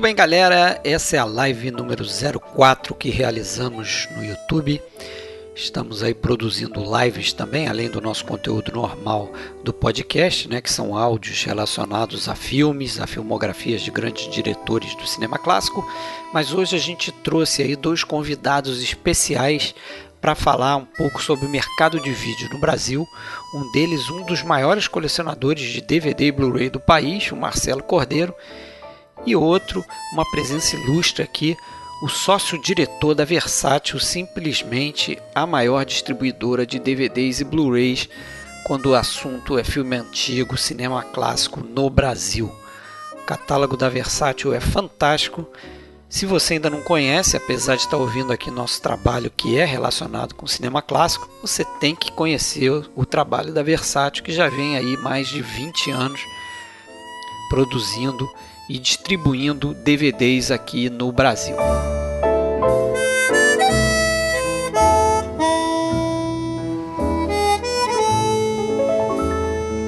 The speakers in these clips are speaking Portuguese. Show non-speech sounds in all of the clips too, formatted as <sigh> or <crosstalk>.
Muito bem, galera, essa é a live número 04 que realizamos no YouTube. Estamos aí produzindo lives também, além do nosso conteúdo normal do podcast, né, que são áudios relacionados a filmes, a filmografias de grandes diretores do cinema clássico. Mas hoje a gente trouxe aí dois convidados especiais para falar um pouco sobre o mercado de vídeo no Brasil. Um deles, um dos maiores colecionadores de DVD e Blu-ray do país, o Marcelo Cordeiro, e outro, uma presença ilustre aqui, o sócio-diretor da Versátil, simplesmente a maior distribuidora de DVDs e Blu-rays quando o assunto é filme antigo, cinema clássico no Brasil. O catálogo da Versátil é fantástico. Se você ainda não conhece, apesar de estar ouvindo aqui nosso trabalho que é relacionado com cinema clássico, você tem que conhecer o trabalho da Versátil, que já vem aí mais de 20 anos produzindo e distribuindo DVDs aqui no Brasil.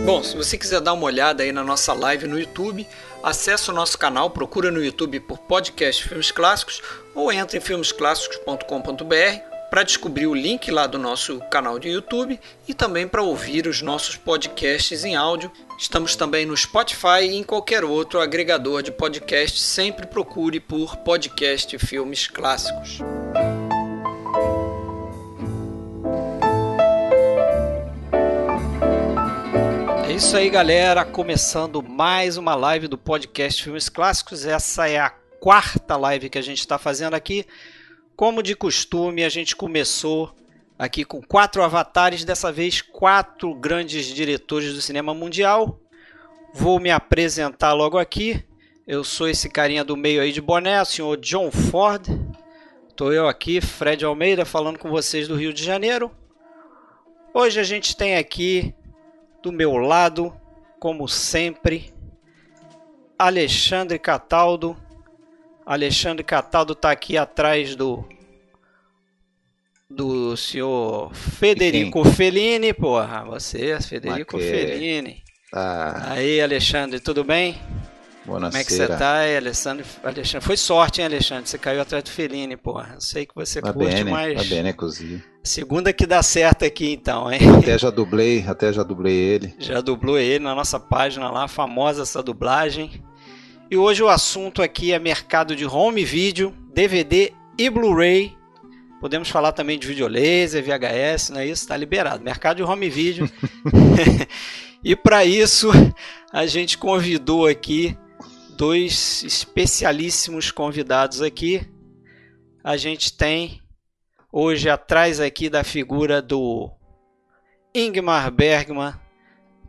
Bom, se você quiser dar uma olhada aí na nossa live no YouTube, acesse o nosso canal, procura no YouTube por podcast Filmes Clássicos ou entre em filmesclássicos.com.br para descobrir o link lá do nosso canal de YouTube e também para ouvir os nossos podcasts em áudio. Estamos também no Spotify e em qualquer outro agregador de podcast. Sempre procure por podcast Filmes Clássicos. É isso aí, galera. Começando mais uma live do podcast Filmes Clássicos. Essa é a quarta live que a gente está fazendo aqui. Como de costume, a gente começou aqui com quatro avatares, dessa vez quatro grandes diretores do cinema mundial. Vou me apresentar logo aqui. Eu sou esse carinha do meio aí de boné, o senhor John Ford. Estou eu aqui, Fred Almeida, falando com vocês do Rio de Janeiro. Hoje a gente tem aqui do meu lado, como sempre, Alexandre Cataldo, Alexandre Cataldo está aqui atrás do do senhor Federico Fellini, porra, você, Federico Maquê. Fellini. Ah. Aí, Alexandre, tudo bem? Boa Como é que você tá Alexandre? Alexandre? Foi sorte, hein, Alexandre? Você caiu atrás do Fellini, porra. Eu sei que você Va curte, bene, mas... Va bene così. Segunda que dá certo aqui, então, hein? Até já dublei, até já dublei ele. Já dublou ele na nossa página lá, famosa essa dublagem. E hoje o assunto aqui é mercado de home video, DVD e Blu-ray. Podemos falar também de videolaser, VHS, não é isso? Está liberado. Mercado de home video. <laughs> <laughs> e para isso, a gente convidou aqui dois especialíssimos convidados aqui. A gente tem hoje atrás aqui da figura do Ingmar Bergman,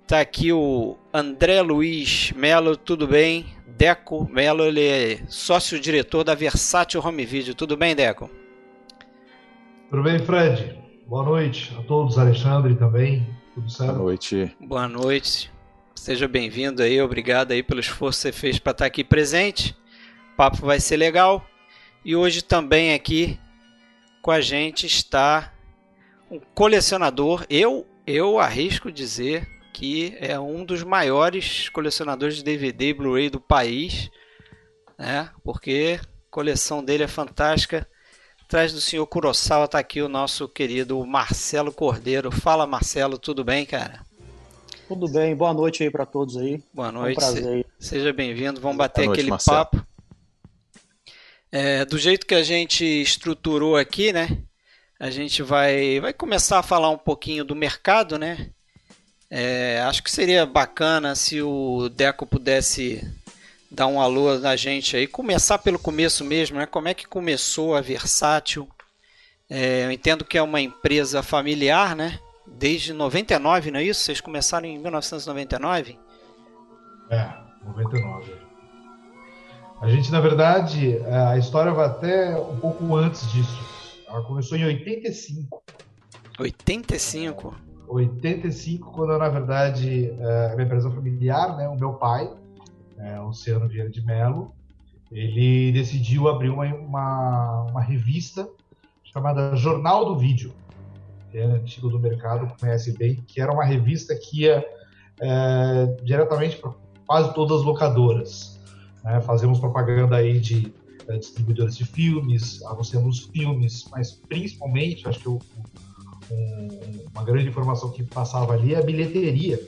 tá aqui o André Luiz Melo, tudo bem? Deco Melo, ele é sócio-diretor da Versátil Home Video. Tudo bem, Deco? Tudo bem, Fred? Boa noite a todos, Alexandre também. Tudo certo? Boa noite. Boa noite. Seja bem-vindo aí, obrigado aí pelo esforço que você fez para estar aqui presente. O papo vai ser legal. E hoje também aqui com a gente está um colecionador, eu eu arrisco dizer que é um dos maiores colecionadores de DVD e Blu-ray do país, né? Porque a coleção dele é fantástica. Atrás do senhor Kurosawa está aqui o nosso querido Marcelo Cordeiro. Fala, Marcelo, tudo bem, cara? Tudo bem, boa noite aí para todos aí. Boa noite, é um prazer. seja bem-vindo. Vamos bater noite, aquele Marcelo. papo. É, do jeito que a gente estruturou aqui, né? A gente vai, vai começar a falar um pouquinho do mercado, né? É, acho que seria bacana se o Deco pudesse dar um alô na gente aí, começar pelo começo mesmo, né? Como é que começou a Versátil? É, eu entendo que é uma empresa familiar, né? Desde 99, não é isso? Vocês começaram em 1999? É, 99. A gente, na verdade, a história vai até um pouco antes disso. Ela começou em 85. 85? 85, quando na verdade é uma empresa familiar, né? O meu pai, é, Luciano Vieira de Mello, ele decidiu abrir uma, uma, uma, revista chamada Jornal do Vídeo, que é antigo do mercado, conhece bem, que era uma revista que ia é, diretamente para quase todas as locadoras. Né? Fazemos propaganda aí de uh, distribuidores de filmes, anunciamos filmes, mas principalmente, acho que eu, um, uma grande informação que passava ali é a bilheteria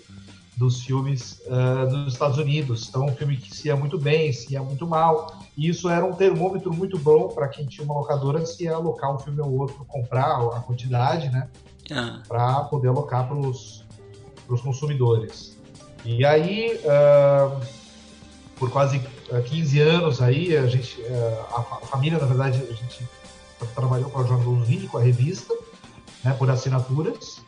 dos filmes uh, dos Estados Unidos. Então, um filme que se ia muito bem, se ia muito mal. E isso era um termômetro muito bom para quem tinha uma locadora se ia alocar um filme ou outro, comprar a quantidade, né? Ah. Para poder alocar para os consumidores. E aí, uh, por quase 15 anos aí, a gente, uh, a, a, família, na verdade, a gente trabalhou com a Jornal do Vídeo, com a revista, né, por assinaturas.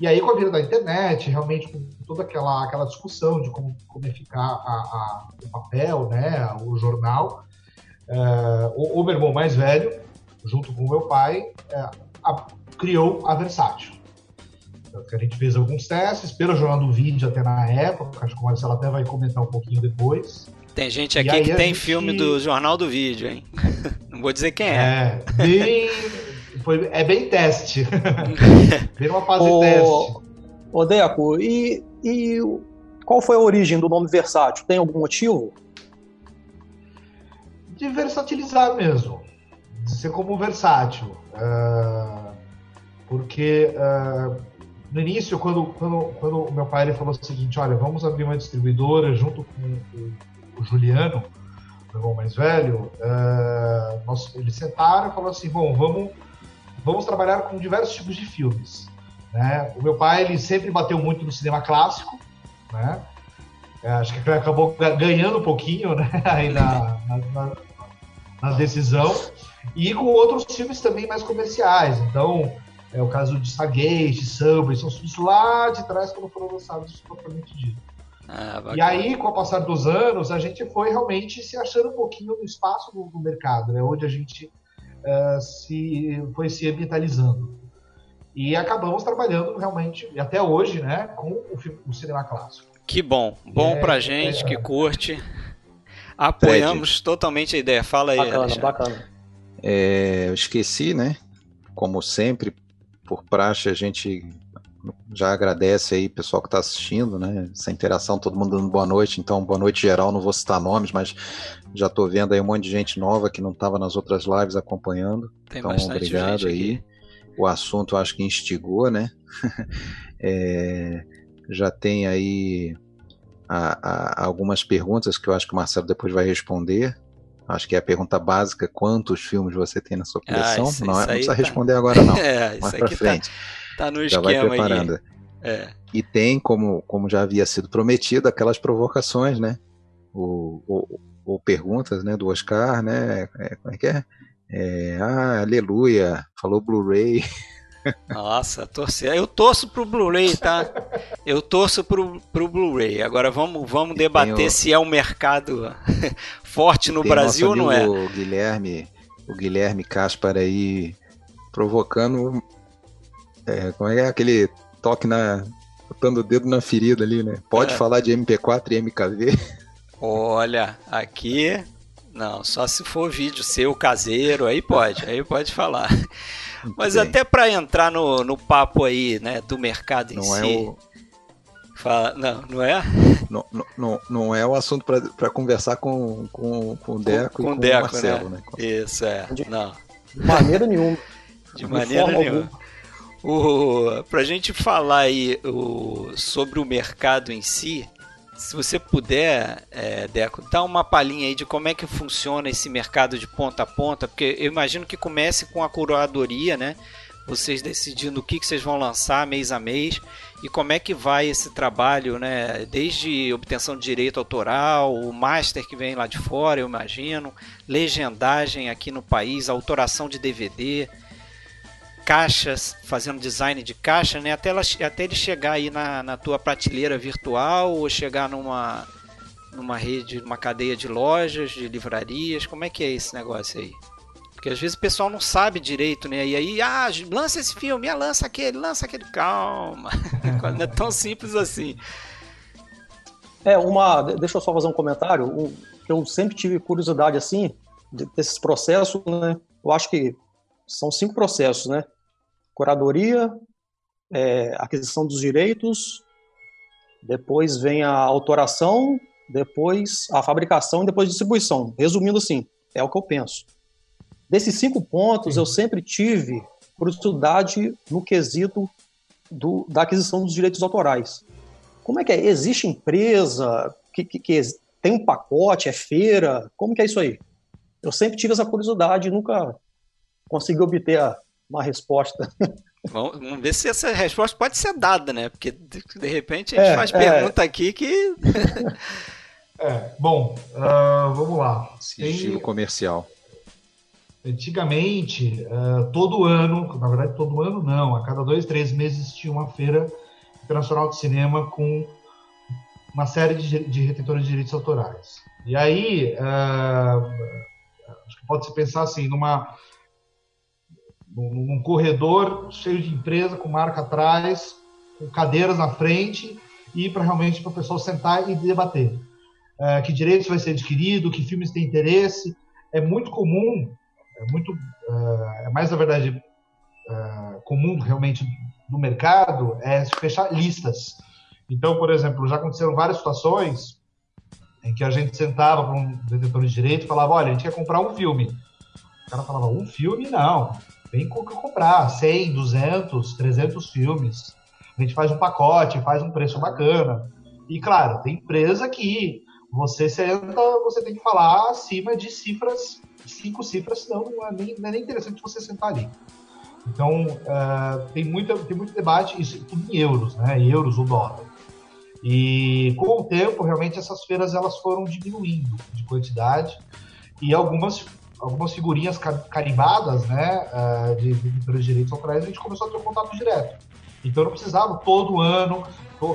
E aí, com a vida da internet, realmente com toda aquela, aquela discussão de como, como é ficar a, a, o papel, né, o jornal, é, o, o, meu irmão mais velho, junto com o meu pai, é, a, criou a Versátil. Que a gente fez alguns testes pelo Jornal do Vídeo até na época, acho que o Marcelo até vai comentar um pouquinho depois. Tem gente aqui que tem gente... filme do Jornal do Vídeo, hein? <laughs> Não vou dizer quem é. É, bem, foi, é bem teste. <laughs> bem uma fase o, teste. Ô, Deco, e, e qual foi a origem do nome versátil? Tem algum motivo? De versatilizar mesmo. De ser como versátil. Uh, porque uh, no início, quando, quando, quando o meu pai ele falou o seguinte: olha, vamos abrir uma distribuidora junto com o, o Juliano, meu irmão mais velho, uh, nós, eles sentaram e falaram assim: bom, vamos vamos trabalhar com diversos tipos de filmes. Né? O meu pai ele sempre bateu muito no cinema clássico, né? É, acho que ele acabou ganhando um pouquinho né? <laughs> Aí na, na, na, decisão. E com outros filmes também mais comerciais. Então, é o caso de Stargate, Subway, são filmes lá de trás quando foram lançados propriamente dito. Ah, e aí, com o passar dos anos, a gente foi realmente se achando um pouquinho no espaço do, do mercado, né? onde a gente uh, se foi se ambientalizando. E acabamos trabalhando realmente, e até hoje, né, com o, o cinema clássico. Que bom. Bom é, pra gente é, que curte. Apoiamos Fred. totalmente a ideia. Fala aí, Bacana, Alexandre. bacana. É, eu esqueci, né? Como sempre, por praxe, a gente já agradece aí pessoal que está assistindo, né? Essa interação, todo mundo dando boa noite. Então, boa noite geral, não vou citar nomes, mas já estou vendo aí um monte de gente nova que não estava nas outras lives acompanhando. Tem então, obrigado aí. Aqui. O assunto acho que instigou, né? <laughs> é, já tem aí a, a, algumas perguntas que eu acho que o Marcelo depois vai responder. Acho que é a pergunta básica: quantos filmes você tem na sua ah, coleção? Ah, isso, não, é, não precisa tá... responder agora, não. <laughs> é, Mais pra tá frente. Tá, tá no já vai preparando. Aí. É. E tem, como, como já havia sido prometido, aquelas provocações, né? O, o, ou perguntas, né, do Oscar, né? É, como é que é? é ah, aleluia, falou Blu-ray. <laughs> Nossa, torcer. Eu torço pro Blu-ray, tá? Eu torço pro, pro Blu-ray. Agora vamos, vamos debater se é um mercado <laughs> forte no Brasil ou não é. O Guilherme, o Guilherme Caspar aí provocando. É, como é, é aquele toque na. botando o dedo na ferida ali, né? Pode é. falar de MP4 e MKV. <laughs> Olha, aqui. Não, só se for vídeo seu caseiro, aí pode, aí pode falar. Mas bem. até para entrar no, no papo aí, né, do mercado em não é si. É o... Fala, não, não é? Não, não, não é o assunto para conversar com, com, com o Deco com, com, com Deco, o Marcelo, né? né? Isso, é. De, não. de maneira nenhuma. <laughs> De maneira de nenhuma. O, pra gente falar aí o, sobre o mercado em si, se você puder, é, Deco, dar uma palhinha aí de como é que funciona esse mercado de ponta a ponta, porque eu imagino que comece com a curadoria, né? Vocês decidindo o que, que vocês vão lançar mês a mês e como é que vai esse trabalho, né? Desde obtenção de direito autoral, o master que vem lá de fora, eu imagino, legendagem aqui no país, autoração de DVD caixas, fazendo design de caixa, né? Até, ela, até ele chegar aí na, na tua prateleira virtual ou chegar numa, numa rede, numa cadeia de lojas, de livrarias. Como é que é esse negócio aí? Porque às vezes o pessoal não sabe direito, né? E aí, ah, lança esse filme, ah, lança aquele, lança aquele. Calma. <laughs> não é tão simples assim. É, uma. Deixa eu só fazer um comentário. Eu sempre tive curiosidade assim, desses processos, né? Eu acho que são cinco processos, né? Curadoria, é, aquisição dos direitos, depois vem a autoração depois a fabricação e depois a distribuição. Resumindo assim, é o que eu penso. Desses cinco pontos, eu sempre tive curiosidade no quesito do, da aquisição dos direitos autorais. Como é que é? Existe empresa que, que, que tem um pacote, é feira? Como que é isso aí? Eu sempre tive essa curiosidade nunca consegui obter uma resposta. Vamos, vamos, ver se essa resposta pode ser dada, né? Porque de, de repente a gente é, faz é. pergunta aqui que. <laughs> é, bom, uh, vamos lá. Sigilo Tem... comercial. Antigamente, uh, todo ano, na verdade, todo ano não, a cada dois, três meses tinha uma feira internacional de cinema com uma série de, de retentores de direitos autorais. E aí, uh, acho que pode se pensar assim, numa num, corredor cheio de empresa, com marca atrás, com cadeiras na frente, e para realmente para o pessoal sentar e debater. Uh, que direitos vai ser adquirido, que filmes têm interesse. É muito comum, é muito, uh, é mais na verdade uh, comum realmente do mercado, é fechar listas. Então, por exemplo, já aconteceram várias situações em que a gente sentava para um detentor de direito e falava, olha, a gente quer comprar um filme. O cara falava, um filme? Não vem comprar 100, 200, 300 filmes. A gente faz um pacote, faz um preço bacana. E claro, tem empresa que você senta, você tem que falar acima de cifras, cinco cifras, senão não é nem, não é nem interessante você sentar ali. Então, uh, tem, muita, tem muito debate, isso tudo em euros, né? Euros, o dólar. E com o tempo, realmente, essas feiras elas foram diminuindo de quantidade e algumas algumas figurinhas carimbadas, né, uh, de, de direitos autorais, a gente começou a ter um contato direto. Então eu não precisava todo ano,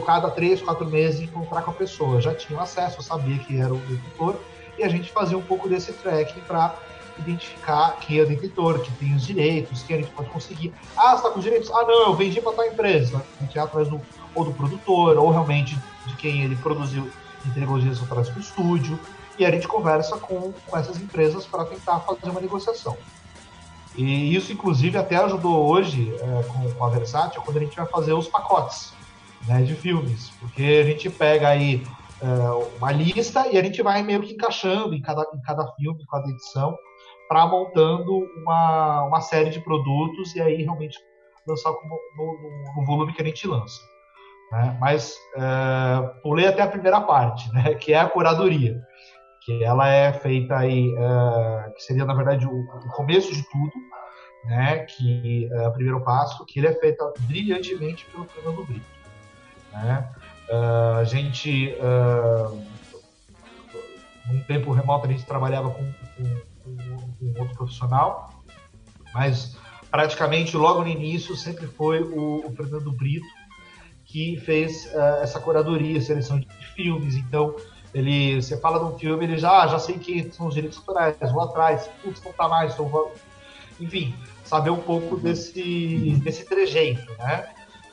cada três, quatro meses, encontrar com a pessoa. Eu já tinha acesso, eu sabia que era o detentor, e a gente fazia um pouco desse tracking para identificar quem é o detentor, que tem os direitos, quem a gente pode conseguir. Ah, está com os direitos? Ah, não, eu vendi para tal empresa. A gente ia atrás do, ou do produtor, ou realmente de quem ele produziu, entregou os direitos autorais para o estúdio e a gente conversa com, com essas empresas para tentar fazer uma negociação. E isso, inclusive, até ajudou hoje é, com, com, a Versátil, quando a gente vai fazer os pacotes né, de filmes, porque a gente pega aí é, uma lista e a gente vai meio que encaixando em cada, em cada filme, em cada edição, para montando uma, uma série de produtos e aí realmente lançar no, no, no volume que a gente lança. Né? Mas é, pulei até a primeira parte, né, <laughs> que é a curadoria que ela é feita aí, uh, que seria na verdade o, o, começo de tudo, né? Que o primeiro passo, que ele é feito brilhantemente pelo Fernando Brito, né? Uh, a gente, uh, num tempo remoto, a gente trabalhava com, com, com, outro profissional, mas praticamente logo no início sempre foi o, o Fernando Brito que fez uh, essa curadoria, seleção de filmes, então ele, você fala de um filme, ele já, ah, já sei que são os direitos autorais, vou atrás, putz, não tá mais, então vou... Enfim, saber um pouco desse, desse trejeito, né?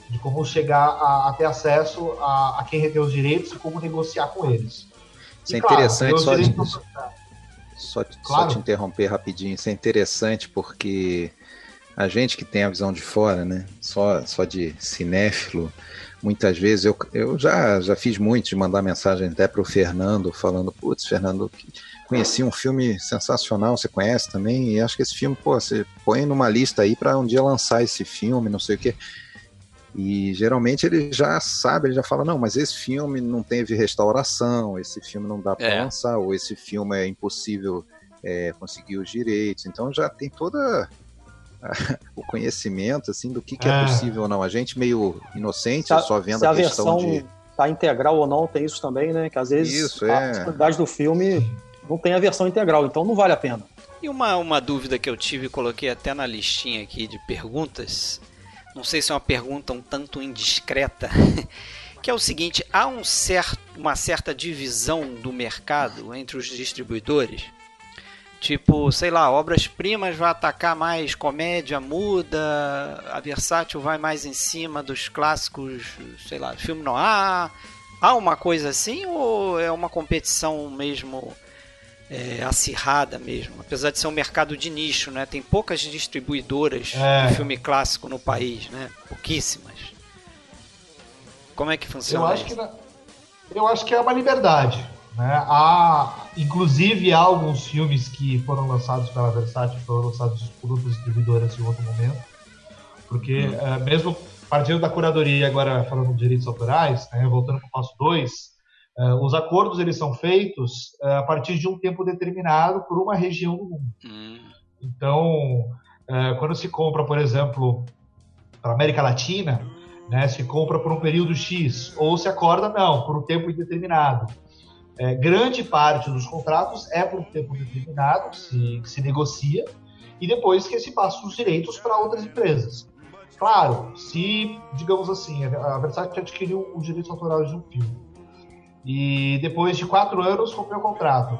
De como chegar a, a ter acesso a, a, quem retém os direitos e como negociar com eles. Isso e, é claro, interessante, só, de, só, claro. só te interromper rapidinho, isso é interessante porque a gente que tem a visão de fora, né? Só, só de cinéfilo, muitas vezes eu, eu já, já fiz muito de mandar mensagem até para o Fernando, falando, putz, Fernando, conheci um filme sensacional, você conhece também, e acho que esse filme, pô, você põe numa lista aí para um dia lançar esse filme, não sei o quê. E geralmente ele já sabe, ele já fala, não, mas esse filme não teve restauração, esse filme não dá para é. lançar, ou esse filme é impossível é, conseguir os direitos. Então já tem toda <laughs> o conhecimento assim do que, que é. é. possível ou não. A gente meio inocente, a, só vendo a, a questão de tá integral ou não, tem isso também, né? Que às vezes isso, a é. do filme não tem a versão integral, então não vale a pena. E uma, uma dúvida que eu tive, coloquei até na listinha aqui de perguntas, não sei se é uma pergunta um tanto indiscreta, <laughs> que é o seguinte: há um certo, uma certa divisão do mercado entre os distribuidores? Tipo, sei lá, obras-primas vai atacar mais comédia muda, a Versátil vai mais em cima dos clássicos, sei lá, filme noir. Há uma coisa assim ou é uma competição mesmo é, acirrada mesmo? Apesar de ser um mercado de nicho, né? Tem poucas distribuidoras é. de filme clássico no país, né? Pouquíssimas. Como é que funciona eu acho isso? Que. Eu acho que é uma liberdade Né? Há, inclusive, há alguns filmes que foram lançados pela Versace, foram lançados por outras distribuidoras em outro momento, porque hum. uh, mesmo partindo da curadoria, agora falando de direitos autorais, né, voltando para o passo 2, uh, eh, os acordos eles são feitos uh, a partir de um tempo determinado por uma região do mundo. Hum. Então, quando se compra, por exemplo, para a América Latina, né, se compra por um período X, ou se acorda, não, por um tempo indeterminado. É, grande parte dos contratos é por um tempo determinado, se, se negocia, e depois que se passa os direitos para outras empresas. Claro, se, digamos assim, a Versace adquiriu os direitos autorais de um filme, e depois de quatro anos comprou o contrato,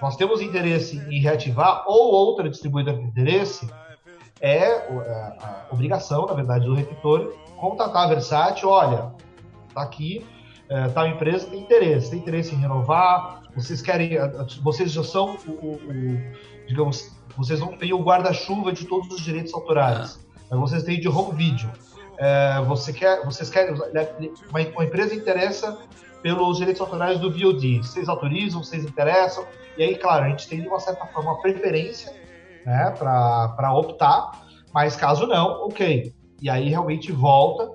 nós temos interesse em reativar, ou outra distribuidora de interesse, é a obrigação, na verdade, do repetor contatar a Versace, olha, tá aqui, é, tal empresa tem interesse, tem interesse em renovar, vocês querem, vocês já são o, o, o digamos, vocês não têm o guarda-chuva de todos os direitos autorais, mas vocês têm de home video. É, você quer, vocês querem, uma, uma empresa interessa pelos direitos autorais do VOD, vocês autorizam, vocês interessam, e aí, claro, a gente tem de uma certa forma uma preferência né, para optar, mas caso não, ok. E aí realmente volta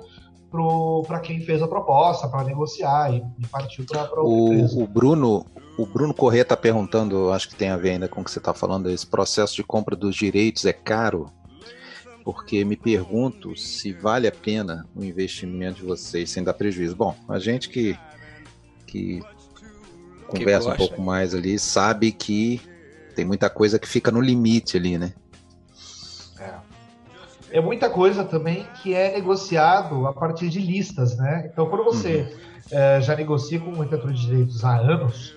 para quem fez a proposta, para negociar e, e partiu para outra o, empresa. O Bruno, o Bruno Corrêa está perguntando, acho que tem a ver ainda com o que você está falando, esse processo de compra dos direitos é caro? Porque me pergunto se vale a pena o investimento de vocês sem dar prejuízo. Bom, a gente que, que conversa um pouco mais ali sabe que tem muita coisa que fica no limite ali, né? É muita coisa também que é negociado a partir de listas, né? Então, quando você uhum. é, já negocia com o detentor de direitos há anos,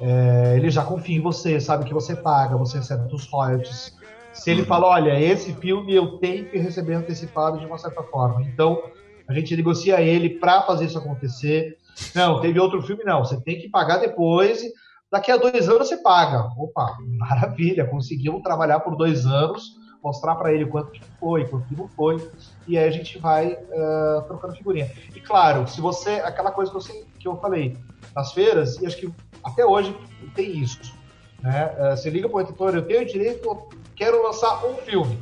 é, ele já confia em você, sabe que você paga, você recebe os royalties. Se ele uhum. fala, olha, esse filme eu tenho que receber antecipado de uma certa forma, então a gente negocia ele para fazer isso acontecer. Não, teve outro filme, não, você tem que pagar depois. Daqui a dois anos você paga. Opa, maravilha, conseguimos trabalhar por dois anos mostrar para ele quanto que foi, quanto que não foi, e aí a gente vai uh, trocando figurinha. E claro, se você, aquela coisa que eu, que eu falei, nas feiras, e acho que até hoje tem isso, né? Uh, você liga para o editor, eu tenho direito, quero lançar um filme.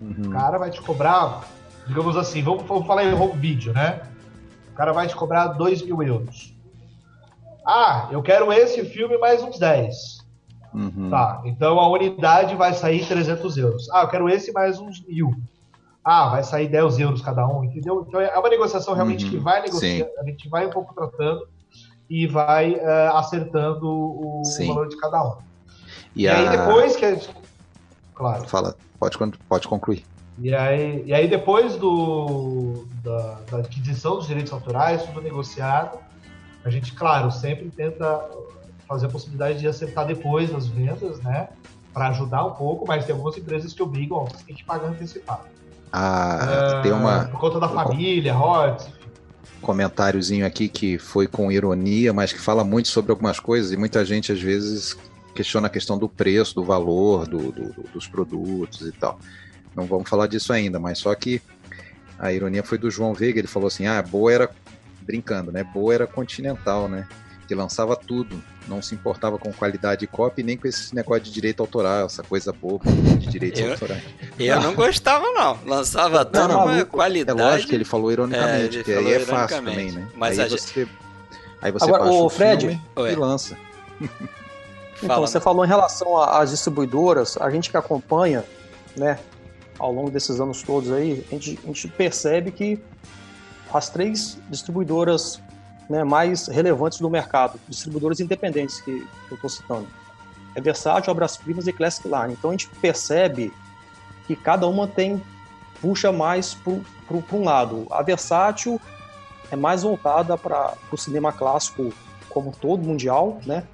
Uhum. O cara vai te cobrar, digamos assim, vamos, vamos falar em home video, né? O cara vai te cobrar 2 mil euros. Ah, eu quero esse filme mais uns 10. Uhum. Tá, então a unidade vai sair 300 euros. Ah, eu quero esse mais uns mil. Ah, vai sair 10 euros cada um, entendeu? Então é uma negociação realmente uhum. que vai negociar, a gente vai um pouco tratando e vai uh, acertando o, o, valor de cada um. E, e a... aí depois que a gente... Claro. Fala, pode, pode concluir. E aí, e aí depois do, da, da aquisição dos direitos autorais, tudo negociado, a gente, claro, sempre tenta fazer a possibilidade de acertar depois as vendas, né? Para ajudar um pouco, mas tem algumas empresas que obrigam, ó, você tem que pagar antecipado. Ah, é, tem uma. Por conta da família, royalties. Comentáriozinho aqui que foi com ironia, mas que fala muito sobre algumas coisas e muita gente às vezes questiona a questão do preço, do valor do, do, dos produtos e tal. Não vamos falar disso ainda, mas só que a ironia foi do João Veiga, ele falou assim: ah, boa era, brincando, né? Boa era continental, né? Que lançava tudo não se importava com qualidade de copy nem com esse negócio de direito autoral, essa coisa boba de direitos <laughs> eu, autorais. Eu não gostava, não. Lançava tudo, não, não, qualidade. É lógico que ele falou ironicamente, é, ele que aí é fácil também, né? Mas aí, você, aí você Agora, o Fred e lança. Então, você falou em relação às distribuidoras, a gente que acompanha, né, ao longo desses anos todos aí, a gente, a gente percebe que as três distribuidoras né, mais relevantes do mercado, distribuidores independentes que, que eu estou citando. É Versátil, Obras Primas e Classic Line. Então a gente percebe que cada uma tem puxa mais para um lado. A Versátil é mais voltada para o cinema clássico como todo, mundial, né?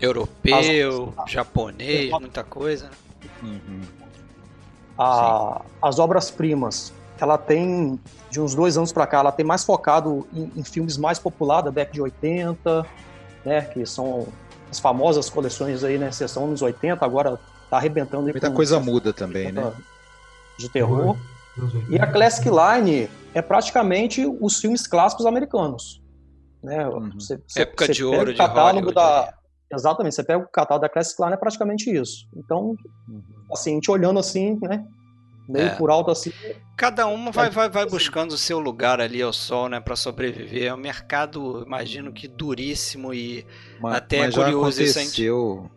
Europeu, as, japonês, muita coisa. Uhum. A, as obras-primas ela tem, de uns dois anos para cá, ela tem mais focado em, em, filmes mais populares da década de 80, né, que são as famosas coleções aí, né, sessão anos 80, agora tá arrebentando. Muita coisa muda também, né? De terror. Uhum. E a Classic Line é praticamente os filmes clássicos americanos. Né? Uhum. Você, Época você de ouro de catálogo da Exatamente, você pega o catálogo da Classic Line, é praticamente isso. Então, uhum. assim, a gente olhando assim, né? Meio é. por alto assim. Cada uma vai, vai, vai buscando o seu lugar ali ao sol, né, para sobreviver. É um mercado, imagino que duríssimo e mas, até mas curioso. Já aconteceu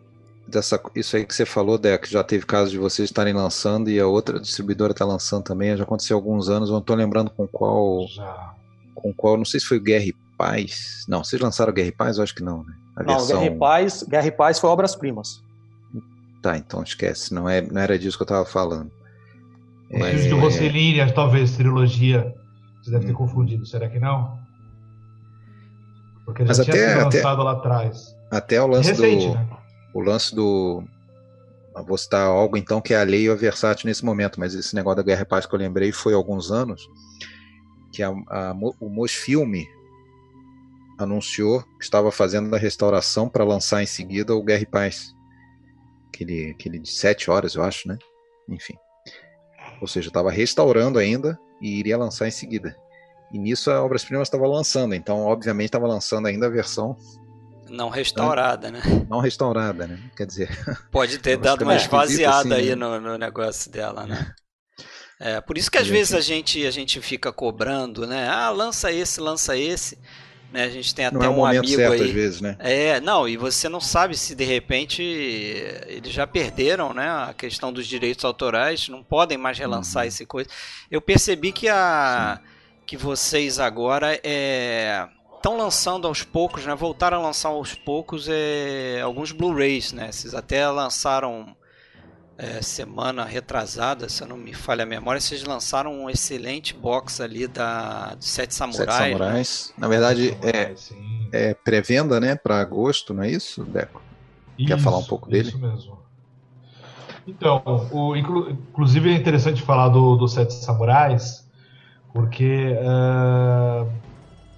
dessa, isso aí que você falou, Deco, já teve caso de vocês estarem lançando e a outra distribuidora está lançando também. Já aconteceu há alguns anos, não estou lembrando com qual. Já. Com qual, não sei se foi o Guerra e Paz. Não, vocês lançaram Guerra e Paz? Eu acho que não, né? A não, versão... Guerra e Paz, Guerra e Paz foi Obras Primas. Tá, então esquece, não, é, não era disso que eu estava falando. O é... filme de Rossellini, talvez, trilogia, você deve ter hum. confundido, será que não? Porque já Mas tinha até, sido lançado até, lá atrás. Até o lance Recente, do... Né? O lance do... Vou citar algo então que é alheio a Versátil nesse momento, mas esse negócio da Guerra e Paz que eu lembrei foi há alguns anos, que a, a, o Mosfilme anunciou que estava fazendo a restauração para lançar em seguida o Guerra e Paz. Aquele, aquele de sete horas, eu acho, né? Enfim. Ou seja, estava restaurando ainda e iria lançar em seguida. E nisso a Obras Primas estava lançando, então obviamente estava lançando ainda a versão não restaurada, né? Não restaurada, né? Quer dizer. <laughs> Pode ter dado uma esvaziada assim, aí né? no, no, negócio dela, né? <laughs> É, por isso que às vezes a gente, a gente fica cobrando, né? Ah, lança esse, lança esse. Né? A gente tem até não é um amigo certo, aí. Às vezes, né? É, não, e você não sabe se de repente eles já perderam, né? A questão dos direitos autorais, não podem mais relançar uhum. esse coisa. Eu percebi que a Sim. que vocês agora é estão lançando aos poucos, né? Voltaram a lançar aos poucos é, alguns Blu-rays, né? Vocês até lançaram é, semana retrasada, se eu não me falha a memória, vocês lançaram um excelente box ali da dos Sete Samurais. Sete né? Samurais. Né? Na verdade, é, é pré-venda, né, para agosto, não é isso, Deco? Isso, Quer falar um pouco dele? Isso mesmo. Então, o, inclusive é interessante falar do, do Sete Samurais, porque uh,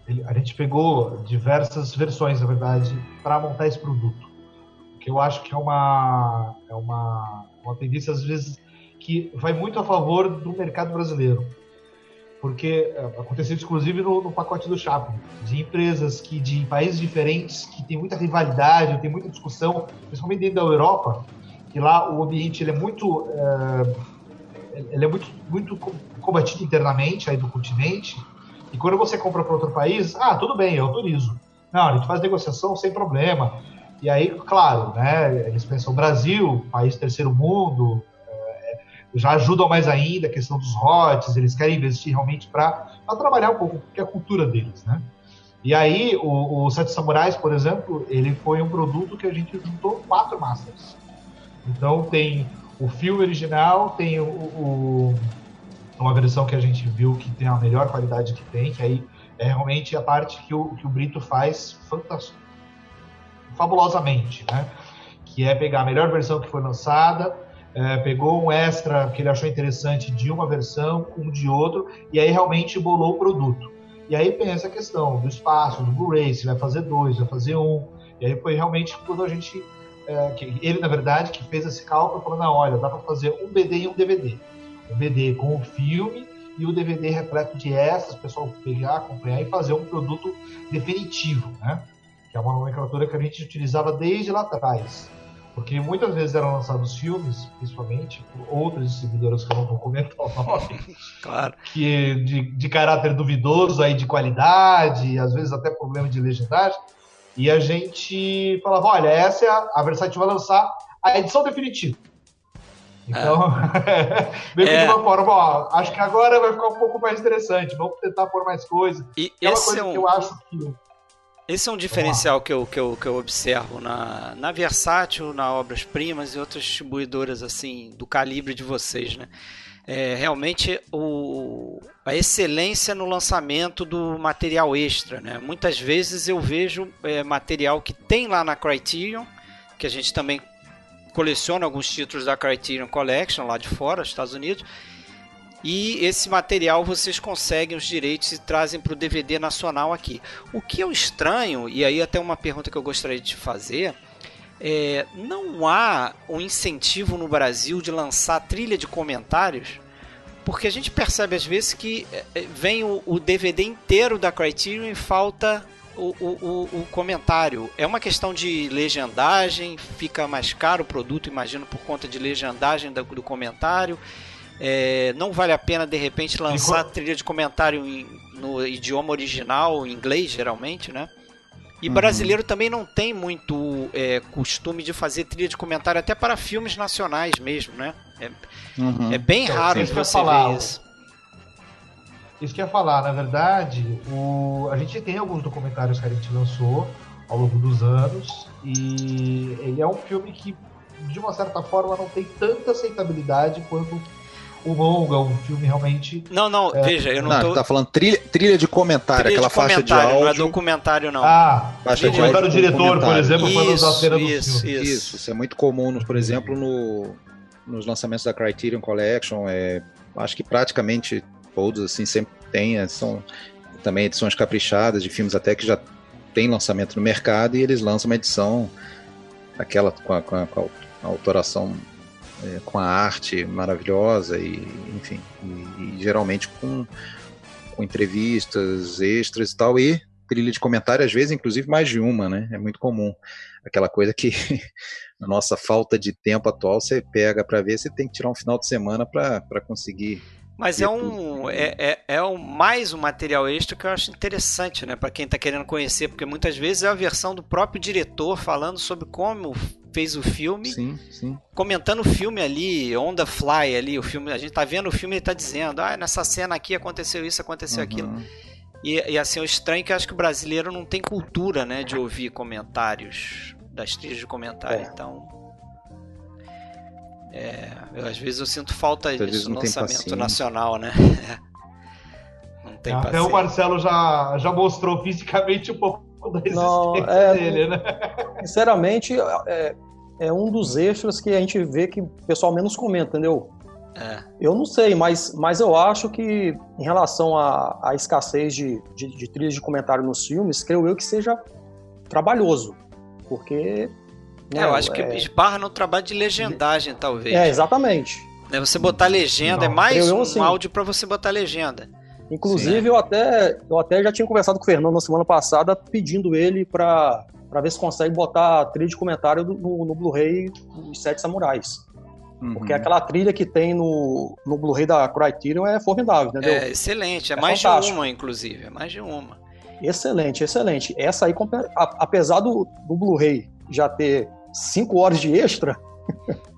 ele, a gente pegou diversas versões, na verdade, para montar esse produto. Que eu acho que é uma, é uma uma tendência, às vezes, que vai muito a favor do mercado brasileiro. Porque é, aconteceu inclusive no, no, pacote do Chaplin, de empresas que de países diferentes que tem muita rivalidade, tem muita discussão, principalmente dentro da Europa, que lá o ambiente ele é muito é, ele é muito muito combatido internamente aí do continente. E quando você compra para outro país, ah, tudo bem, eu autorizo. Não, a gente faz negociação sem problema. E aí, claro, né, eles pensam Brasil, país terceiro mundo, é, já ajudam mais ainda a questão dos rotes, eles querem investir realmente para trabalhar um pouco, porque é a cultura deles, né? E aí, o, o Sete Samurais, por exemplo, ele foi um produto que a gente juntou quatro masters. Então tem o filme original, tem o, o, uma versão que a gente viu que tem a melhor qualidade que tem, que aí é realmente a parte que o, que o Brito faz fantástico fabulosamente, né? Que é pegar a melhor versão que foi lançada, é, pegou um extra que ele achou interessante de uma versão, um de outro, e aí realmente bolou o produto. E aí pensa a questão do espaço, do Blu-ray, se vai fazer dois, vai fazer um. E aí foi realmente quando a gente. É, que ele, na verdade, que fez esse cálculo, falou: não, olha, dá para fazer um BD e um DVD. Um BD com o filme e o DVD repleto de extras, o pessoal pegar, acompanhar e fazer um produto definitivo, né? Que é uma nomenclatura que a gente utilizava desde lá atrás. Porque muitas vezes eram lançados filmes, principalmente, por outras distribuidoras que eu não vou comentar o nome, <laughs> claro. que de, de caráter duvidoso, aí de qualidade, às vezes até problema de legendagem, e a gente falava, olha, essa é a, a Versace vai lançar a edição definitiva. Então, é. <laughs> meio que é. de uma forma, ó, acho que agora vai ficar um pouco mais interessante, vamos tentar pôr mais coisas. E é uma coisa é um... que eu acho que esse é um diferencial que eu, que eu, que eu observo na, na Versátil, na Obras Primas e outras distribuidoras assim do calibre de vocês, né? É, realmente o, a excelência no lançamento do material extra, né? Muitas vezes eu vejo é, material que tem lá na Criterion, que a gente também coleciona alguns títulos da Criterion Collection lá de fora, Estados Unidos, e esse material vocês conseguem os direitos e trazem para o DVD nacional aqui. O que eu estranho, e aí até uma pergunta que eu gostaria de fazer, é, não há um incentivo no Brasil de lançar trilha de comentários, porque a gente percebe às vezes que é, é, vem o, o DVD inteiro da Criterion e falta o, o, o, comentário é uma questão de legendagem, fica mais caro o produto, imagino, por conta de legendagem do, do comentário. É, não vale a pena de repente lançar trilha de comentário em, no idioma original, em inglês geralmente, né? E uhum. brasileiro também não tem muito é, costume de fazer trilha de comentário até para filmes nacionais mesmo, né? É, uhum. é bem então, raro você falar, ver isso. Isso que eu ia falar, na verdade, o... a gente tem alguns documentários que a gente lançou ao longo dos anos e ele é um filme que, de uma certa forma, não tem tanta aceitabilidade quanto o longa, um filme realmente. Não, não, é... veja, eu não, não tô. Tá falando trilha, trilha de comentário, trilha aquela de faixa de áudio. Não é documentário, não. Ah, faixa de áudio. o diretor, por exemplo, isso, quando a cena isso, do filme. Isso, isso, isso é muito comum, por exemplo, no, nos lançamentos da Criterion Collection. É, acho que praticamente todos assim sempre tem, é, são também edições caprichadas de filmes até que já tem lançamento no mercado e eles lançam uma edição aquela com a, com a, com a autoração é, com a arte maravilhosa e enfim e, e, geralmente com, com entrevistas extras e tal e trilha de comentário às vezes inclusive mais de uma né? É muito comum. Aquela coisa que <laughs> na nossa falta de tempo atual você pega para ver você tem que tirar um final de semana para conseguir mas é um, é, é, é um mais um material extra que eu acho interessante, né, para quem está querendo conhecer, porque muitas vezes é a versão do próprio diretor falando sobre como fez o filme, sim, sim. comentando o filme ali, on the fly ali, o filme, a gente tá vendo o filme e ele tá dizendo, ah, nessa cena aqui aconteceu isso, aconteceu uhum. aquilo. E, e, assim, o estranho é que eu acho que o brasileiro não tem cultura, né, de ouvir comentários das trilhas de comentário, é. então é, eu, às vezes eu sinto falta disso no lançamento nacional, né? <laughs> não tem Até paciência. o Marcelo já, já mostrou fisicamente um pouco da existência não, é, dele, né? Sinceramente, é, é um dos extras que a gente vê que o pessoal menos comenta, entendeu? É. Eu não sei, mas, mas eu acho que em relação à, escassez de, de, de trilhas de comentário nos filmes, creio eu que seja trabalhoso. Porque é, eu acho que é... esbarra no trabalho de legendagem, talvez. É, exatamente. É você botar legenda, é Não, é mais eu, um assim, áudio para você botar legenda. Inclusive, eu até, eu até já tinha conversado com o Fernando na semana passada, pedindo ele para ver se consegue botar a trilha de comentário no, no Blu-ray dos Sete Samurais. Uhum. Porque aquela trilha que tem no, no Blu-ray da Criterion é formidável, entendeu? É excelente, é, é mais fantástico. de uma, inclusive, é mais de uma. Excelente, excelente. Essa aí, apesar do, do Blu-ray já ter 5 horas de extra, <laughs>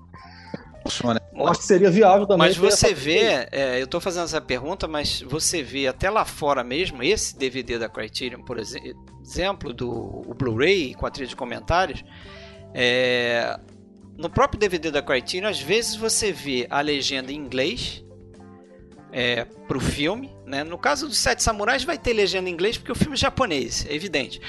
eu acho que seria viável também. Mas você vê, é, eu estou fazendo essa pergunta, mas você vê até lá fora mesmo, esse DVD da Criterion, por exemplo, do Blu-ray com a trilha de comentários, é, no próprio DVD da Criterion, às vezes você vê a legenda em inglês é, para o filme. Né? No caso dos Sete Samurais, vai ter legenda em inglês porque o filme é japonês, é evidente.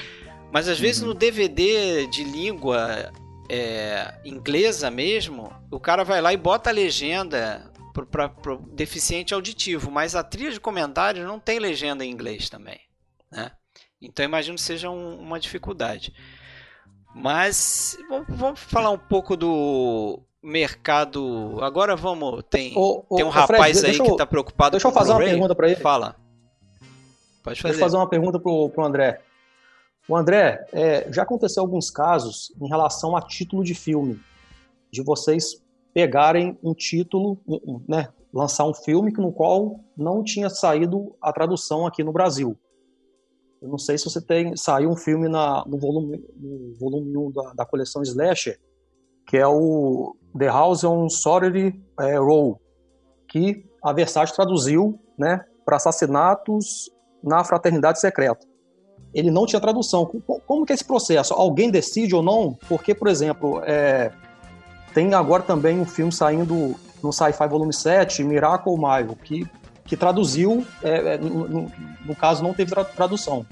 Mas às uhum. vezes no DVD de língua é, inglesa mesmo, o cara vai lá e bota a legenda para deficiente auditivo, mas a trilha de comentários não tem legenda em inglês também. Né? Então imagino que seja um, uma dificuldade. Mas vamos falar um pouco do mercado. Agora vamos. Tem, ô, ô, tem um rapaz Fred, aí que está preocupado Deixa eu fazer uma pergunta para ele. Fala. Pode fazer. Deixa eu fazer uma pergunta para o André. O André, é, já aconteceu alguns casos em relação a título de filme, de vocês pegarem um título, né, lançar um filme no qual não tinha saído a tradução aqui no Brasil. Eu não sei se você tem saiu um filme na, no volume no volume 1 da, da coleção Slasher, que é o The House on Sorority é, Row, que a Versace traduziu, né, para assassinatos na fraternidade secreta ele não tinha tradução. Como que é esse processo? Alguém decide ou não? Porque, por exemplo, é, tem agora também um filme saindo no Sci-Fi Volume 7, Miracle Maio, que, que traduziu, é, é, no, no, no, caso não teve tradução.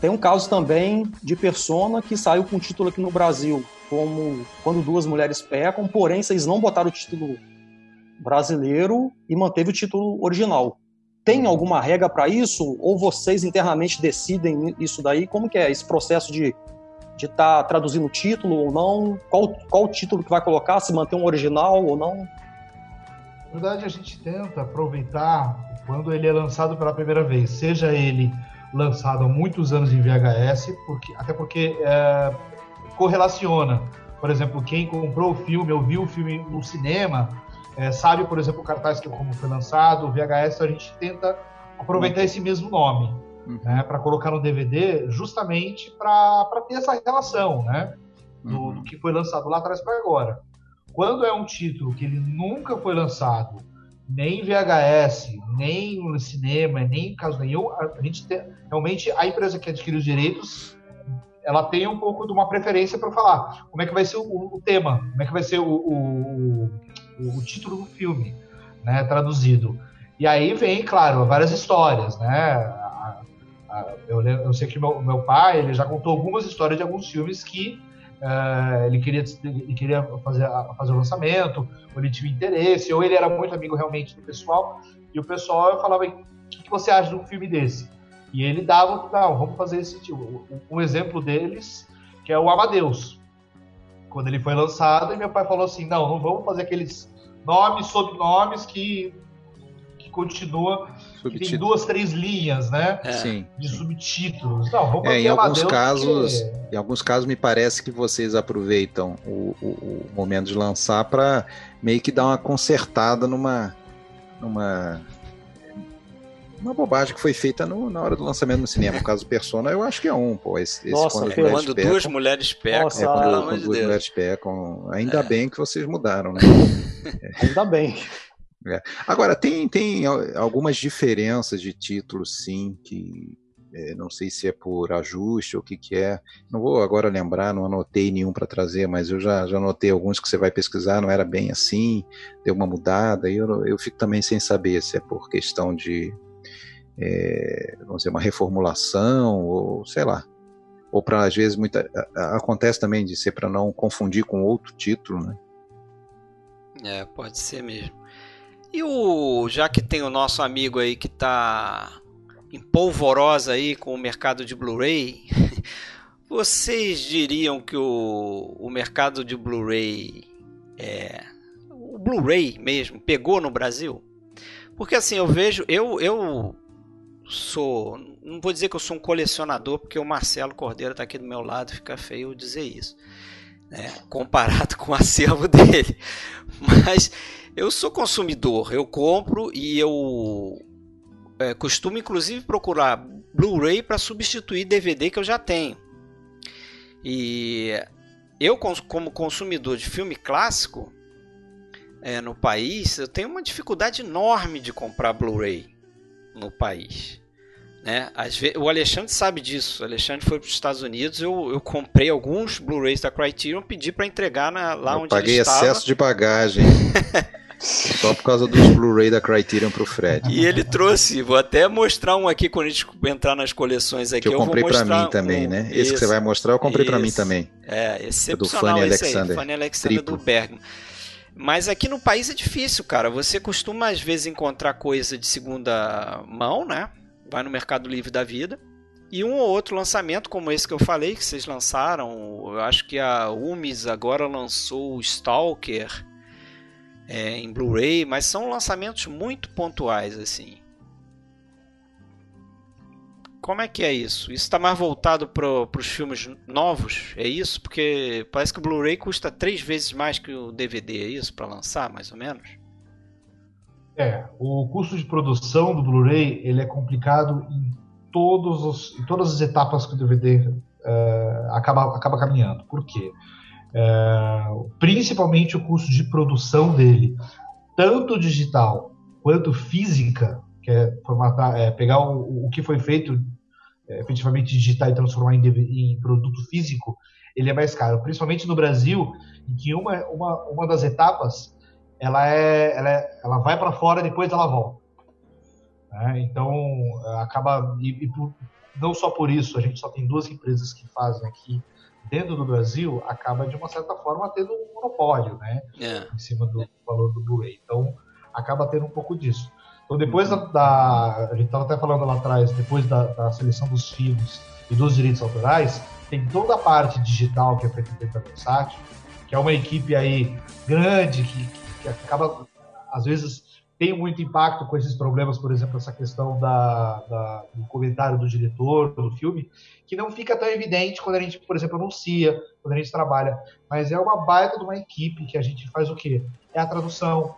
Tem um caso também de Persona que saiu com o título aqui no Brasil, como Quando Duas Mulheres Pecam, porém vocês não botaram o título brasileiro e manteve o título original. Tem alguma regra para isso? Ou vocês internamente decidem isso daí? Como que é esse processo de de estar tá traduzindo o título ou não? Qual, qual o título que vai colocar? Se manter um original ou não? Na verdade, a gente tenta aproveitar quando ele é lançado pela primeira vez, seja ele lançado há muitos anos em VHS, porque, até porque é, correlaciona. Por exemplo, quem comprou o filme ou viu o filme no cinema é, sabe, por exemplo, o cartaz que como foi lançado, o VHS, a gente tenta aproveitar uhum. esse mesmo nome uhum. né, para colocar no DVD, justamente para ter essa relação, né, do, uhum. do, que foi lançado lá atrás para agora. Quando é um título que ele nunca foi lançado, nem em VHS, nem no cinema, nem em caso nenhum, a gente tem, realmente a empresa que adquire os direitos ela tem um pouco de uma preferência para falar como é que vai ser o, o, tema, como é que vai ser o, o, o, título do filme, né, traduzido. E aí vem, claro, várias histórias, né? A, a, eu, eu, sei que meu, meu pai ele já contou algumas histórias de alguns filmes que uh, ele queria, ele queria fazer, fazer o lançamento, ou ele tinha interesse, ou ele era muito amigo realmente do pessoal, e o pessoal falava, o que, que você acha de um filme desse? E ele dava, não, vamos fazer esse tipo. Um exemplo deles, que é o Amadeus. Quando ele foi lançado, e meu pai falou assim, não, não vamos fazer aqueles nomes, sobnomes que, que continua, que tem duas, três linhas, né? É. Sim. De subtítulos. Não, vamos é, em alguns casos, porque... em alguns casos me parece que vocês aproveitam o, o, o momento de lançar para meio que dar uma consertada numa numa uma bobagem que foi feita no, na hora do lançamento no cinema. No caso do Persona, eu acho que é um, pô. Esse, Nossa, quando, mulheres quando pecam, duas mulheres pecam. Nossa, é, quando, quando de duas Deus. mulheres pecam. Ainda é. bem que vocês mudaram, né? <laughs> Ainda bem. É. Agora, tem, tem algumas diferenças de títulos, sim, que é, não sei se é por ajuste ou o que, que é. Não vou agora lembrar, não anotei nenhum para trazer, mas eu já, já anotei alguns que você vai pesquisar, não era bem assim, deu uma mudada, e eu, eu fico também sem saber se é por questão de, é, vamos dizer, uma reformulação, ou sei lá. Ou para, às vezes, muita, acontece também de ser para não confundir com outro título, né? É, pode ser mesmo. E o já que tem o nosso amigo aí que está em polvorosa aí com o mercado de Blu-ray, <laughs> vocês diriam que o, o mercado de Blu-ray é o Blu-ray mesmo pegou no Brasil? Porque assim, eu vejo, eu eu sou. Não vou dizer que eu sou um colecionador, porque o Marcelo Cordeiro está aqui do meu lado, fica feio dizer isso. Né, comparado <laughs> com o acervo dele. Mas eu sou consumidor, eu compro e eu é, costumo inclusive procurar Blu-ray para substituir DVD que eu já tenho. E eu, como consumidor de filme clássico é, no país, eu tenho uma dificuldade enorme de comprar Blu-ray no país. Né? Vezes, o Alexandre sabe disso. O Alexandre foi para os Estados Unidos. Eu, eu comprei alguns Blu-rays da Criterion, pedi para entregar na, lá eu onde paguei ele estava. Paguei excesso de bagagem. <laughs> Só por causa dos Blu-ray da Criterion para o Fred. E ele trouxe, vou até mostrar um aqui quando a gente entrar nas coleções aqui. Que eu comprei para mim também, um, né? Esse, esse, que você vai mostrar, eu comprei para mim também. É, excepcional do Fanny Alexander. Aí, Fanny Alexander Triplo. do Bergman. Mas aqui no país é difícil, cara. Você costuma às vezes encontrar coisa de segunda mão, né? Vai no Mercado Livre da vida. E um ou outro lançamento, como esse que eu falei, que vocês lançaram. Eu acho que a Umis agora lançou o Stalker é, em Blu-ray, mas são lançamentos muito pontuais, assim. Como é que é isso? Isso está mais voltado para os filmes novos? É isso? Porque parece que o Blu-ray custa três vezes mais que o DVD, é isso? Para lançar, mais ou menos? É, o custo de produção do Blu-ray ele é complicado em, todos os, em todas as etapas que o DVD uh, é, acaba, acaba caminhando. Por quê? Uh, principalmente o custo de produção dele, tanto digital quanto física, que é, formatar, é pegar o, o, que foi feito é, efetivamente digital e transformar em, em, produto físico, ele é mais caro. Principalmente no Brasil, em que uma, uma, uma das etapas ela é, ela, é, ela vai para fora e depois ela volta. Né? Então acaba e, e por, não só por isso a gente só tem duas empresas que fazem aqui dentro do Brasil acaba de uma certa forma tendo um monopólio, né, é. em cima do valor do Blu-ray. Então acaba tendo um pouco disso. Então depois da, da a gente estava até falando lá atrás, depois da, da, seleção dos filmes e dos direitos autorais, tem toda a parte digital que é feita dentro da Versátil, que é uma equipe aí grande que, que acaba, às vezes, tem muito impacto com esses problemas, por exemplo, essa questão da, da, do comentário do diretor do filme, que não fica tão evidente quando a gente, por exemplo, anuncia, quando a gente trabalha. Mas é uma baita de uma equipe que a gente faz o quê? É a tradução,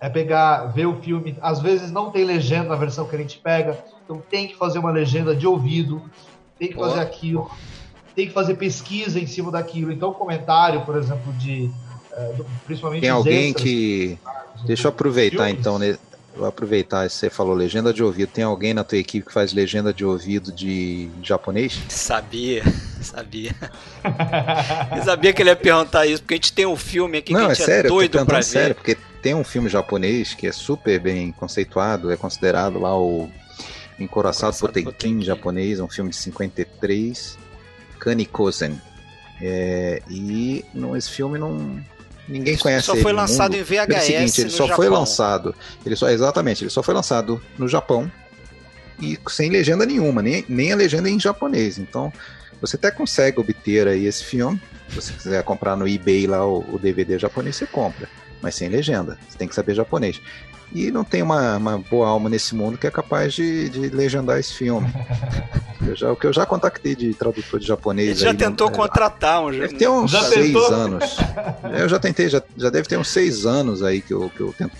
é pegar, ver o filme. Às vezes não tem legenda na versão que a gente pega, então tem que fazer uma legenda de ouvido, tem que fazer aquilo, tem que fazer pesquisa em cima daquilo. Então, comentário, por exemplo, de. Principalmente tem alguém extras, que Deixa eu aproveitar então, né? Vou aproveitar, você falou legenda de ouvido. Tem alguém na tua equipe que faz legenda de ouvido de japonês? Sabia, <laughs> sabia. eu sabia que ele ia perguntar isso, porque a gente tem um filme aqui Não, que a gente é, sério, é doido eu tô pra ver. sério, porque tem um filme japonês que é super bem conceituado, é considerado lá o Encoraçado Potemkin japonês, um filme de 53, Kanikosen. É, e não, esse filme não, Ninguém conhece Só foi lançado em VHS. É seguinte, ele só Japão. foi lançado. Ele só, exatamente, ele só foi lançado no Japão e sem legenda nenhuma, nem, nem a legenda em japonês. Então, você até consegue obter aí esse filme. Se você quiser comprar no eBay lá o, o DVD japonês, você compra, mas sem legenda. Você tem que saber japonês. E não tem uma, uma boa alma nesse mundo que é capaz de, de legendar esse filme. <laughs> Eu já, o que eu já contactei de tradutor de japonês. Ele já aí, tentou não, contratar um Deve ter uns já seis tentou? anos. <laughs> Eu já tentei, já, já deve ter uns seis anos aí que eu, que eu tento.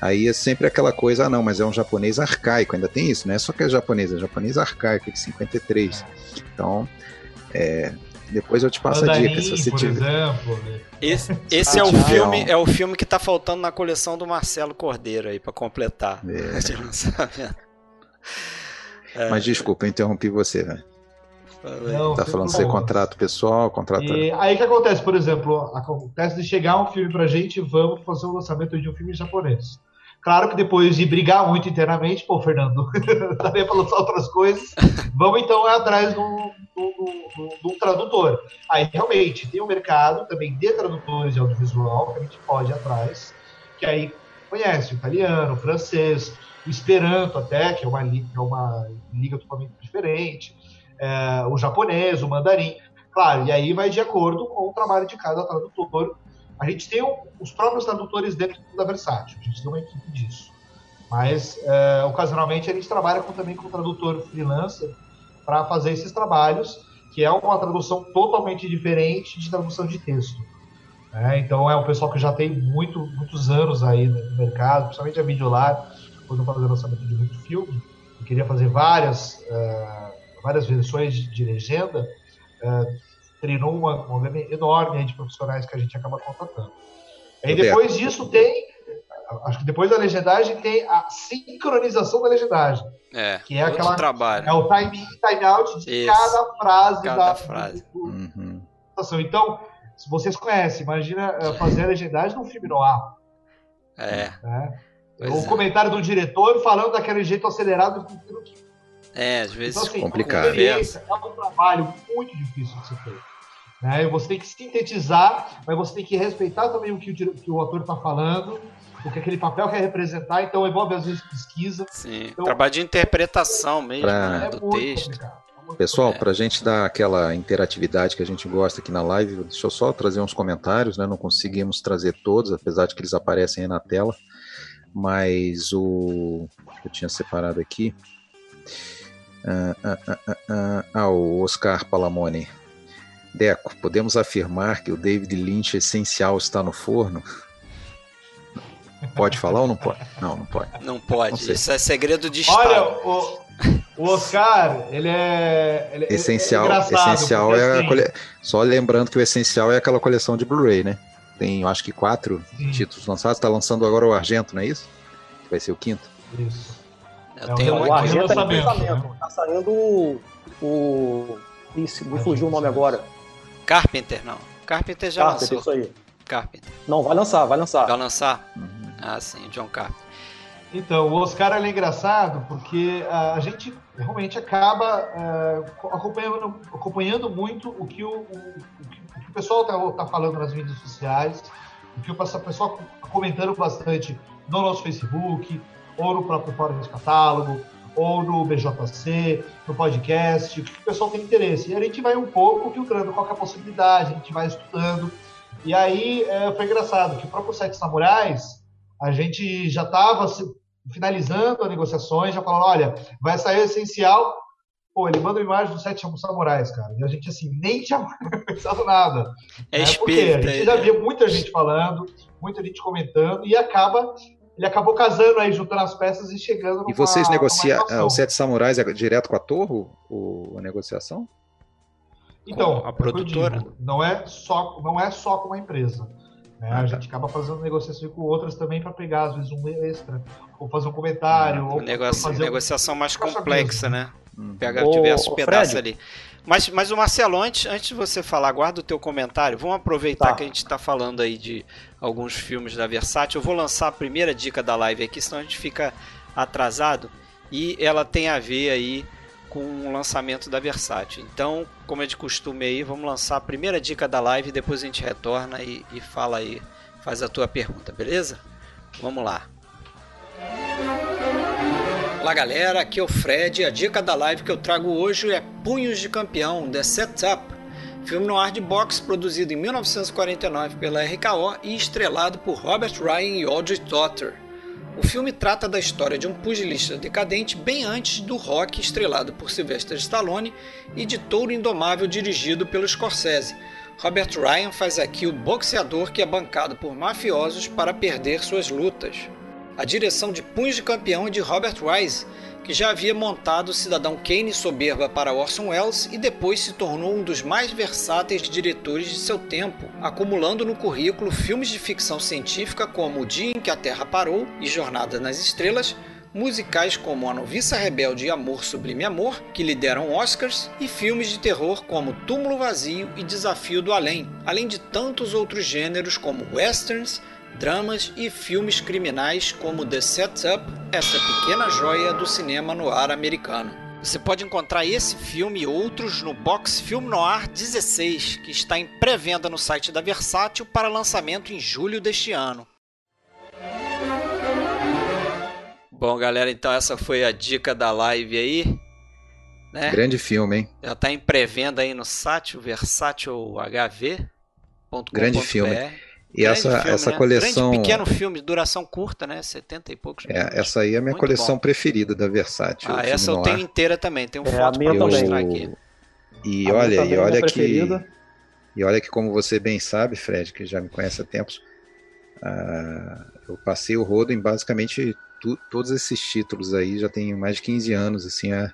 Aí é sempre aquela coisa, ah, não, mas é um japonês arcaico, ainda tem isso, não é só que é japonês, é japonês arcaico de 53. Então, é, depois eu te passo Mandarim, a dica se você tiver. Exemplo, né? Esse, <laughs> esse é o filme, é o filme que está faltando na coleção do Marcelo Cordeiro aí para completar. É. <laughs> É. Mas desculpa, eu interrompi você, velho. Não, tá falando ser contrato pessoal, contrato. E aí que acontece, por exemplo, acontece de chegar um filme pra gente, vamos fazer o um lançamento de um filme japonês. Claro que depois de brigar muito internamente, pô, Fernando, <laughs> também para outras coisas, vamos então atrás de um, tradutor. Aí realmente tem um mercado também de tradutores de audiovisual que a gente pode ir atrás, que aí conhece o italiano, o francês, o Esperanto até, que é uma, é uma liga totalmente diferente, é, o japonês, o mandarim. Claro, e aí vai de acordo com o trabalho de cada tradutor. A gente tem os próprios tradutores dentro da Versátil, a gente tem uma equipe disso. Mas, é, ocasionalmente, a gente trabalha com, também com tradutor freelancer para fazer esses trabalhos, que é uma tradução totalmente diferente de tradução de texto. É, então, é um pessoal que já tem muito, muitos anos aí no mercado, principalmente a Videolar, quando fazer lançamento de muito filme, e queria fazer várias, uh, várias versões de, de legenda, uh, treinou uma, uma gama enorme de profissionais que a gente acaba contratando. Aí depois disso tem, acho que depois da legendagem tem a sincronização da legendagem. É, que é aquela trabalho. É o time in, time out de Isso, cada frase cada da frase. Uhum. Então, se vocês conhecem, imagina eh, fazer a legendagem num filme no ar. É. Né? o é. comentário do diretor falando daquele jeito acelerado. É, às vezes então, assim, complicado. É um trabalho muito difícil de ser feito. Né? Você tem que sintetizar, mas você tem que respeitar também o que o, que o ator está falando, o que aquele papel quer representar, então envolve às vezes pesquisa. Sim, então, trabalho de interpretação mesmo, pra... né, do é texto. Complicado. Pessoal, para a gente dar aquela interatividade que a gente gosta aqui na live, deixa eu só trazer uns comentários, né? Não conseguimos trazer todos, apesar de que eles aparecem aí na tela mas o. Eu tinha separado aqui. Ah, ah, ah, ah, ah, ah o Oscar Palamone. Deco, podemos afirmar que o David Lynch essencial está no forno? Pode falar ou não pode? Não, não pode. Não pode. Não Isso é segredo de Estado. Olha, o, o Oscar, ele é. Ele, essencial, é essencial é assim... a cole... Só lembrando que o essencial é aquela coleção de Blu-ray, né? Tem, eu acho que quatro Sim. títulos lançados. Está lançando agora o Argento, não é isso? Que vai ser o quinto? Isso. Eu é tenho o Argento tá em pensamento. Tá saindo o. o... Isso, me fugiu o nome agora. Carpenter, não. Carpenter já Carpenter, lançou. isso aí. Carpenter. Não, vai lançar, vai lançar. Vai lançar? Uhum. Ah, sim, John Carpenter. Então, o Oscar é engraçado porque a gente realmente acaba uh, acompanhando, acompanhando muito o que o, o, o que pessoal está tá falando nas mídias sociais, o que o pessoal tá comentando bastante no nosso Facebook, ou no próprio Fórum de Catálogo, ou no BJC, no podcast, o que o pessoal tem interesse. E a gente vai um pouco filtrando qual é a possibilidade, a gente vai estudando. E aí é, foi engraçado que o próprio Sete Samurais, a gente já estava finalizando as negociações, já falando, olha, vai sair o essencial. Pô, ele manda uma imagem do Sete Samurais, cara. E a gente, assim, nem tinha <laughs> pensado nada. É né? espírita. A gente já via muita gente falando, muita gente comentando, e acaba ele acabou casando aí, juntando as peças e chegando E vocês negociam o Sete Samurais é direto com a Torre, o, a negociação? Então, a produtora? Digo, não é só não é só com uma empresa. Né? Ah, a tá. gente acaba fazendo negociação com outras também para pegar, às vezes, um extra, ou fazer um comentário. Ah, ou fazer negociação um... mais complexa, né? Hum. Pega diversos pedaços ali. Mas, mas o Marcelo, antes, antes de você falar, guarda o teu comentário. Vamos aproveitar tá. que a gente está falando aí de alguns filmes da Versátil. Eu vou lançar a primeira dica da live aqui, senão a gente fica atrasado. E ela tem a ver aí com o lançamento da Versátil. Então, como é de costume aí, vamos lançar a primeira dica da live, depois a gente retorna e, e fala aí, faz a tua pergunta, beleza? Vamos lá. Olá galera, aqui é o Fred. A dica da live que eu trago hoje é Punhos de Campeão, The Setup, filme no ar de boxe produzido em 1949 pela RKO e estrelado por Robert Ryan e Audrey Totter. O filme trata da história de um pugilista decadente bem antes do rock estrelado por Sylvester Stallone e de Touro Indomável dirigido pelo Scorsese. Robert Ryan faz aqui o boxeador que é bancado por mafiosos para perder suas lutas. A direção de Punhos de Campeão é de Robert Wise, que já havia montado o Cidadão Kane soberba para Orson Welles e depois se tornou um dos mais versáteis diretores de seu tempo, acumulando no currículo filmes de ficção científica como O Dia em que a Terra Parou e Jornada nas Estrelas, musicais como A Noviça Rebelde e Amor Sublime Amor, que lhe deram Oscars, e filmes de terror como Túmulo Vazio e Desafio do Além, além de tantos outros gêneros como westerns, dramas e filmes criminais como The Setup, essa pequena joia do cinema no ar americano. Você pode encontrar esse filme e outros no Box Film Noir 16, que está em pré-venda no site da Versátil para lançamento em julho deste ano. Bom, galera, então essa foi a dica da live aí. Né? Grande filme, hein? Já está em pré-venda aí no site, versátilhv.com.br. Grande filme. E essa, filme, essa né? coleção. Grande, pequeno filme, duração curta, né? 70 e poucos minutos. É, essa aí é a minha Muito coleção bom. preferida da Versátil. Ah, essa eu tenho inteira também. Tem um é, foto para mostrar aqui. E a olha, e olha que. E olha que, como você bem sabe, Fred, que já me conhece há tempos, uh, eu passei o rodo em basicamente tu, todos esses títulos aí, já tem mais de 15 anos, assim, a,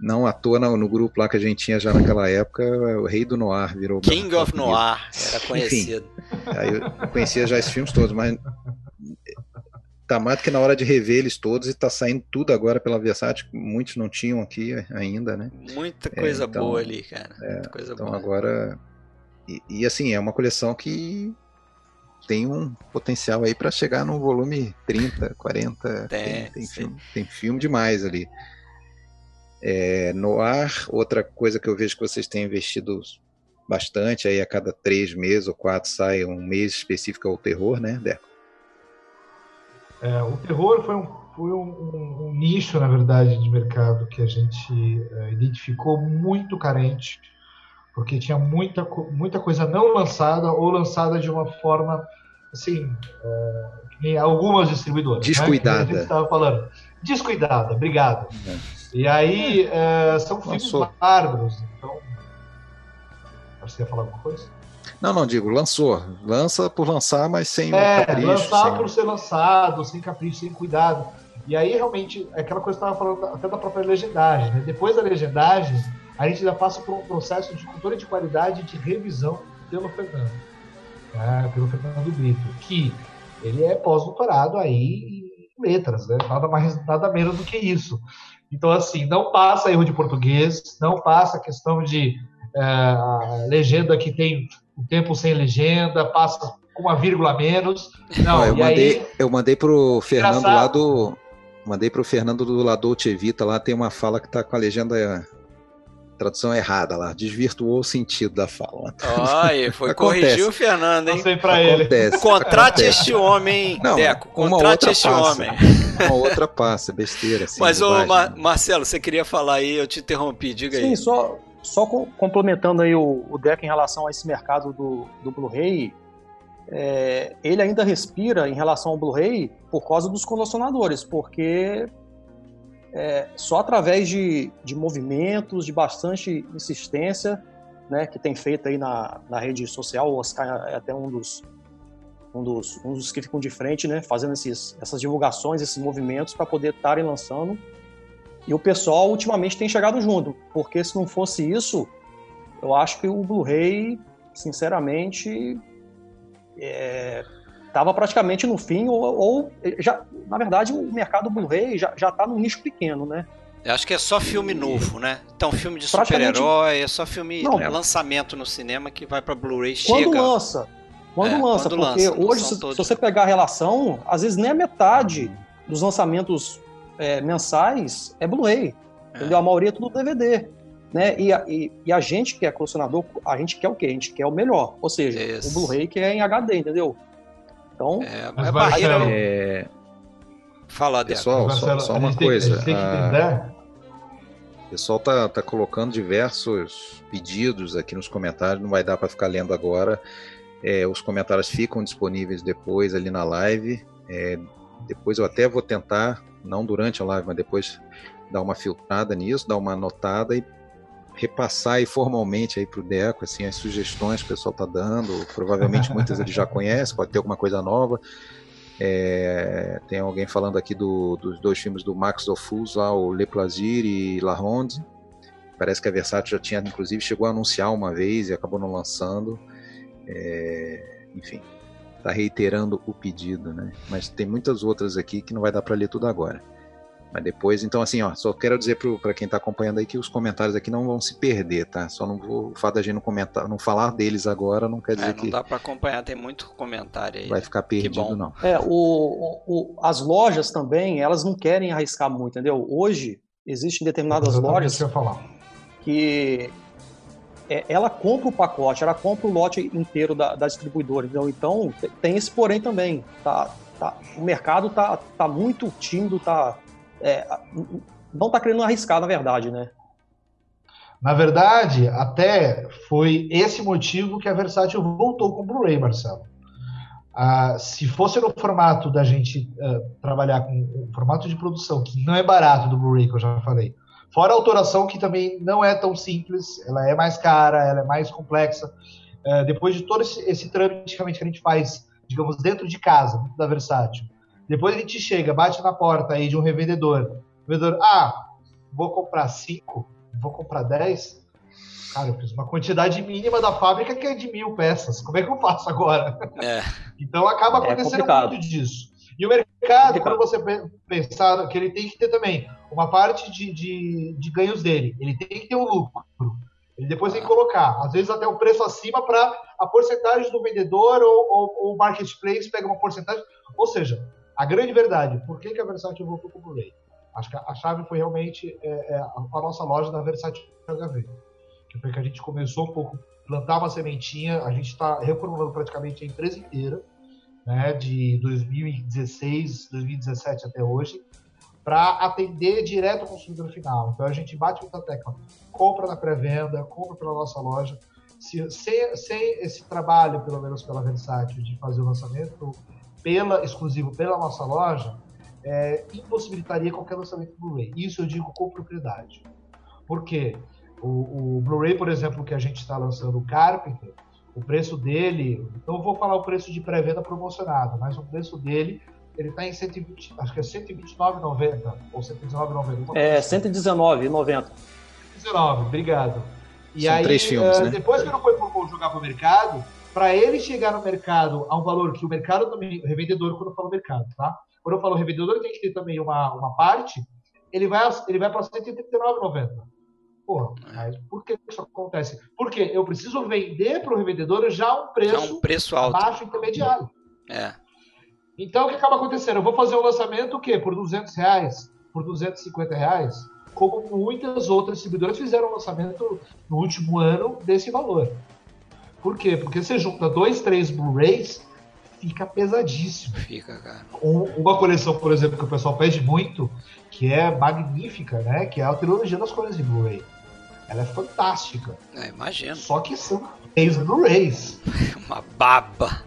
não à toa no, no, grupo lá que a gente tinha já naquela época, o Rei do Noir virou. King of Noir, era conhecido. Enfim, aí eu conhecia já esses filmes todos, mas tá mais do que na hora de rever eles todos e tá saindo tudo agora pela Versátil, muitos não tinham aqui ainda, né? Muita coisa é, então, boa ali, cara. É, então boa. agora. E, e, assim, é uma coleção que tem um potencial aí para chegar no volume 30, 40. Tem, tem, tem filme, tem filme demais ali. É, no ar, outra coisa que eu vejo que vocês têm investido bastante, aí a cada três meses ou quatro sai um mês específico ao terror, né, Deco? É, o terror foi, um, foi um, um, um, nicho, na verdade, de mercado que a gente é, identificou muito carente, porque tinha muita, muita coisa não lançada ou lançada de uma forma, assim, é, em algumas distribuidoras. Descuidada. Né, que a gente estava falando. Descuidada, obrigado. É. E aí é, são filmes bárbaros. Então. Você ia falar alguma coisa? Não, não, digo, lançou. Lança por lançar, mas sem é, capricho. Lançar sem... por ser lançado, sem capricho, sem cuidado. E aí, realmente, é aquela coisa que eu estava falando até da própria legendagem. Né? Depois da legendagem, a gente ainda passa por um processo de cultura de qualidade de revisão pelo Fernando. Né? Pelo Fernando Brito. Que ele é pós-doutorado aí em letras, né? Nada mais, nada menos do que isso. Então, assim, não passa erro de português, não passa questão de é, legenda que tem o tempo sem legenda, passa com uma vírgula a menos. Não, eu, mandei, aí, eu mandei pro Fernando engraçado. lá do. Mandei pro Fernando do Ladolce Vita, lá tem uma fala que tá com a legenda tradução errada lá, desvirtuou o sentido da fala. Ai, <laughs> foi corrigir o Fernando, hein? Não sei pra ele. Contrate acontece. este homem, Não, Deco. Contrate este passa. homem. Uma outra passa, besteira. Assim, Mas, ô, Mar Marcelo, você queria falar aí, eu te interrompi, diga Sim, aí. Sim, só, só complementando aí o, o Deco em relação a esse mercado do, do Blu-ray, é, ele ainda respira em relação ao Blu-ray por causa dos colecionadores, porque é, só através de, de movimentos, de bastante insistência, né, que tem feito aí na, na rede social, o Oscar é até um dos, um dos, um dos que ficam de frente, né, fazendo esses, essas divulgações, esses movimentos para poder estarem lançando. E o pessoal ultimamente tem chegado junto, porque se não fosse isso, eu acho que o Blu-ray, sinceramente, estava é, praticamente no fim, ou, ou, já, na verdade, o mercado Blu-ray já está num nicho pequeno, né? Eu acho que é só filme novo, né? Então, filme de super-herói, é só filme Não, lançamento no cinema que vai para Blu-ray chega. Quando lança. Quando é, lança, quando porque lança, hoje, se, se, você pegar a relação, às vezes nem a metade dos lançamentos é, mensais é Blu-ray. É. Entendeu? A maioria é tudo DVD. Né? E, a, e, e, a gente que é colecionador, a gente quer o quê? A gente quer o melhor. Ou seja, Isso. o Blu-ray que é em HD, entendeu? Então. É, é barreira. É... Fala, Pessoal, só, só uma coisa. Tem, a... O pessoal tá, tá colocando diversos pedidos aqui nos comentários, não vai dar para ficar lendo agora. É, os comentários ficam disponíveis depois ali na live. É, depois eu até vou tentar, não durante a live, mas depois dar uma filtrada nisso, dar uma anotada e repassar aí formalmente aí para o Deco assim as sugestões que o pessoal está dando. Provavelmente muitas ele já <laughs> conhece, pode ter alguma coisa nova. É, tem alguém falando aqui do, dos dois filmes do Max Ophuls lá, o Le Plaisir e La Ronde. Parece que a Versátil já tinha, inclusive, chegou a anunciar uma vez e acabou não lançando. É, enfim, está reiterando o pedido, né? Mas tem muitas outras aqui que não vai dar para ler tudo agora. Mas depois, então assim, ó, só quero dizer para quem está acompanhando aí que os comentários aqui não vão se perder, tá? Só não vou, o fato da gente não comentar, não falar deles agora não quer dizer é, não que. Não dá para acompanhar, tem muito comentário aí. Vai ficar perdido, não. É, o, o, as lojas também, elas não querem arriscar muito, entendeu? Hoje, existem determinadas lojas que é, ela compra o pacote, ela compra o lote inteiro da, da distribuidora, entendeu? Então, tem esse porém também, tá? tá o mercado tá, tá muito tímido, tá é, não está querendo arriscar, na verdade, né? Na verdade, até foi esse motivo que a Versátil voltou com o Blu-ray, Marcelo. Ah, se fosse no formato da gente uh, trabalhar com o formato de produção, que não é barato do Blu-ray, que eu já falei, fora a autoração, que também não é tão simples, ela é mais cara, ela é mais complexa. Uh, depois de todo esse, esse trâmite que a gente faz, digamos, dentro de casa, dentro da Versátil, depois a gente chega, bate na porta aí de um revendedor. O vendedor, ah, vou comprar cinco, vou comprar dez. Cara, eu fiz uma quantidade mínima da fábrica que é de mil peças. Como é que eu faço agora? É. <laughs> então acaba é acontecendo é muito disso. E o mercado, quando você pensar que ele tem que ter também uma parte de, de, de ganhos dele, ele tem que ter um lucro. Ele depois tem que colocar, às vezes até o preço acima para a porcentagem do vendedor ou, o marketplace pega uma porcentagem. Ou seja, a grande verdade, por que, que a Versátil voltou com o Blu-ray? Acho que a chave foi realmente é, é, a, nossa loja da Versátil HV. Que foi que a gente começou um pouco, plantar uma sementinha, a gente está reformulando praticamente a empresa inteira, né, de 2016, 2017 até hoje, para atender direto ao consumidor final. Então a gente bate muita tecla, compra na pré-venda, compra pela nossa loja. Se, sem, sem esse trabalho, pelo menos pela Versátil, de fazer o lançamento pela exclusivo pela nossa loja, é, impossibilitaria qualquer lançamento Blu-ray. Isso eu digo com propriedade. Por quê? O, o Blu-ray, por exemplo, que a gente está lançando, o Carpenter, o preço dele, não vou falar o preço de pré-venda promocionado, mas o preço dele ele está em 120, acho que é 129,90 ou 119,90. É, 119,90. 119, obrigado. E São aí, três filmes, uh, né? depois que não foi jogar para o mercado, para ele chegar no mercado a um valor que o mercado também, o revendedor, quando eu falo mercado, tá? Quando eu falo revendedor, tem que ter também uma, uma parte, ele vai, ele vai para 139,90. Porra, mas por que isso acontece? Porque eu preciso vender para o revendedor já um preço, já um preço alto. baixo intermediário. É. Então, o que acaba acontecendo? Eu vou fazer um lançamento o quê? Por 200 reais? Por 250 reais? Como muitas outras distribuidoras fizeram um lançamento no último ano desse valor. Por quê? Porque você junta dois, três Blu-rays, fica pesadíssimo. Fica, cara. uma coleção, por exemplo, que o pessoal pede muito, que é magnífica, né? Que é a trilogia das cores de Blu-ray. Ela é fantástica. É, imagino. Só que são três Blu-rays. <laughs> Uma baba.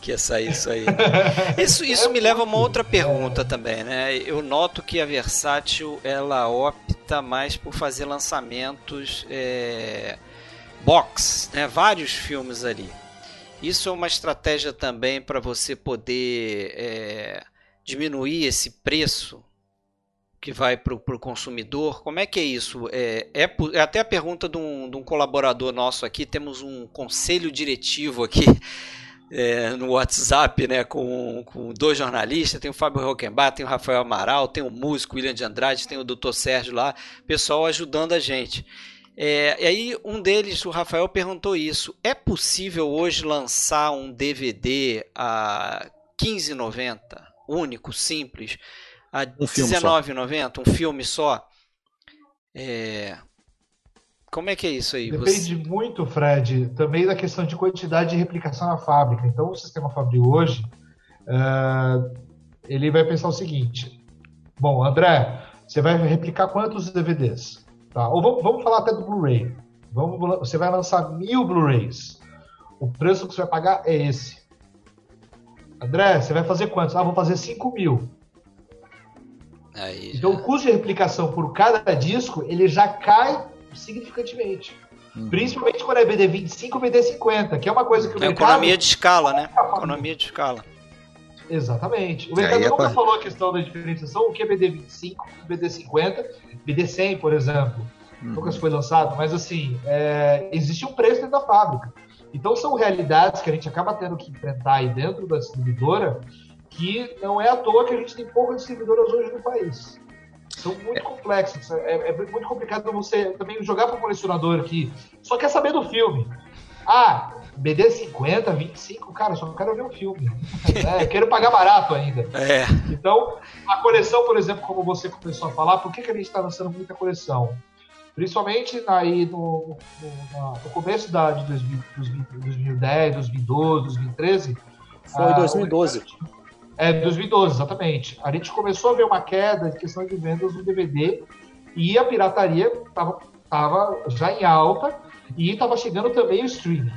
que ia sair isso aí. <laughs> Isso, isso me leva a uma outra pergunta também, né? Eu noto que a Versátil ela opta mais por fazer lançamentos é, box, né? Vários filmes ali. Isso é uma estratégia também para você poder é, diminuir esse preço que vai para o consumidor? Como é que é isso? É, é, é até a pergunta de um, de um, colaborador nosso aqui. Temos um conselho diretivo aqui é, no WhatsApp, né, com, com, dois jornalistas. Tem o Fábio Roquembar, tem o Rafael Amaral, tem o músico William de Andrade, tem o Dr. Sérgio lá, pessoal ajudando a gente. É, e aí um deles, o Rafael, perguntou isso. É possível hoje lançar um DVD a 15,90, único, simples? a um R$19,90, um filme só. É... Como é que é isso aí? Depende Você... muito, Fred, também da questão de quantidade de replicação na fábrica. Então, o sistema Fabril hoje, uh, ele vai pensar o seguinte: bom, André, você vai replicar quantos DVDs? Tá? Ou vamos, vamos falar até do Blu-ray. Vamos, você vai lançar mil Blu-rays. O preço que você vai pagar é esse. André, você vai fazer quantos? Ah, vou fazer 5 mil. Aí então já... o custo de replicação por cada disco ele já cai significativamente. Uhum. Principalmente quando é BD25 ou BD50, que é uma coisa que o é mercado... economia de escala, né? Economia de escala. Exatamente. O mercado nunca falou a questão da diferenciação, o que é BD25, BD50, BD100, por exemplo. Uhum. Nunca foi lançado, mas assim, é... existe um preço dentro da fábrica. Então são realidades que a gente acaba tendo que enfrentar aí dentro da distribuidora que não é à toa que a gente tem poucas distribuidoras hoje no país. São muito é. complexos. É, é, muito complicado você também jogar para o colecionador que só quer saber do filme. Ah, BD 50, 25, cara, só quero ver um filme. é, quero pagar barato ainda. É. Então, a coleção, por exemplo, como você começou a falar, por que, que a gente está lançando muita coleção? Principalmente aí no, no, no começo da, de 2010, 2012, 2013. Foi 2012. Ah, é, 2012, exatamente. A gente começou a ver uma queda de questão de vendas do DVD e a pirataria estava tava já em alta e estava chegando também o streaming.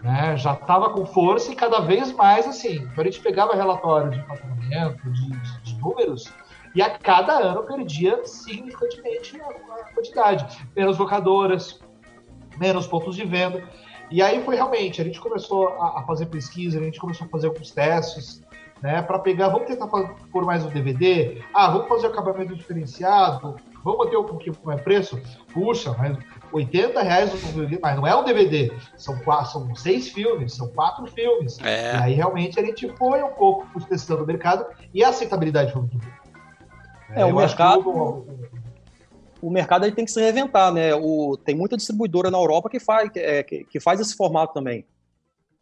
Né? Já estava com força e cada vez mais assim. A gente pegava relatório de faturamento, de, de, de, números, e a cada ano perdia significativamente a, a quantidade. Menos locadoras, menos pontos de venda. E aí foi realmente, a gente começou a, a fazer pesquisa, a gente começou a fazer alguns testes, né? Para pegar, vamos tentar pôr mais um DVD. Ah, vamos fazer o acabamento diferenciado. Vamos manter um pouquinho mais preço. Puxa, mas 80 reais um DVD, mas não é um DVD. São quatro, são seis filmes, são quatro filmes. É. E aí realmente a gente foi um pouco testando o mercado e a aceitabilidade foi muito boa. É, o mercado. O, o mercado aí tem que se reinventar, né? O, tem muita distribuidora na Europa que faz, que, é, que faz esse formato também.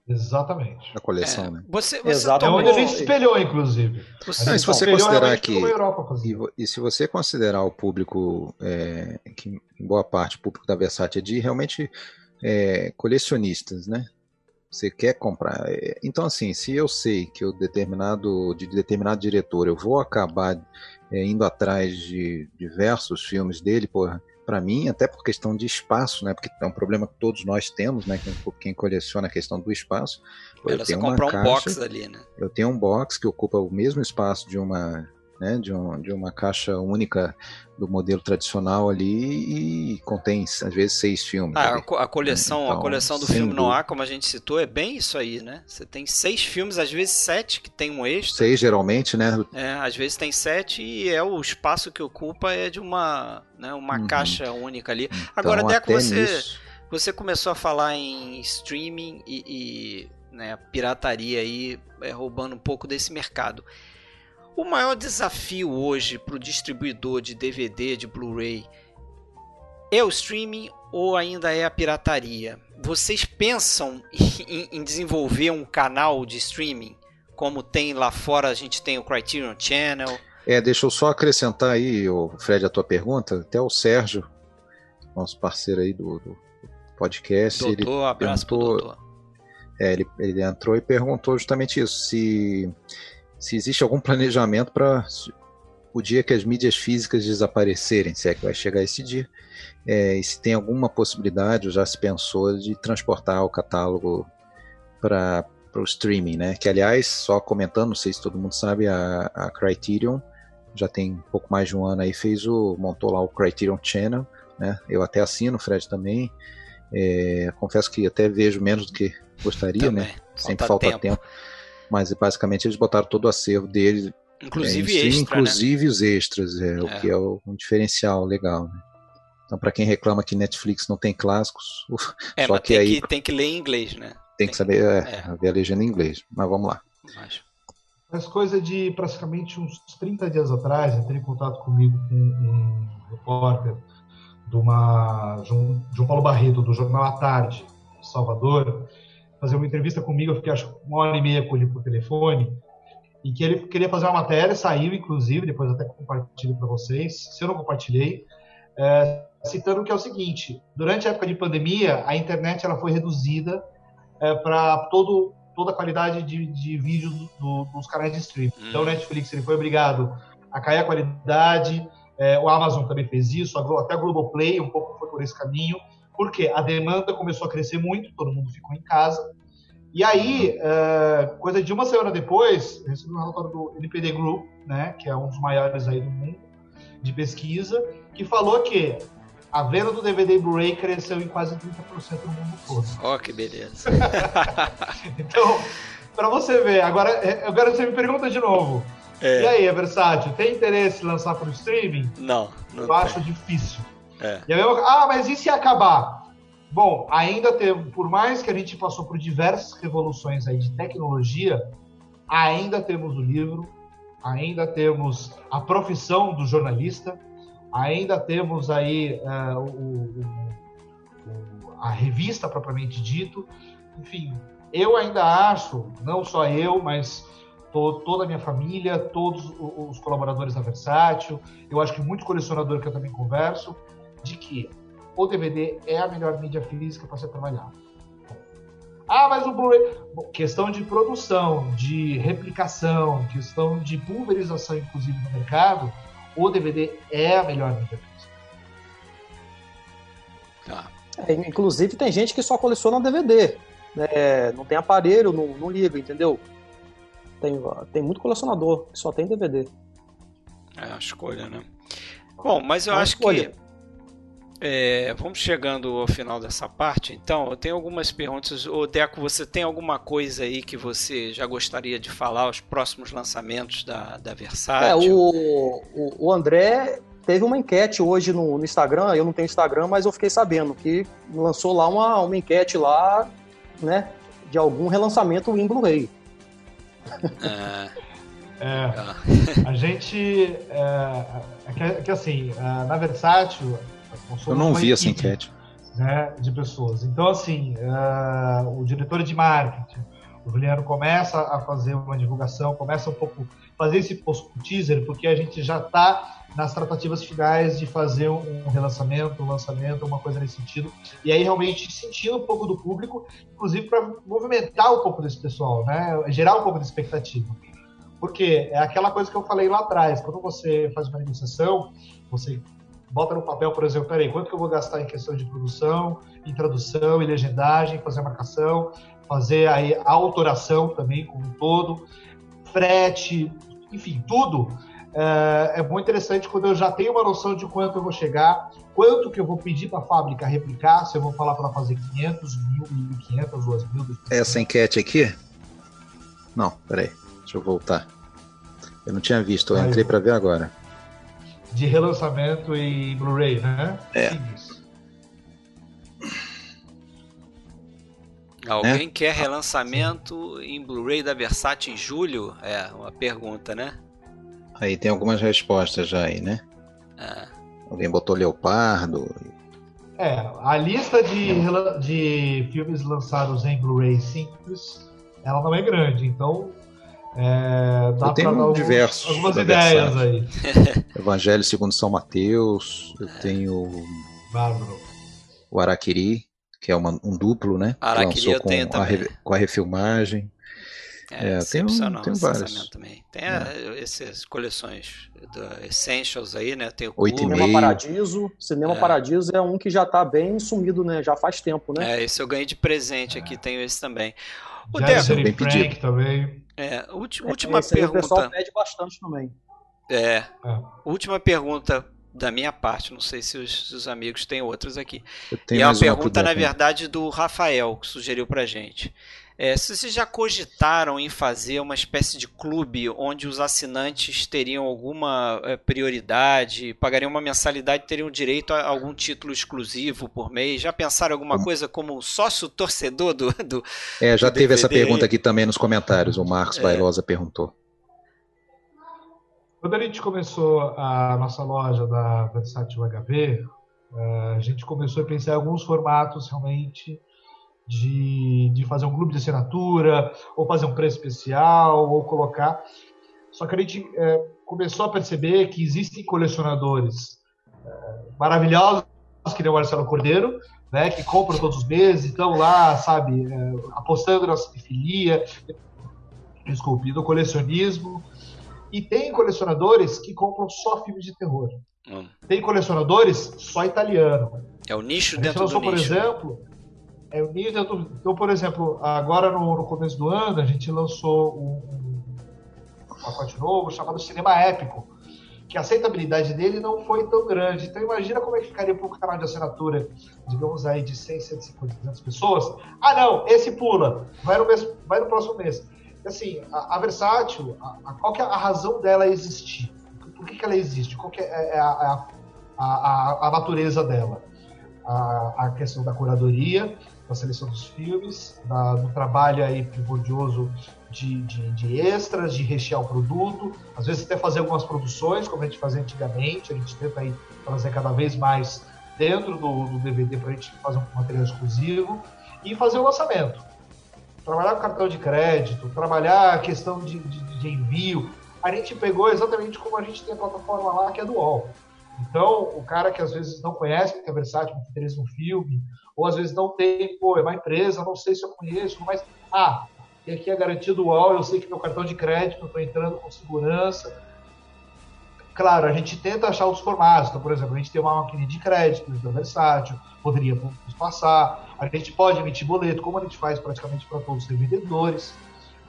Exatamente. A coleção, é. né? Você, você. Tomou... É onde a gente espelhou, inclusive. Você, Não, se você considerar que. E, e, se você considerar o público, é, que em boa parte o público da Versace é de realmente é, colecionistas, né? Você quer comprar. É, então, assim, se eu sei que o determinado, de determinado diretor eu vou acabar é, indo atrás de diversos filmes dele, porra para mim, até por questão de espaço, né? Porque é um problema que todos nós temos, né? Quem, quem coleciona a questão do espaço. Eu tenho uma um caixa, box ali, né? Eu tenho um box que ocupa o mesmo espaço de uma né, de, um, de uma caixa única do modelo tradicional ali e contém às vezes seis filmes. Ah, a coleção, então, a coleção do filme no ar, como a gente citou, é bem isso aí, né? Você tem seis filmes, às vezes sete que tem um extra. Seis geralmente, né? É, às vezes tem sete e é o espaço que ocupa é de uma, né, uma uhum. caixa única ali. Então, Agora, Deco, você nisso... você começou a falar em streaming e, e né, pirataria aí é, roubando um pouco desse mercado. O maior desafio hoje para o distribuidor de DVD, de Blu-ray, é o streaming ou ainda é a pirataria? Vocês pensam <laughs> em, em, desenvolver um canal de streaming, como tem lá fora, a gente tem o Criterion Channel? É, deixa eu só acrescentar aí, Fred, a tua pergunta. Até o Sérgio, nosso parceiro aí do, do podcast. Doutor, ele abraço perguntou, doutor. É, ele, ele entrou e perguntou justamente isso, se se existe algum planejamento para o dia que as mídias físicas desaparecerem, se é que vai chegar esse dia, é, e se tem alguma possibilidade, ou já se pensou, de transportar o catálogo para o streaming, né? Que aliás, só comentando, não sei se todo mundo sabe, a, a Criterion já tem um pouco mais de um ano aí fez o montou lá o Criterion Channel, né? Eu até assino, o Fred também. É, confesso que até vejo menos do que gostaria, Também. né? Sempre falta tempo. tempo. Mas basicamente eles botaram todo o acervo deles, inclusive, é, extra, inclusive né? os extras, é, é, o que é um diferencial legal. Né? Então, para quem reclama que Netflix não tem clássicos, <laughs> é, só que tem aí que, tem que ler em inglês, né? Tem, tem que saber é, ver a legenda em inglês. Mas vamos lá. Mas... Mas coisa de praticamente uns 30 dias atrás, entrei em contato comigo com um repórter de uma João, Paulo Barreto, do Jornal à Tarde, de Salvador, fazer uma entrevista comigo, eu fiquei acho uma hora e meia com ele por telefone, e que ele queria fazer uma matéria, saiu inclusive, depois até compartilho para vocês, se eu não compartilhei, é, citando que é o seguinte, durante a época de pandemia, a internet ela foi reduzida é, para todo toda a qualidade de, de vídeo do, dos canais de streaming. Hum. Então, o Netflix ele foi obrigado a cair a qualidade, é, o Amazon também fez isso, a, até a Globoplay um pouco foi por esse caminho, porque a demanda começou a crescer muito, todo mundo ficou em casa. E aí, é, coisa de uma semana depois, recebi um relatório do NPD Group, né, que é um dos maiores aí do mundo de pesquisa, que falou que a venda do DVD Blu-ray cresceu em quase 30% no mundo todo. Ó, oh, que beleza. <laughs> então, para você ver, agora, agora você me pergunta de novo. É. E aí, é versátil? Tem interesse em lançar para o streaming? Não. não Eu tem. acho difícil. É. E eu, ah, mas e se acabar? Bom, ainda tem, por mais que a gente passou por diversas revoluções aí de tecnologia, ainda temos o livro, ainda temos a profissão do jornalista, ainda temos aí uh, o, o, a revista propriamente dito. Enfim, eu ainda acho, não só eu, mas to, toda a minha família, todos os colaboradores da Versátil, eu acho que muito colecionador que eu também converso, de que o DVD é a melhor mídia física para você trabalhar. Ah, mas o Blu-ray. Questão de produção, de replicação, questão de pulverização, inclusive, no mercado, o DVD é a melhor mídia física. Tá. É, inclusive, tem gente que só coleciona DVD. Né? Não tem aparelho, não, não liga, entendeu? Tem, tem muito colecionador que só tem DVD. É a escolha, né? Bom, mas eu é acho escolha. que é, vamos chegando ao final dessa parte, então. Eu tenho algumas perguntas. Ô, Deco, você tem alguma coisa aí que você já gostaria de falar, os próximos lançamentos da, da Versátil? É, o, o, o André teve uma enquete hoje no, no, Instagram, eu não tenho Instagram, mas eu fiquei sabendo que lançou lá uma, uma enquete lá, né, de algum relançamento em Blu-ray. É, é, a gente, é, é que, é que assim, é, na Versátil eu não vi essa enquete. Né, de pessoas. Então, assim, uh, o diretor de marketing, o Juliano, começa a fazer uma divulgação, começa um pouco fazer esse teaser, porque a gente já está nas tratativas finais de fazer um relançamento, um lançamento, uma coisa nesse sentido. E aí realmente sentindo um pouco do público, inclusive para movimentar um pouco desse pessoal, né? Gerar um pouco de expectativa. Porque é aquela coisa que eu falei lá atrás, quando você faz uma negociação, você bota no papel, por exemplo, peraí, quanto que eu vou gastar em questão de produção, em tradução, em legendagem, fazer a marcação, fazer aí a autoração também como um todo, frete, enfim, tudo. É, é muito interessante quando eu já tenho uma noção de quanto eu vou chegar, quanto que eu vou pedir para a fábrica replicar, se eu vou falar para fazer 500, 1.000, 1.500, 2.000. Essa enquete aqui? Não, peraí, deixa eu voltar. Eu não tinha visto, eu entrei para ver agora de relançamento em Blu-ray, né? É. Alguém é? quer relançamento em Blu-ray da Versace em julho? É, uma pergunta, né? Aí tem algumas respostas já aí, né? É. Alguém botou Leopardo. É, a lista de, de filmes lançados em Blu-ray simples, ela não é grande, então é, dá eu tenho diversos. Algumas ideias aí. <laughs> Evangelho segundo São Mateus, eu tenho Bárbaro. o Araquiri, que é uma, um duplo, né? Araquiri eu com tenho a, com a refilmagem. É, é excepcional tem, um, tem vários. também. Tem é. a, essas coleções do Essentials aí, né? Tem o Oito Cinema Paradiso. Cinema é. Paradiso é um que já tá bem sumido, né? Já faz tempo, né? É, esse eu ganhei de presente aqui, tenho esse também. O Deco, bem pedido. também. É, última, última pergunta. O pessoal pede bastante também. É. é. Última pergunta da minha parte, não sei se os, os amigos têm outras aqui. e é uma pergunta, na verdade, do Rafael, que sugeriu pra gente. É, se vocês já cogitaram em fazer uma espécie de clube onde os assinantes teriam alguma é, prioridade, pagariam uma mensalidade, teriam direito a algum título exclusivo por mês? Já pensaram alguma hum. coisa como sócio torcedor do, do É, já do teve DVD? essa pergunta aqui também nos comentários. O Marcos é. Bailosa perguntou. Quando a gente começou a nossa loja da Versátil HV, é, a gente começou a pensar em alguns formatos realmente de, de fazer um clube de assinatura, ou fazer um preço especial, ou colocar. Só que a gente é, começou a perceber que existem colecionadores é, maravilhosos, que nem o Marcelo Cordeiro, né, que compram todos os meses, estão lá, sabe, é, apostando na cinefilia, desculpe, no colecionismo. E tem colecionadores que compram só filmes de terror. Hum. Tem colecionadores só italiano. É o nicho dentro lançou, do por nicho. exemplo, é o nível do, então, por exemplo, agora no, no, começo do ano a gente lançou um, um pacote novo chamado Cinema Épico, que a aceitabilidade dele não foi tão grande. Então imagina como é que ficaria para um canal de assinatura, digamos aí, de 100, 150, 200 pessoas. Ah não, esse pula, vai no, mês, vai no próximo mês. Assim, a, a Versátil, a, a, qual que é a razão dela existir? Por que, que ela existe? Qual que é, é, é a, a, a, natureza dela? A questão da curadoria, da seleção dos filmes, da, do trabalho aí primordioso de, de, de, extras, de rechear o produto, às vezes até fazer algumas produções, como a gente fazia antigamente, a gente tenta aí trazer cada vez mais dentro do, do DVD para a gente fazer um material exclusivo e fazer o lançamento. Trabalhar com cartão de crédito, trabalhar a questão de, de, envio. A gente pegou exatamente como a gente tem a plataforma lá, que é do UOL. Então, o cara que às vezes não conhece, que é versátil, que interessa filme, ou às vezes não tem, pô, é uma empresa, não sei se eu conheço, mas, ah, tem aqui a garantia do UOL, eu sei que meu cartão de crédito, estou entrando com segurança. Claro, a gente tenta achar outros formatos, então, por exemplo, a gente tem uma máquina de crédito, então versátil, poderia passar, a gente pode emitir boleto, como a gente faz praticamente para todos os revendedores,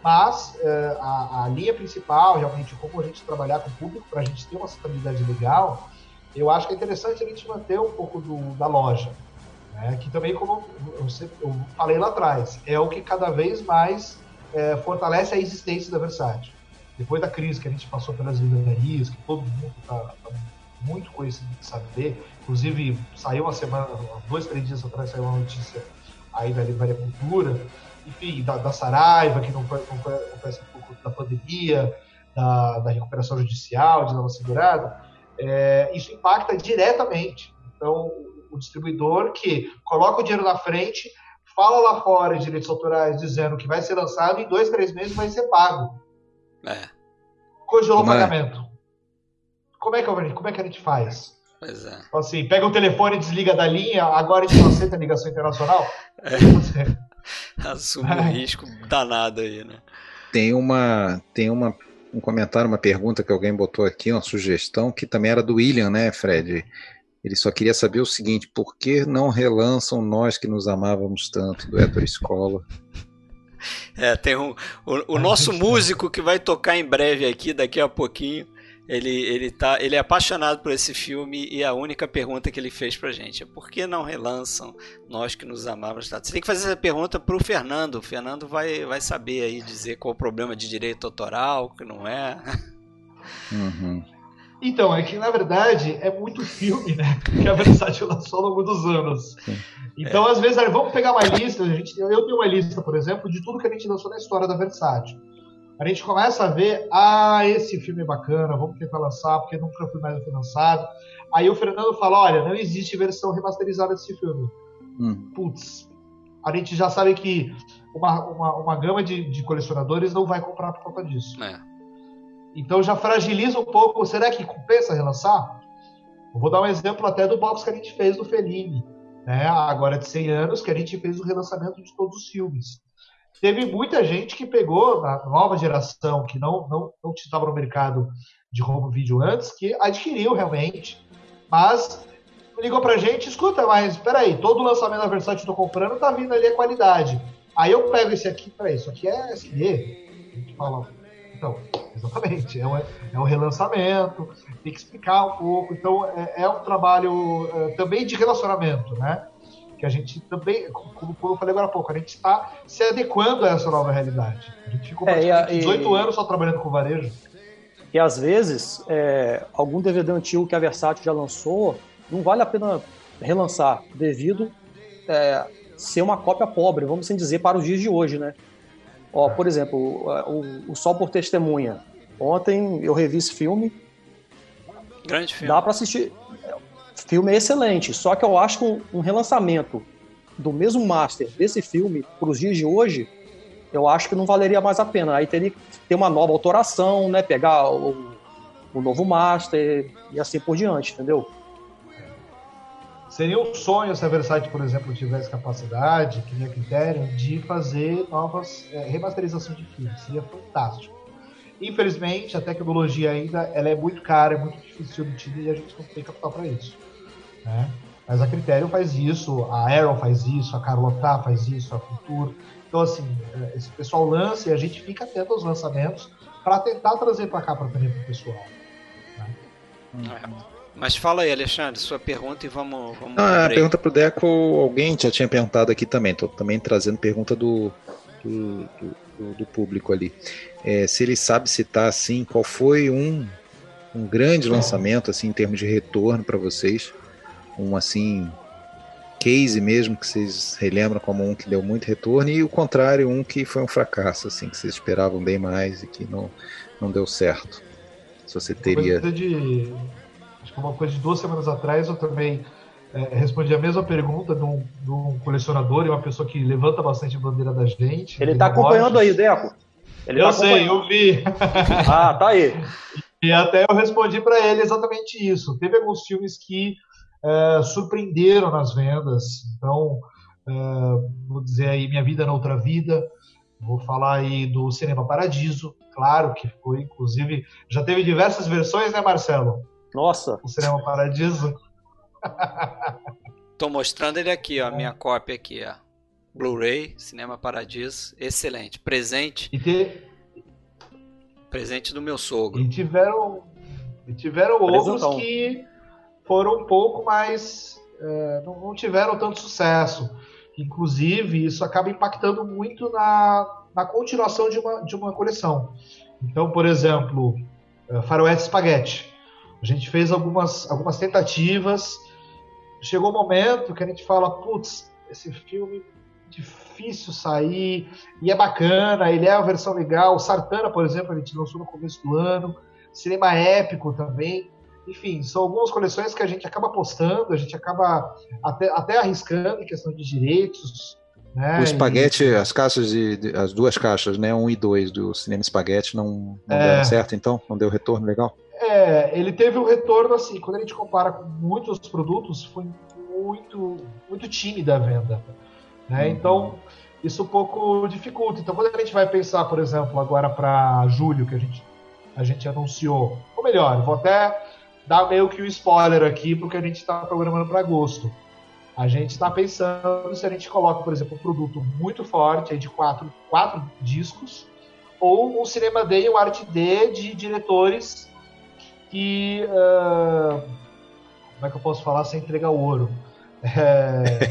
mas eh, a, a, linha principal, realmente, como a gente trabalhar com o público, para a gente ter uma estabilidade legal, eu acho que é interessante a gente manter um pouco do, da loja. Né? Que também, como eu, falei lá atrás, é o que cada vez mais é, fortalece a existência da Versátil. Depois da crise que a gente passou pelas livrarias, que todo mundo está tá muito conhecido de saber, inclusive saiu uma semana, dois, três dias atrás saiu uma notícia aí da Livraria Cultura, enfim, da, da Saraiva, que não, não, não conhece um pouco da pandemia, da, da recuperação judicial, de nova segurada, é, isso impacta diretamente. Então, o distribuidor que coloca o dinheiro na frente, fala lá fora de direitos autorais dizendo que vai ser lançado em dois, três meses vai ser pago. É. Congelou o é? pagamento. Como é que, como é que a gente faz? Pois é. Então, assim, pega o telefone e desliga da linha, agora a gente não aceita ligação internacional? É. <laughs> Assume um risco danado aí, né? Tem uma, tem uma um comentário, uma pergunta que alguém botou aqui, uma sugestão, que também era do William, né, Fred? Ele só queria saber o seguinte: por que não relançam nós que nos amávamos tanto do Héctor Escola? <laughs> É, tem um, o, o nosso músico que vai tocar em breve aqui, daqui a pouquinho. Ele, ele, tá, ele é apaixonado por esse filme e a única pergunta que ele fez pra gente é por que não relançam nós que nos amávamos tanto? Você tem que fazer essa pergunta pro Fernando. O Fernando vai, vai saber aí dizer qual o problema de direito autoral, que não é. Uhum. Então, é que na verdade é muito filme, né? Que a Versátil lançou ao longo dos anos. Então, é. às vezes, vamos pegar uma lista. A gente, eu tenho uma lista, por exemplo, de tudo que a gente lançou na história da Versátil. A gente começa a ver, ah, esse filme é bacana, vamos tentar lançar, porque nunca foi mais lançado. Aí o Fernando fala: olha, não existe versão remasterizada desse filme. Hum. Putz, a gente já sabe que uma, uma, uma gama de, de colecionadores não vai comprar por conta disso. É. Então já fragiliza um pouco. Será que compensa relançar? Eu vou dar um exemplo até do box que a gente fez do Fellini, né? agora de 100 anos, que a gente fez o relançamento de todos os filmes. teve muita gente que pegou na nova geração que não não não estava no mercado de home video antes, que adquiriu realmente, mas ligou pra gente, escuta, mas peraí, todo lançamento da Versace que eu tô comprando tá vindo ali a qualidade. Aí eu pego esse aqui, peraí, isso aqui é SD. A gente fala, então, exatamente, é um, é um relançamento, tem que explicar um pouco. Então, é, é um trabalho é, também de relacionamento, né? Que a gente também, como, como eu falei agora há pouco, a gente está se adequando a essa nova realidade. A gente ficou é, 18 e... anos só trabalhando com varejo. E às vezes, é, algum DVD antigo que a Versátil já lançou, não vale a pena relançar, devido é, ser uma cópia pobre, vamos assim dizer, para os dias de hoje, né? Ó, por exemplo, o, o Sol por Testemunha. Ontem eu revi esse filme. Grande filme. Dá para assistir. Filme é excelente, só que eu acho que um, um relançamento do mesmo master desse filme para os dias de hoje, eu acho que não valeria mais a pena. Aí teria que ter uma nova autoração, né? Pegar o, o novo master e assim por diante, entendeu? Seria um sonho se a Versace, por exemplo, tivesse capacidade, queria critério, de fazer novas é, remasterizações de filmes. Seria fantástico. Infelizmente, a tecnologia ainda ela é muito cara, é muito difícil de obter e a gente não tem capital para isso. Né? Mas a Critério faz isso, a Arrow faz isso, a Carlota faz isso, a Future. Então, assim, é, esse pessoal lança e a gente fica atento aos lançamentos para tentar trazer para cá para para o pessoal. Né? É. Mas fala aí, Alexandre, sua pergunta e vamos. vamos ah, a pergunta pro Deco, alguém já tinha perguntado aqui também. Estou também trazendo pergunta do, do, do, do público ali. É, se ele sabe citar assim, qual foi um, um grande lançamento assim em termos de retorno para vocês, um assim case mesmo que vocês relembram como um que deu muito retorno e o contrário um que foi um fracasso assim que vocês esperavam bem mais e que não não deu certo. Se você teria de uma coisa de duas semanas atrás, eu também é, respondi a mesma pergunta de um, de um, colecionador e uma pessoa que levanta bastante a bandeira da gente. Ele está acompanhando aí, Deco. Ele eu tá sei, eu vi. <laughs> ah, tá aí. E até eu respondi para ele exatamente isso. Teve alguns filmes que é, surpreenderam nas vendas. Então, é, vou dizer aí Minha Vida na Outra Vida. Vou falar aí do Cinema Paradiso. Claro que foi, inclusive, já teve diversas versões, né, Marcelo? Nossa. O Cinema Paradiso. Tô mostrando ele aqui, ó, a minha cópia aqui, ó. Blu-ray, Cinema Paradiso, excelente. Presente. E te... Presente do meu sogro. E tiveram, e tiveram outros que foram um pouco mais. É, não, não, tiveram tanto sucesso. Inclusive, isso acaba impactando muito na, na continuação de uma, de uma coleção. Então, por exemplo, é, Faroeste Spaghetti. A gente fez algumas, algumas tentativas. Chegou o um momento que a gente fala, putz, esse filme difícil sair e é bacana, ele é uma versão legal. O Sartana, por exemplo, a gente lançou no começo do ano. Cinema épico também. Enfim, são algumas coleções que a gente acaba postando, a gente acaba até, até arriscando em questão de direitos. Né? O espaguete, e... as caixas de, de, as duas caixas, né, um e dois do cinema espaguete não, não é... deram certo, então não deu retorno legal. É, ele teve um retorno assim, quando a gente compara com muitos produtos, foi muito, muito tímida a venda. Né? Uhum. Então, isso um pouco dificulta. Então, quando a gente vai pensar, por exemplo, agora para julho, que a gente, a gente anunciou, ou melhor, vou até dar meio que um spoiler aqui, porque a gente está programando para agosto. A gente está pensando se a gente coloca, por exemplo, um produto muito forte, de quatro, quatro discos, ou um Cinema Day e um Art D de diretores que. Uh, como é que eu posso falar sem entregar o ouro? É...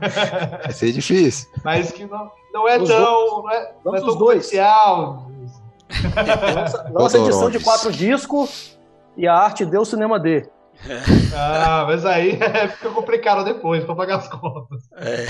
<laughs> Vai ser difícil. Mas que não, não é os tão. Dois. Não é, não é tão comercial. Nossa, nossa edição de quatro discos e a arte deu cinema D. <laughs> Ah, mas aí <laughs> é, fica complicado depois para pagar as contas. É,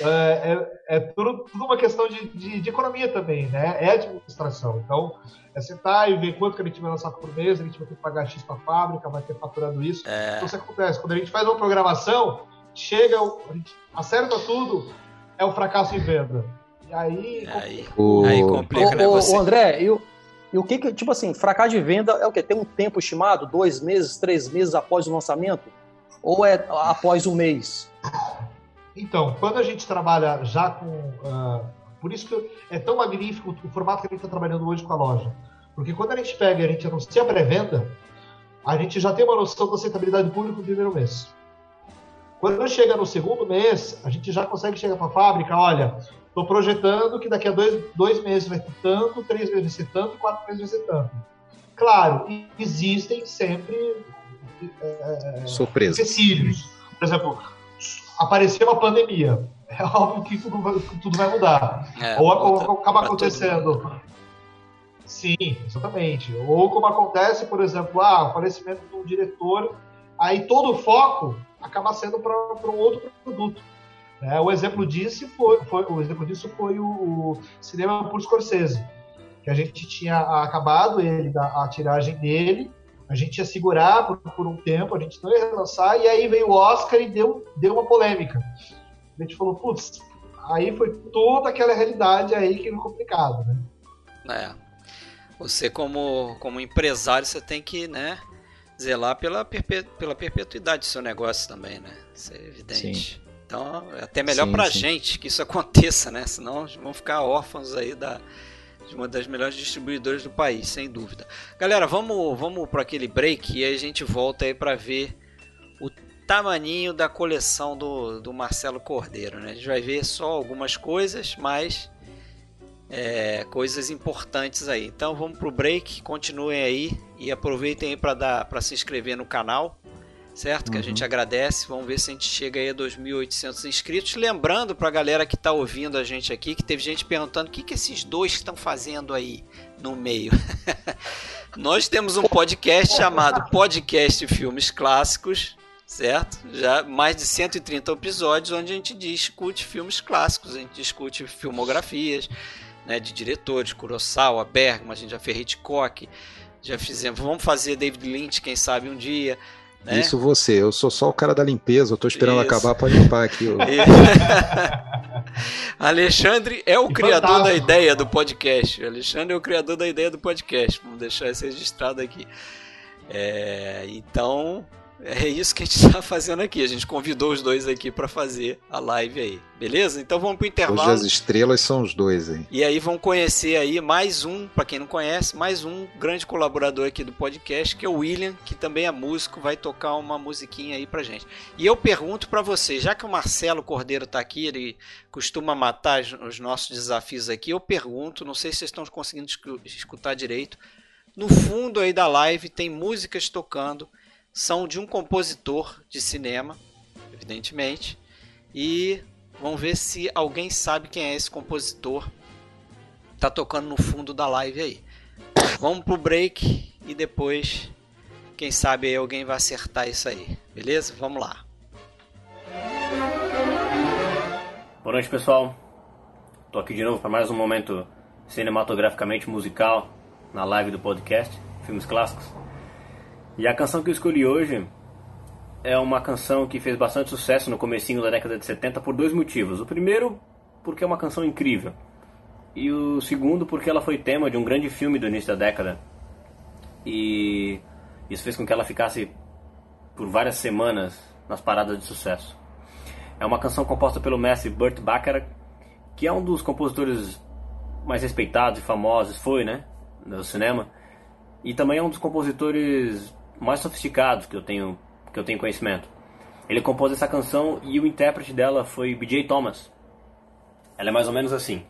<laughs> é, é, é tudo, tudo, uma questão de, de, de, economia também, né? É administração. Então, é sentar e ver quanto que a gente vai lançar por mês, a gente vai ter que pagar X para a fábrica, vai ter faturando isso. É. Então, o que acontece? Quando a gente faz uma programação, chega, a gente acerta tudo, é um fracasso em venda. E aí. Aí, o... aí complica, o, né? Você... O André, eu. E o que, que, tipo assim, fracasso de venda é o quê? Tem um tempo estimado? Dois meses, três meses após o lançamento? Ou é após um mês? Então, quando a gente trabalha já com. Uh, por isso que é tão magnífico o formato que a gente está trabalhando hoje com a loja. Porque quando a gente pega e a gente anuncia a pré-venda, a gente já tem uma noção da aceitabilidade do público no primeiro mês. Quando chega no segundo mês, a gente já consegue chegar para a fábrica, olha, estou projetando que daqui a dois, dois meses vai ser tanto, três meses vai ser tanto, quatro meses vai ser tanto. Claro, existem sempre é, surpresas. empecilhos. Por exemplo, apareceu uma pandemia. É <laughs> óbvio que tudo vai, tudo vai mudar. É, ou, ou acaba acontecendo. Sim, exatamente. Ou como acontece, por exemplo, ah, o falecimento de um diretor, aí todo o foco acaba sendo para um outro produto. É, o exemplo disso foi, foi, o exemplo disso foi o, o, cinema por Scorsese, que a gente tinha acabado ele da a tiragem dele, a gente ia segurar por, por um tempo, a gente não ia lançar, e aí veio o Oscar e deu, deu uma polêmica. A gente falou, putz, aí foi toda aquela realidade aí que foi complicado, né? É. Você como, como empresário, você tem que, né, zelar pela, perpetu pela perpetuidade do seu negócio também, né? Isso é evidente. Sim. Então, é até melhor pra sim. gente que isso aconteça, né? Senão vão ficar órfãos aí da, de uma das melhores distribuidoras do país, sem dúvida. Galera, vamos, vamos para aquele break e aí a gente volta aí para ver o tamaninho da coleção do, do Marcelo Cordeiro, né? A gente vai ver só algumas coisas, mas é, coisas importantes aí. Então vamos pro break, continuem aí e aproveitem aí para se inscrever no canal, certo? Que a gente uhum. agradece. Vamos ver se a gente chega aí a 2.800 inscritos. Lembrando para a galera que está ouvindo a gente aqui, que teve gente perguntando o que, que esses dois estão fazendo aí no meio. <laughs> Nós temos um podcast chamado Podcast Filmes Clássicos, certo? Já mais de 130 episódios onde a gente discute filmes clássicos, a gente discute filmografias, né, de diretores, Kurosawa, Bergman, a gente já fez Hitchcock, já fizemos, vamos fazer David Lynch, quem sabe um dia. Né? Isso você, eu sou só o cara da limpeza, eu tô esperando Isso. acabar para limpar aqui. <laughs> Alexandre é o e criador fantástico. da ideia do podcast. Alexandre é o criador da ideia do podcast. Vamos deixar isso registrado aqui. É, então, é isso que a gente está <laughs> fazendo aqui. A gente convidou os dois aqui para fazer a live aí. Beleza? Então vamos pro intervalo. Hoje as estrelas são os dois aí. E aí vão conhecer aí mais um, para quem não conhece, mais um grande colaborador aqui do podcast, que é o William, que também é músico, vai tocar uma musiquinha aí pra gente. E eu pergunto para vocês, já que o Marcelo Cordeiro tá aqui, ele costuma matar os nossos desafios aqui, eu pergunto, não sei se vocês estão conseguindo escutar direito. No fundo aí da live tem músicas tocando são de um compositor de cinema, evidentemente, e vamos ver se alguém sabe quem é esse compositor. Tá tocando no fundo da live aí. Vamos pro break e depois, quem sabe alguém vai acertar isso aí. Beleza? Vamos lá. Boa noite, pessoal. Tô aqui de novo para mais um momento cinematograficamente musical na live do podcast Filmes Clássicos. E a canção que eu escolhi hoje é uma canção que fez bastante sucesso no comecinho da década de 70 por dois motivos. O primeiro, porque é uma canção incrível. E o segundo, porque ela foi tema de um grande filme do início da década. E isso fez com que ela ficasse por várias semanas nas paradas de sucesso. É uma canção composta pelo mestre Burt Bacharach, que é um dos compositores mais respeitados e famosos, foi, né, do cinema. E também é um dos compositores mais sofisticados que eu tenho que eu tenho conhecimento. Ele compôs essa canção e o intérprete dela foi B.J. Thomas. Ela é mais ou menos assim.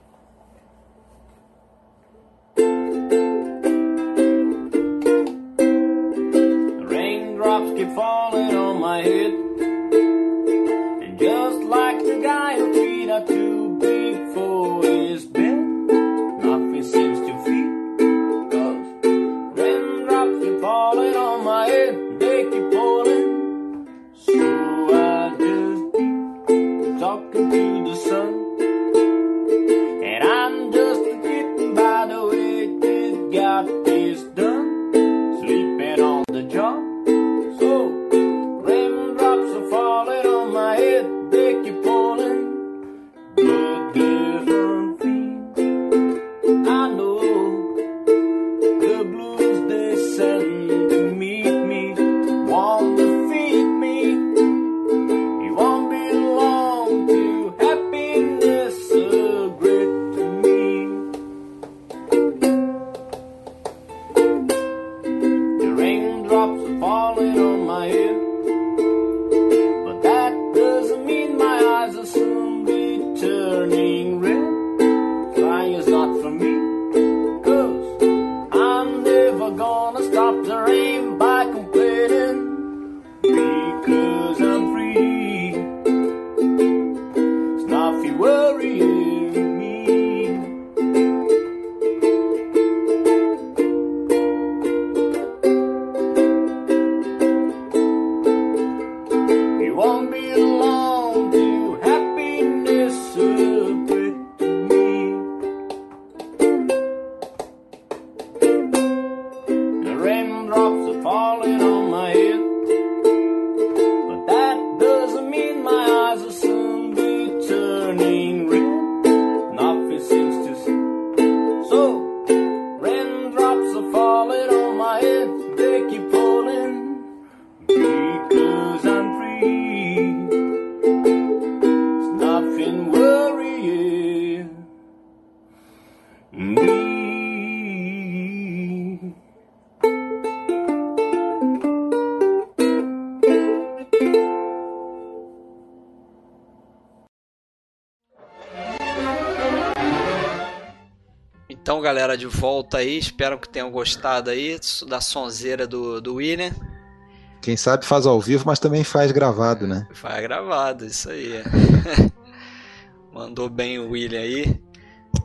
Galera, de volta aí. Espero que tenham gostado aí da sonzeira do, do William. Quem sabe faz ao vivo, mas também faz gravado, né? Vai gravado, isso aí. <laughs> Mandou bem o William aí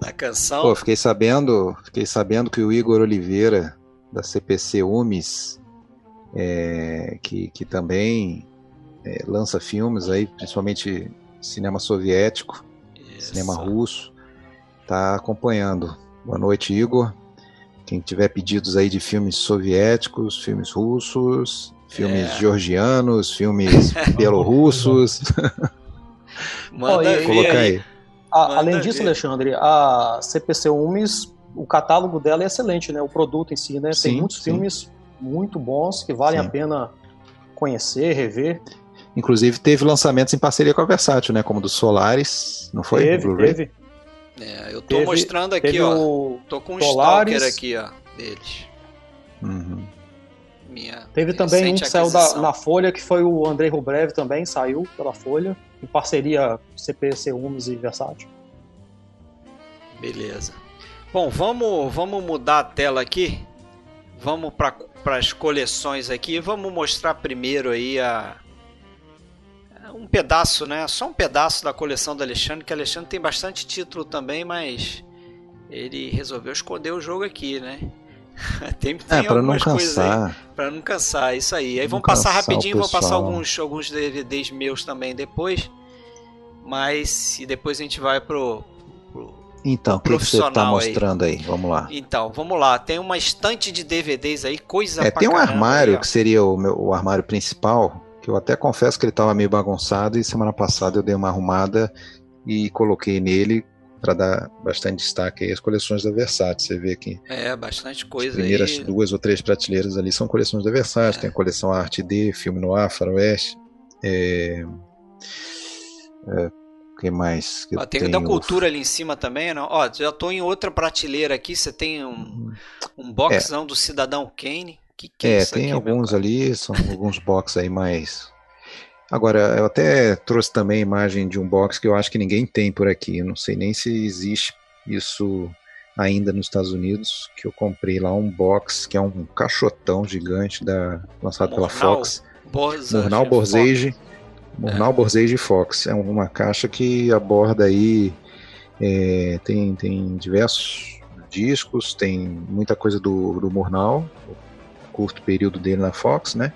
na canção. Pô, fiquei sabendo, fiquei sabendo que o Igor Oliveira da CPC UMES, é, que, que também é, lança filmes aí, principalmente cinema soviético, Isso. cinema russo, tá acompanhando. Boa noite, Igor. Quem tiver pedidos aí de filmes soviéticos, filmes russos, filmes É. georgianos, filmes <laughs> bielorrussos, <laughs> Manda colocar aí. aí. A- Manda além disso, ver. Alexandre, a CPC Umes, o catálogo dela é excelente, né? O produto em si, né? Sim, Tem muitos sim. filmes muito bons que valem Sim. a pena conhecer, rever. Inclusive teve lançamentos em parceria com a Versátil, né? Como o do Solaris, não foi? teve, teve. É, eu tô Teve- mostrando aqui, ó. Tô com um Solaris. stalker aqui, ó, deles. Uhum. Minha Teve também um que saiu da- na Folha, que foi o Andrei Rubrev também, saiu pela Folha, em parceria CPC Umes e Versátil. Beleza. Bom, vamos, vamos mudar a tela aqui. Vamos para as coleções aqui. Vamos mostrar primeiro aí a um pedaço, né? Só um pedaço da coleção do Alexandre, que Alexandre tem bastante título também, mas ele resolveu esconder o jogo aqui, né? <laughs> tem tem É, pra não algumas coisas aí cansar. Pra não cansar, isso aí. Aí vamos passar rapidinho, vou passar alguns, alguns DVDs meus também depois. Mas e depois a gente vai pro. pro- Então, o que, que você tá profissional aí. mostrando aí? Vamos lá. Então, vamos lá. Tem uma estante de DVDs aí, coisa É, tem um caramba armário aí, que seria o, meu, o armário principal, que eu até confesso que ele estava meio bagunçado e semana passada eu dei uma arrumada e coloquei nele para dar bastante destaque aí as coleções da Versátil. Você vê que É, bastante as coisa primeiras aí. duas ou três prateleiras ali são coleções da Versátil. É. Tem a coleção Arte D, Filme Noir, Faroeste. É, é, o que mais? que Ó, tem tenho? da cultura ali em cima também, não? Ó, já tô em outra prateleira aqui. Você tem um, um boxão do Cidadão Kane. Que que é, É, tem aqui, alguns ali, são alguns box aí mais. Agora, eu até trouxe também a imagem de um box que eu acho que ninguém tem por aqui. Eu não sei nem se existe isso ainda nos Estados Unidos, que eu comprei lá um box que é um caixotão gigante da lançado pela? Fox. Borza, Murnau. Borzage, Murnau Borzage Fox. É uma caixa que aborda aí é, tem, tem diversos discos, tem muita coisa do, do Murnau, curto período dele na Fox, né?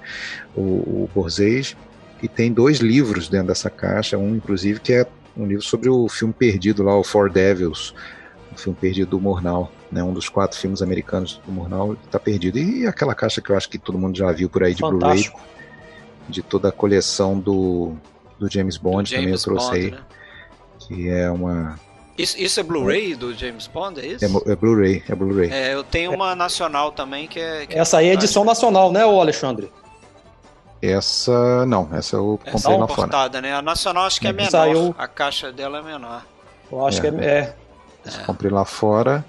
O, o Borzage. E tem dois livros dentro dessa caixa, um inclusive que é um livro sobre o filme perdido lá, o Four Devils, o filme perdido do Murnau, né? Um dos quatro filmes americanos do Murnau está perdido. E aquela caixa que eu acho que todo mundo já viu por aí de Blu-ray, de toda a coleção do, do James Bond, Do também eu James trouxe Bond, aí, né? que é uma Isso, isso é Blu-ray do James Bond, é isso? é, é Blu-ray, é Blu-ray. É, eu tenho uma nacional também que é. que Essa aí é edição nacional, né, ô Alexandre? Essa não, essa eu Essa comprei é lá fora. importada, né? A nacional acho que é É, menor. saiu- A caixa dela é menor. Eu acho É. que é, é. Essa eu comprei lá fora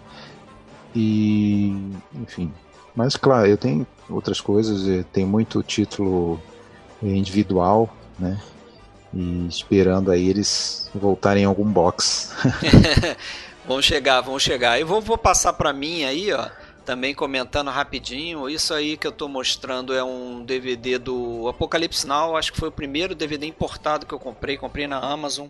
e enfim, Mas claro, eu tenho outras coisas, tem muito título individual, né? E esperando aí eles voltarem em algum box. <laughs> <laughs> vão chegar, vão chegar. Eu vou, vou passar para mim aí, ó, também comentando rapidinho. Isso aí que eu estou mostrando é um DVD do Apocalipse Now, acho que foi o primeiro DVD importado que eu comprei, comprei na Amazon.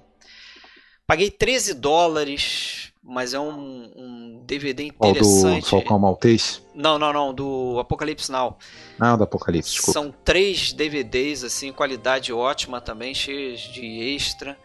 Paguei 13 dólares mas é um, um DVD interessante. Oh, do Falcão Maltese? Não, não, não, do Apocalipse Now. Ah, do Apocalipse, desculpa. São três DVDs, assim, qualidade ótima também, cheios de extra.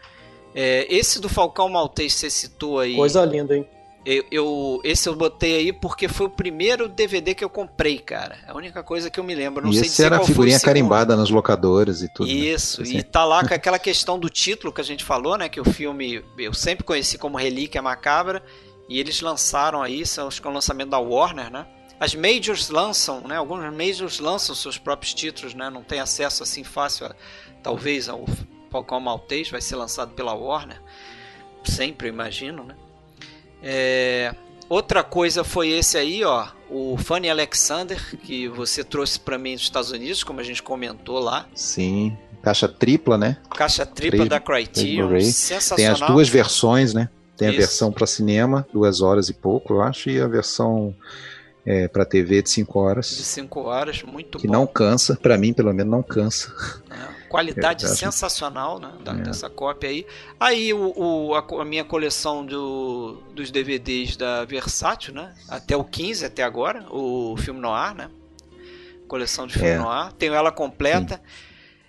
É, esse do Falcão Maltese você citou aí. Coisa linda, hein? Eu, eu, esse eu botei aí porque foi o primeiro DVD que eu comprei, cara. É a única coisa que eu me lembro. Não e sei esse era a figurinha carimbada nas locadoras e tudo. Né? Isso, né? e tá lá com aquela questão do título que a gente falou, né? Que o filme eu sempre conheci como Relíquia Macabra. E eles lançaram aí, acho que é o lançamento da Warner, né? As majors lançam, né? Alguns majors lançam seus próprios títulos, né? Não tem acesso assim fácil, a, talvez, ao Falcão Maltese, vai ser lançado pela Warner. Sempre, imagino, né? É, outra coisa foi esse aí, ó, o Fanny Alexander, que você trouxe para mim dos Estados Unidos, como a gente comentou lá. Sim, caixa tripla, né? Caixa tripla Tri da Criterion, sensacional. Tem as duas versões, né? Tem a Isso. versão para cinema, duas horas e pouco, eu acho, e a versão é, para TV de 5 horas. De 5 horas, muito que bom. Que não cansa, para mim pelo menos não cansa. É. Qualidade é, sensacional né, da, é. dessa cópia aí. Aí o, o a, a, minha coleção do, dos DVDs da Versátil, né? Até o 15, até agora, o filme noir, né? Coleção de filme é. noir. Tenho ela completa. Sim.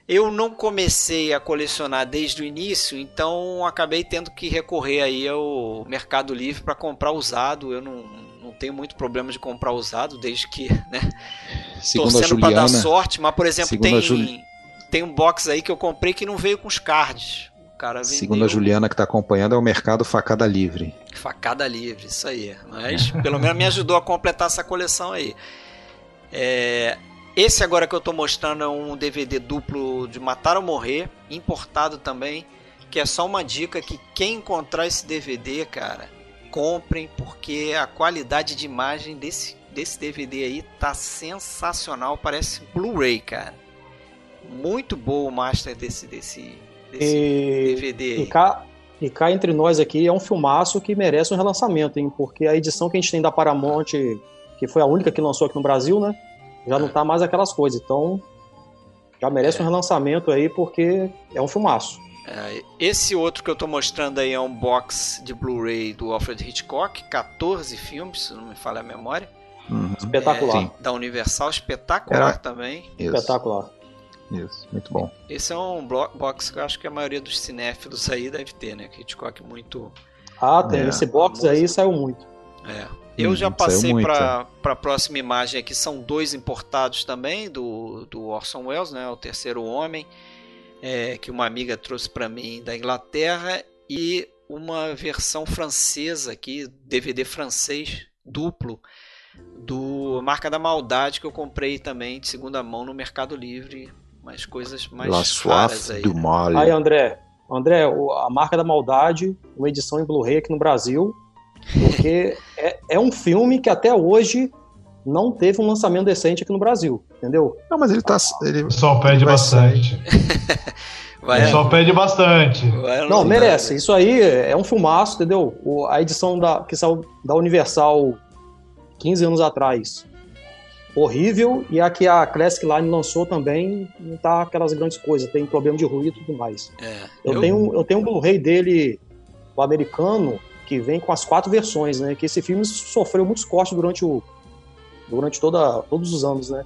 Eu não comecei a colecionar desde o início, então acabei tendo que recorrer aí ao Mercado Livre para comprar usado. Eu não, não tenho muito problema de comprar usado, desde que, né? Segundo torcendo para dar sorte, mas por exemplo, tem tem um box aí que eu comprei que não veio com os cards. O cara vendeu... Segundo a Juliana que está acompanhando, é o mercado facada livre. Facada livre, isso aí. Mas pelo menos me ajudou a completar essa coleção aí. É... Esse agora que eu estou mostrando é um DVD duplo de Matar ou Morrer, importado também, que é só uma dica que quem encontrar esse DVD, cara, comprem, porque a qualidade de imagem desse, desse DVD aí tá sensacional, parece Blu-ray, cara muito bom o master desse, desse, desse e, DVD. E cá, e cá entre nós aqui é um filmaço que merece um relançamento, hein? Porque a edição que a gente tem da Paramount, que foi a única que lançou aqui no Brasil, né? Já não tá mais aquelas coisas. Então, já merece é. um relançamento aí, porque é um filmaço. É, esse outro que eu estou mostrando aí é um box de Blu-ray do Alfred Hitchcock, 14 filmes, se não me falha a memória. Uhum. Espetacular. É, da Universal, espetacular Era... também. Isso. Espetacular. Isso, muito bom. Esse é um box que eu acho que a maioria dos cinéfilos aí deve ter, né? Que Hitchcock muito. Ah, tem. É, esse box aí saiu muito. É. Eu hum, já passei para a próxima imagem aqui. São dois importados também do, do Orson Welles, né? O Terceiro Homem, é, que uma amiga trouxe para mim da Inglaterra e uma versão francesa aqui, DVD francês duplo do Marca da Maldade que eu comprei também de segunda mão no Mercado Livre umas coisas mais La raras aí. Do né? mal. Aí, André, André, a marca da maldade, uma edição em Blu-ray aqui no Brasil, porque <laughs> é, é um filme que até hoje não teve um lançamento decente aqui no Brasil, entendeu? Não, mas ele tá. Ele só <laughs> pede bastante. Vai, só pede bastante. não, merece. Isso aí é um filmaço, entendeu? O, a edição da, que saiu da Universal 15 anos atrás horrível e a que a Classic Line lançou também não tá aquelas grandes coisas, tem problema de ruído e tudo mais. É, eu, eu, tenho, eu tenho um Blu-ray dele, o americano, que vem com as quatro versões, né? Que esse filme sofreu muitos cortes durante o durante toda, todos os anos, né?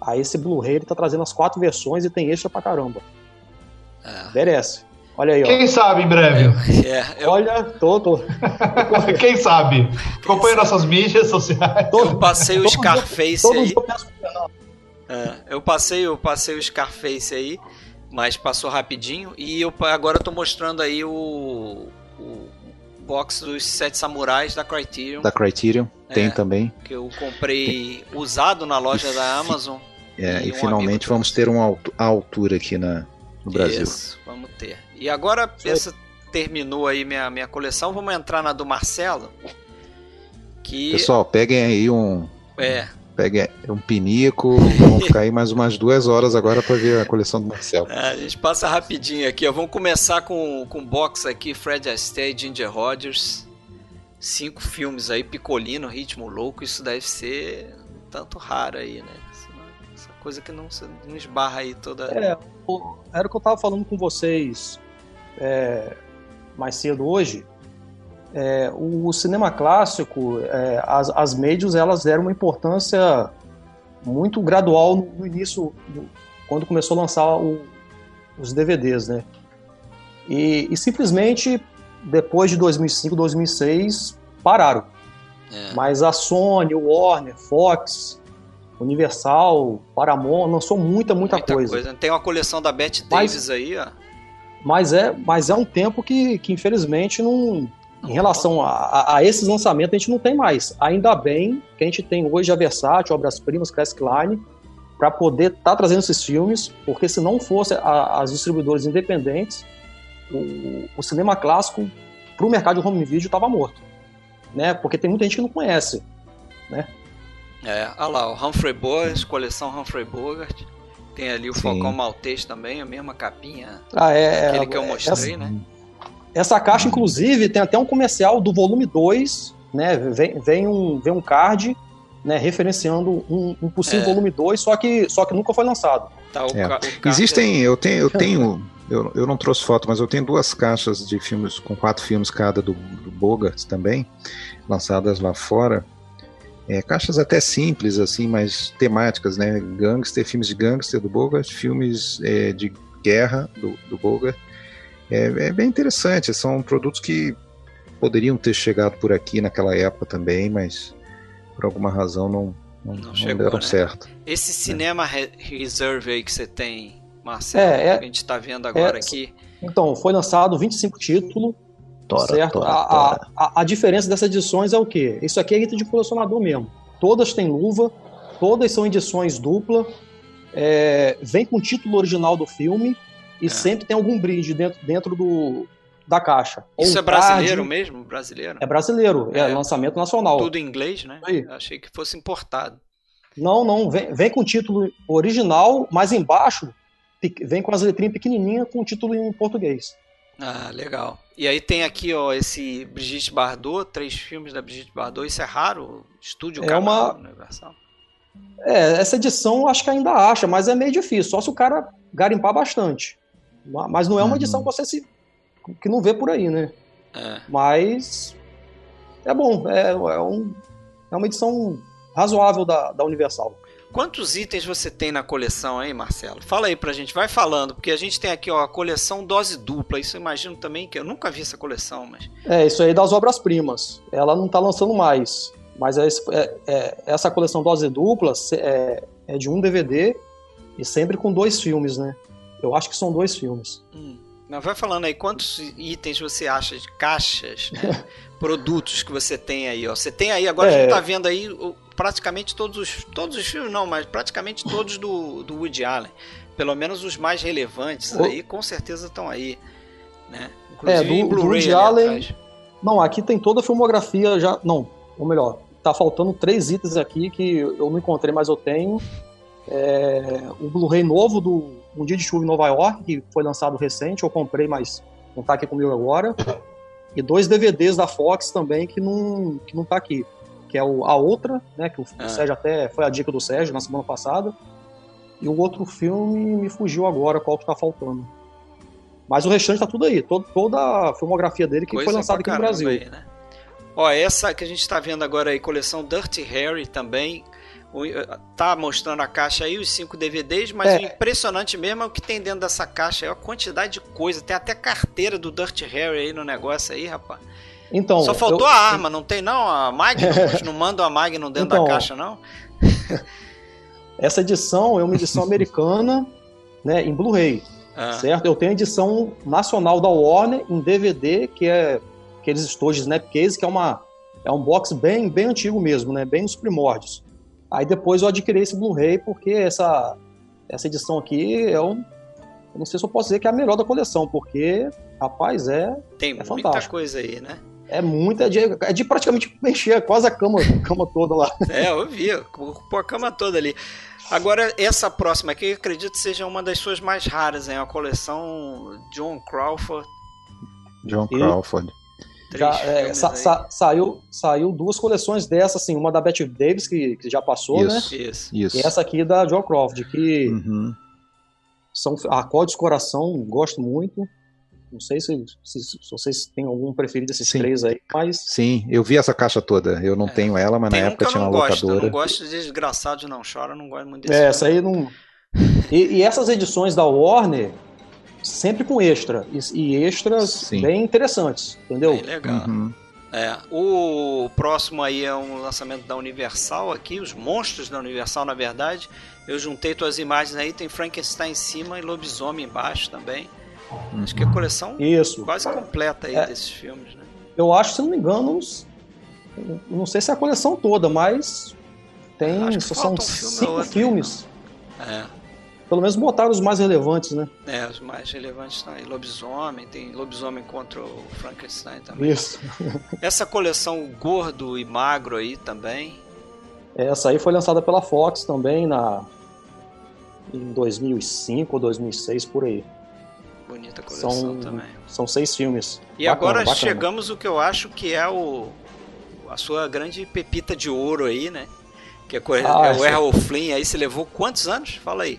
Aí esse Blu-ray ele tá trazendo as quatro versões e tem extra pra caramba. É. Merece. Olha aí, ó. Quem sabe em breve? É, eu... Olha, tô, tô. <laughs> Quem sabe? Acompanha nossas mídias sociais. eu passei o Scarface aí. É, eu passei, eu passei o Scarface aí, mas passou rapidinho. E eu agora eu tô mostrando aí o, o box dos Sete Samurais da Criterion. Da Criterion, tem é, também. Que eu comprei tem. usado na loja e da Amazon. É, e, e um finalmente vamos ter uma altura aqui na, no Brasil. Isso, vamos ter. E agora, essa terminou aí minha, minha coleção, vamos entrar na do Marcelo. Que... Pessoal, peguem aí um, é. pegue um pinico, <laughs> vamos ficar aí mais umas duas horas agora para ver a coleção do Marcel. É, a gente passa rapidinho aqui, ó. vamos começar com com box aqui, Fred Astaire, Ginger Rogers, cinco filmes aí, Picolino, Ritmo Louco, isso deve ser um tanto raro aí, né? Essa coisa que não, não esbarra aí toda... É, era o que eu tava falando com vocês é, mais cedo hoje, é, o cinema clássico, é, as, as médias, elas deram uma importância muito gradual no, no início, quando começou a lançar o, os DVDs, né? E, e, simplesmente depois de 2005, 2006 pararam. É. Mas a Sony, o Warner, Fox, Universal, Paramount lançou muita, muita, muita coisa. coisa. Tem uma coleção da Bette Davis aí, ó. Mas é, mas é um tempo que, que infelizmente não, em relação a, a, esses lançamentos, a gente não tem mais. Ainda bem que a gente tem hoje a Versátil, Obras Primas, Classic Line, para poder estar tá trazendo esses filmes, porque se não fosse a, as distribuidores independentes, o, o cinema clássico para o mercado de home video estava morto. Né? Porque tem muita gente que não conhece. Né? É, olha lá, o Humphrey Bogart, coleção Humphrey Bogart. Tem ali o Sim. Falcão Maltês também, a mesma capinha. Ah, é. Aquele que eu mostrei, essa, né? Essa caixa, inclusive, tem até um comercial do volume 2, né? Vem, vem, um, vem um card né, referenciando um, um possível é. volume 2, só que, só que nunca foi lançado. Tá, é. Existem, eu tenho, eu tenho, eu, eu não trouxe foto, mas eu tenho duas caixas de filmes com quatro filmes cada do, do Bogart também, lançadas lá fora. É, caixas até simples, assim, mas temáticas, né? Gangster, filmes de gangster do Bogart, filmes é, de guerra do, do Bogart é, é bem interessante. São produtos que poderiam ter chegado por aqui naquela época também, mas por alguma razão não, não, não, não deram né? certo. Esse cinema é. reserve aí que você tem, Marcelo, é, é, que a gente está vendo agora é, aqui. Então, foi lançado 25 títulos. Tora, certo? Tora, a, tora. A, a, diferença dessas edições é o quê? Isso aqui é item de colecionador mesmo. Todas têm luva, todas são edições dupla, é, vem com o título original do filme e é. sempre tem algum brinde dentro, dentro do, da caixa. Isso é brasileiro card, mesmo? Brasileiro? É brasileiro, é, é, lançamento nacional. Tudo em inglês, né? Aí. Achei que fosse importado. Não, não, vem, vem com o título original, mas embaixo vem com as letrinhas pequenininhas com o título em português. Ah, legal. E aí tem aqui, ó, esse Brigitte Bardot, três filmes da Brigitte Bardot, isso é raro? Estúdio é uma... Universal? É, essa edição acho que ainda acha, mas é meio difícil, só se o cara garimpar bastante. Mas não é uma uhum. edição que você se, que não vê por aí, né? É. Mas é bom, é, é, um, é uma edição razoável da, da Universal. Quantos itens você tem na coleção aí, Marcelo? Fala aí pra gente, vai falando, porque a gente tem aqui ó, a coleção dose dupla. Isso eu imagino também que eu nunca vi essa coleção, mas. É, isso aí das obras-primas. Ela não tá lançando mais. Mas é, é, é, essa coleção dose dupla é, é de um DVD e sempre com dois filmes, né? Eu acho que são dois filmes. Hum. Mas vai falando aí, quantos itens você acha de caixas, né? <laughs> produtos que você tem aí? Ó. Você tem aí, agora é... a gente tá vendo aí praticamente todos os, todos os filmes, não, mas praticamente todos do, do Woody Allen. Pelo menos os mais relevantes aí, com certeza estão aí. Né? Inclusive é, do, do Woody Allen. Atrás. Não, aqui tem toda a filmografia já. Não, ou melhor, tá faltando três itens aqui que eu não encontrei, mas eu tenho. É, o Blu-ray novo do um Dia de Chuva em Nova York, que foi lançado recente, eu comprei, mas não está aqui comigo agora. E dois DVDs da Fox também que não, que não tá aqui. Que é o A Outra, né? Que o, é. Sérgio até foi a dica do Sérgio na semana passada. E o outro filme me fugiu agora, qual que tá faltando. Mas o restante tá tudo aí, todo, toda a filmografia dele que Coisa foi lançada aqui no Brasil. Aí, né? Ó, essa que a gente está vendo agora aí, coleção Dirty Harry também, eh, tá mostrando a caixa aí, os cinco DVDs, mas é. o impressionante mesmo é o que tem dentro dessa caixa, é a quantidade de coisa. Tem até carteira do Dirty Harry aí no negócio aí, rapaz. Então, Só faltou eu, a arma, não tem não? A Magnum? não mandam a Magnum dentro então, da caixa, não? <laughs> essa edição é uma edição americana, né, em Blu-ray, ah. certo? Eu tenho a edição nacional da Warner em DVD, que é aqueles estojos Snapcase, que é uma é um box bem bem antigo mesmo, né, bem nos primórdios. Aí depois eu adquiri esse Blu-ray porque essa, essa edição aqui é um. Eu não sei se eu posso dizer que é a melhor da coleção, porque, rapaz, é. Tem é muita coisa aí, né? É muita de, é de praticamente mexer quase a cama, a cama toda lá. <laughs> É, eu vi, ocupou a cama toda ali. Agora, essa próxima aqui, eu acredito seja uma das suas mais raras, hein? A coleção John Crawford. John Crawford. Já, é, sa, sa, saiu, saiu duas coleções dessa, assim, uma da Betty Davis, que, que já passou, isso, né? Isso, isso. E essa aqui da John Crawford, que uhum. são acordes coração, gosto muito. Não sei se, se, se, vocês têm algum preferido desses Sim. três aí, mas. Sim, eu vi essa caixa toda. Eu não É. tenho ela, mas Tem na um época que eu tinha na gosto, eu locadora. não gosto de Desgraçado Não Chora, eu não gosto muito desse É, essa aí não. E, e essas edições da Warner, sempre com extra. E, e extras Sim. bem interessantes, entendeu? Bem legal. Uhum. É, o próximo aí é um lançamento da Universal aqui, os monstros da Universal, na verdade. Eu juntei tuas imagens aí, tem Frankenstein em cima e Lobisomem embaixo também. Acho que é a coleção Isso. quase completa aí É. desses filmes, né? Eu acho, se não me engano, uns- não sei se é a coleção toda, mas tem. Que são um filme cinco outro, filmes. É, Pelo menos botaram os mais relevantes, né? é, os mais relevantes estão aí. Lobisomem, tem Lobisomem contra o Frankenstein também. Isso. <laughs> Essa coleção Gordo e Magro aí também. Essa aí foi lançada pela Fox também na em 2005 ou 2006 por aí. Bonita coleção São, também. são seis filmes. E Bacana, agora bacana. chegamos o que eu acho que é o a sua grande pepita de ouro aí, né? Que é, Ah, é o essa- Errol Flynn aí, você levou quantos anos? Fala aí.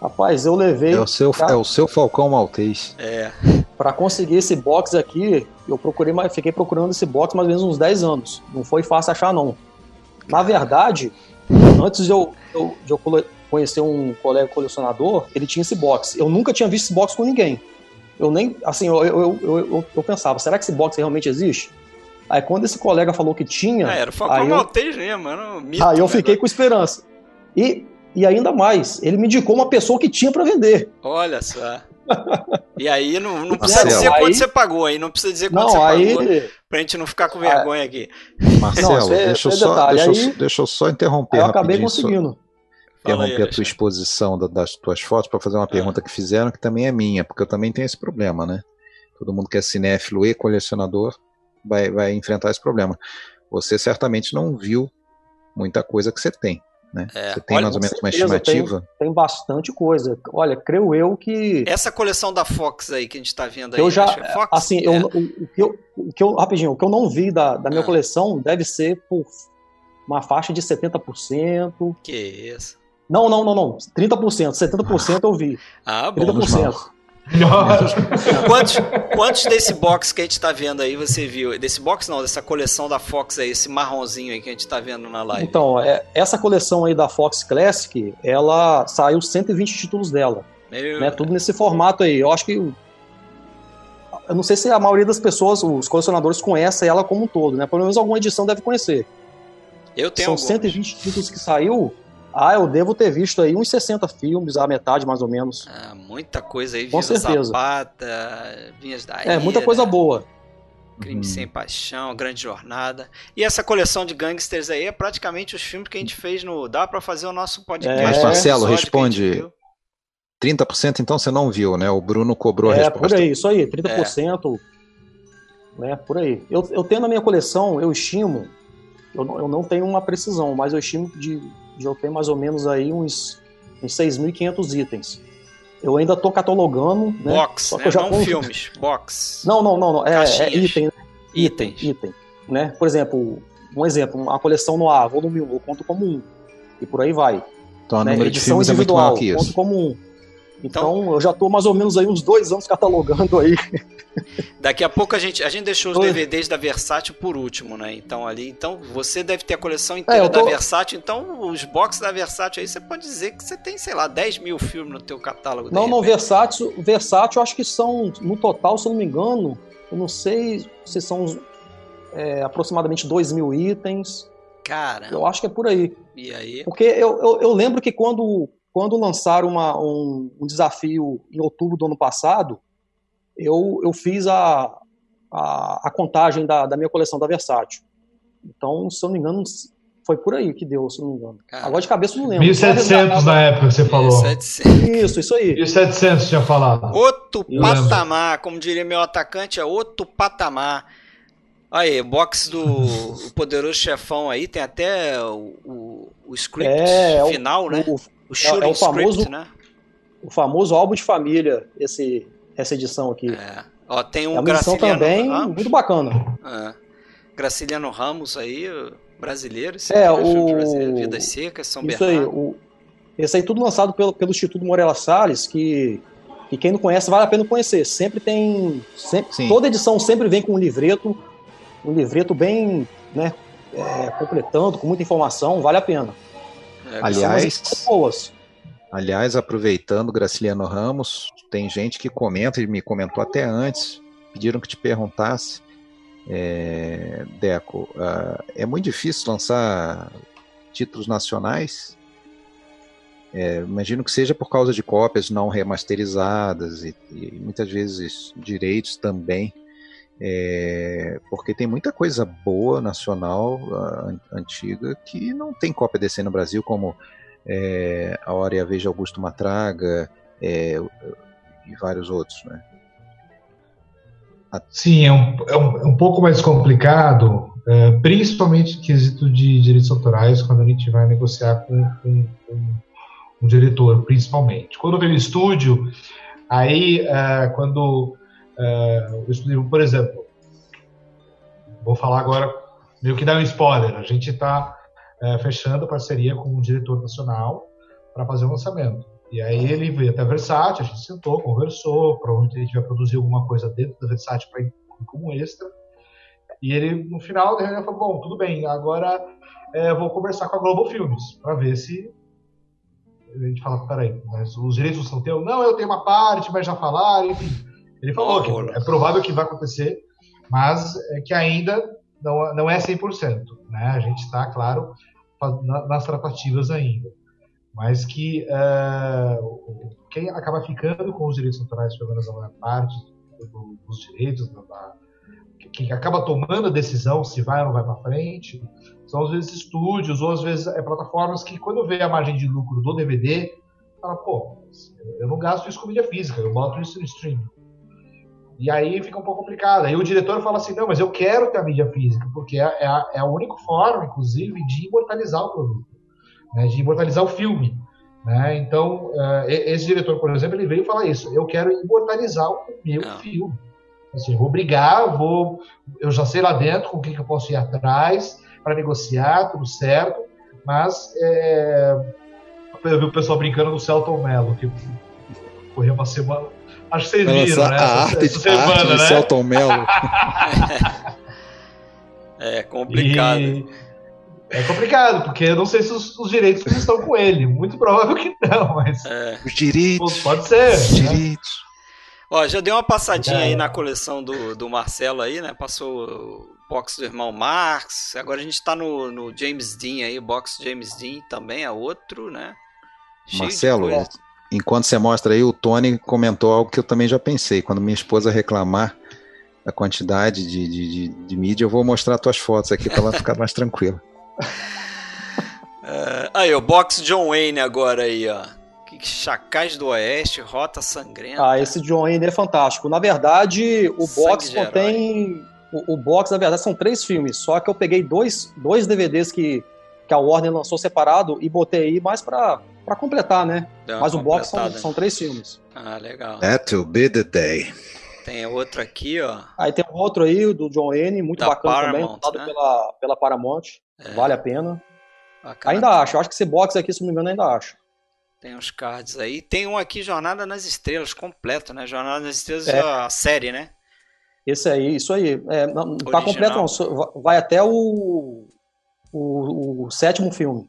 Rapaz, eu levei É o seu, Tá. é o seu Falcão Maltês. É, Pra conseguir esse box aqui. Eu procurei, mais- fiquei procurando esse box mais ou menos uns 10 anos. Não foi fácil achar não. Na verdade, antes de eu, eu- de eu conhecer um colega colecionador, ele tinha esse box. Eu nunca tinha visto esse box com ninguém. Eu nem, assim, eu, eu, eu, eu, eu pensava, será que esse box realmente existe? Aí quando esse colega falou que tinha, Ah, era o Falcão aí eu- Maltês um mito, aí eu né, fiquei com esperança. E, e ainda mais, ele me indicou uma pessoa que tinha pra vender. Olha só. E aí não, não <laughs> Marcelo, precisa dizer aí- quanto você pagou aí, não precisa dizer quanto você Não, aí. pagou, pra gente não ficar com vergonha aqui. Marcelo, isso é- deixa, eu é só, detalhe. deixa, eu, Aí- deixa eu só interromper Aí eu acabei rapidinho, só- conseguindo. Fala aí, interromper a tua exposição da- das tuas fotos para fazer uma pergunta que fizeram, que também é minha, porque eu também tenho esse problema, né? Todo mundo que é cinéfilo e colecionador vai, vai enfrentar esse problema. Você certamente não viu muita coisa que você tem, né? É, Você tem olha, mais ou menos uma estimativa? Tem bastante coisa. Olha, creio eu que. Essa coleção da Fox aí que a gente tá vendo aí, eu já. acho que é Fox? Assim, eu, É. o, o que eu, o que eu. Rapidinho, o que eu não vi da, da minha Ah. coleção deve ser por uma faixa de 70%. Que isso. Não, não, não, não. 30%. 70% eu vi. Ah, bom. 30%. Quantos, quantos desse box que a gente tá vendo aí você viu? Desse box não, dessa coleção da Fox aí, esse marronzinho aí que a gente tá vendo na live. Então, é, essa coleção aí da Fox Classic, ela saiu 120 títulos dela. Meu, né? Tudo nesse formato aí. Eu acho que. Eu não sei se a maioria das pessoas, os colecionadores, conhecem ela como um todo, né? Pelo menos alguma edição deve conhecer. eu tenho São alguns. 120 títulos que saiu. Ah, eu devo ter visto aí uns 60 filmes, a metade mais ou menos. Ah, muita coisa aí, Com certeza. Zapata, Vinhas da É, muita Ira, coisa boa. Crime Hum. Sem Paixão, Grande Jornada. E essa coleção de gangsters aí é praticamente os filmes que a gente fez no. Dá pra fazer o nosso podcast. É. Mas, Marcelo, a responde. viu. 30% então você não viu, né? O Bruno cobrou a É, resposta. por aí, isso aí, 30%. Né, por aí. Eu, eu tenho na minha coleção, eu estimo, eu não, eu não tenho uma precisão, mas eu estimo de, de eu ter mais ou menos aí uns, uns 6.500 itens. Eu ainda tô catalogando, né? Box, Só que né? eu já não filmes. Box. Não, não, não, não. É, é item, né? Itens. item, né? Por exemplo, um exemplo, a coleção no A, volume 1, eu conto como um. E por aí vai. Então né? número de Edição filmes é muito individual, maior que conto isso. como um. Então, eu já tô mais ou menos aí uns dois anos catalogando aí. Daqui a pouco a gente, a gente deixou os. DVDs da Versátil por último, né? Então ali, então você deve ter a coleção inteira É, tô- da Versátil. Então os boxes da Versátil aí você pode dizer que você tem, sei lá, 10 mil filmes no teu catálogo. Não, não, versátil, versátil acho que são, no total, se eu não me engano, eu não sei se são é, aproximadamente 2 mil itens. Cara, Eu acho que é por aí. e aí? Porque eu, eu, eu lembro que quando, quando lançaram uma- um, um desafio em outubro do ano passado, eu, eu fiz a, a, a contagem da, da minha coleção da Versátil. Então, se eu não me engano, foi por aí que deu, se eu não me engano. Cara. Agora de cabeça eu não lembro. 1700 na época que você falou. 700. Isso, isso aí. 1700 tinha falado. Outro Eu patamar, como diria meu atacante, é outro patamar. Aí, box do o <laughs> Poderoso Chefão aí, tem até o, o, o script É, o- final, né? O, O shooting é o famoso- script, né? o famoso álbum de família, esse, essa edição aqui. É. Ó, tem É um uma edição Graciliano também Ramos. muito bacana. É. Graciliano Ramos aí, brasileiro. Esse É, o- brasileiro, Vidas Secas, São Isso aí, Bernardo. o, esse aí tudo lançado pelo, pelo Instituto Moreira Salles, que, que quem não conhece vale a pena conhecer. Sempre tem. Sempre, Sim. toda edição sempre vem com um livreto, um livreto bem, né, é, completando, com muita informação, vale a pena. É, Aliás- boas. Aliás, aproveitando, Graciliano Ramos, tem gente que comenta, e me comentou até antes, pediram que te perguntasse, é, Deco, ah, é muito difícil lançar títulos nacionais? É, imagino que seja por causa de cópias não remasterizadas e, e muitas vezes direitos também, é, porque tem muita coisa boa nacional an- antiga que não tem cópia desse no Brasil, como é, A Hora e a de Augusto Matraga é, e vários outros, né? Sim, é um, é um, é um pouco mais complicado, é, principalmente em quesito de direitos autorais, quando a gente vai negociar com, com, com um diretor, principalmente. Quando vem no estúdio, aí, é, quando é, estúdio, por exemplo, vou falar agora, meio que dá um spoiler, a gente está fechando parceria com um diretor nacional para fazer o lançamento. E aí ele veio até a Versátil, a gente sentou, conversou, provavelmente a gente vai produzir alguma coisa dentro da Versátil para como extra. E ele, no final da reunião, falou, bom, tudo bem, agora é, vou conversar com a Globo Filmes, para ver se... A gente fala, peraí, mas os direitos são teus? Não, eu tenho uma parte, mas já falaram, enfim. Ele falou que é provável que vai acontecer, mas é que ainda não, não é 100%, né? A gente está, claro, na- nas tratativas ainda mas que eh, quem acaba ficando com os direitos autorais, pelo menos a maior parte do- dos direitos, da- quem acaba tomando a decisão se vai ou não vai para frente, são às vezes estúdios ou às vezes é, plataformas que quando vê a margem de lucro do DVD, fala, pô, eu não gasto isso com mídia física, eu boto isso no streaming. E aí fica um pouco complicado. Aí o diretor fala assim, não, mas eu quero ter a mídia física, porque é, é a, é única forma, inclusive, de imortalizar o produto né, de imortalizar o filme. Né? Então, uh, esse diretor, por exemplo, ele veio falar isso: eu quero imortalizar o meu Não. filme. Assim, vou brigar, vou, eu já sei lá dentro com o que, que eu posso ir atrás para negociar, tudo certo, mas é, eu vi o pessoal brincando no Celton Mello, que correu uma semana. Acho que vocês Vai viram, né? a essa- arte, essa a arte semana, de né? Celton Mello. <laughs> É complicado. E é complicado, porque eu não sei se os, os direitos estão com ele. Muito provável que não, mas É. Os direitos. pode ser. Os né? direitos. Ó, já deu uma passadinha É. aí na coleção do, do Marcelo aí, né? Passou o box do irmão Marx. Agora a gente tá no, no James Dean aí, o box James Dean também é outro, né? Cheio de Marcelo, coisa. Enquanto você mostra aí, o Tony comentou algo que eu também já pensei. Quando minha esposa reclamar da quantidade de, de, de, de mídia, eu vou mostrar tuas fotos aqui para ela ficar mais tranquila. <laughs> É, aí, o box John Wayne agora aí, ó. Que Chacais do Oeste, Rota Sangrenta. Ah, esse John Wayne é fantástico. Na verdade, o Sangue box contém. O, o box, na verdade, são três filmes. Só que eu peguei dois, dois DVDs que, que a Warner lançou separado e botei aí mais pra, pra completar, né? Mas o box são, completada. são três filmes. Ah, legal. That will be the day. Tem outro aqui, ó. Aí tem um outro aí, do John Wayne, muito Da bacana também, Paramount, montado né? pela, pela Paramount. É, Vale a pena. bacana. Ainda acho. Eu acho que esse box aqui, se não me engano, ainda acho. Tem uns cards aí. Tem um aqui, Jornada nas Estrelas, completo, né? Jornada nas Estrelas, É. a série, né? Esse aí, isso aí. É, não, tá completo, não. Vai até o, o, o sétimo filme.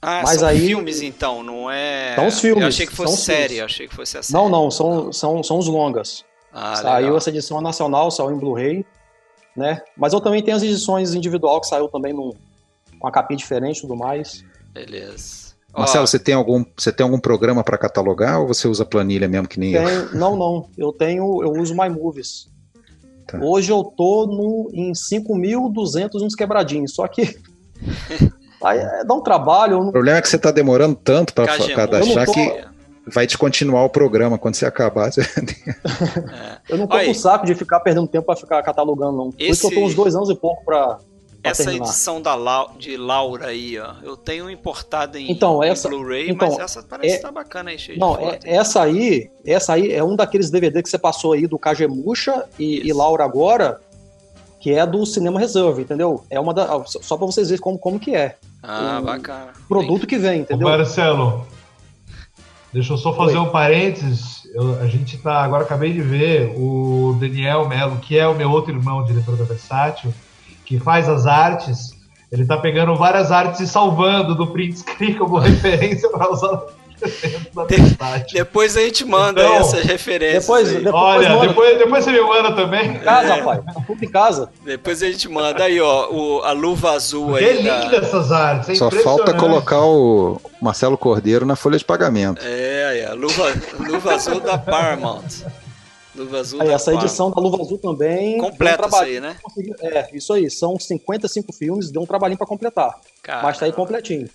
Ah, Mas são aí- filmes então, não é. São os filmes, Eu achei que fosse série, achei que fosse a série. Não, não, são, são, são os longas. Ah, saiu legal. essa edição nacional, saiu em Blu-ray, né? Mas eu também tenho as edições individual que saiu também num, com a capinha diferente e tudo mais. Beleza. Ó, Marcelo, você tem algum, você tem algum programa para catalogar ou você usa planilha mesmo que nem eu? Não, não. Eu tenho, eu uso My Movies. Tá. Hoje eu tô no, em 5.200 uns quebradinhos, só que <laughs> aí, é, dá um trabalho. eu O não- problema é que você está demorando tanto para cadastrar não tô- que vai descontinuar o programa quando você acabar. Você... <laughs> É. Eu não tô com saco de ficar perdendo tempo para ficar catalogando, não. Esse... Por isso que eu tô uns dois anos e pouco para essa terminar. edição da La... de Laura aí, ó, eu tenho importada em, então, essa, em Blu-ray, então, mas essa parece é, tá bacana aí, cheio Não, é, essa aí, essa aí é um daqueles DVD que você passou aí do Kagemusha e, e Laura agora, que é do Cinema Reserve, entendeu? É uma da, só para vocês verem como, como que é. Ah, o bacana. Produto que vem, entendeu? Ô Marcelo, deixa eu só fazer Oi. um parênteses. Eu, a gente tá agora acabei de ver o Daniel Melo, que é o meu outro irmão, diretor da Versátil, que faz as artes. Ele tá pegando várias artes e salvando do print screen como <laughs> referência para usar de, depois a gente manda então, essas referências. Depois, depois Olha, depois, depois você me manda também. Em casa, é. rapaz. Tudo em casa. Depois a gente manda aí, ó, o, a luva azul aí. É linda essas artes. É Só falta colocar o Marcelo Cordeiro na folha de pagamento. É, é a luva, luva azul da Paramount. Luva azul aí, essa edição da Luva Azul também. Completa um isso aí, né? É, isso aí. São 55 filmes, deu um trabalhinho para completar. Caramba. Mas tá aí completinho.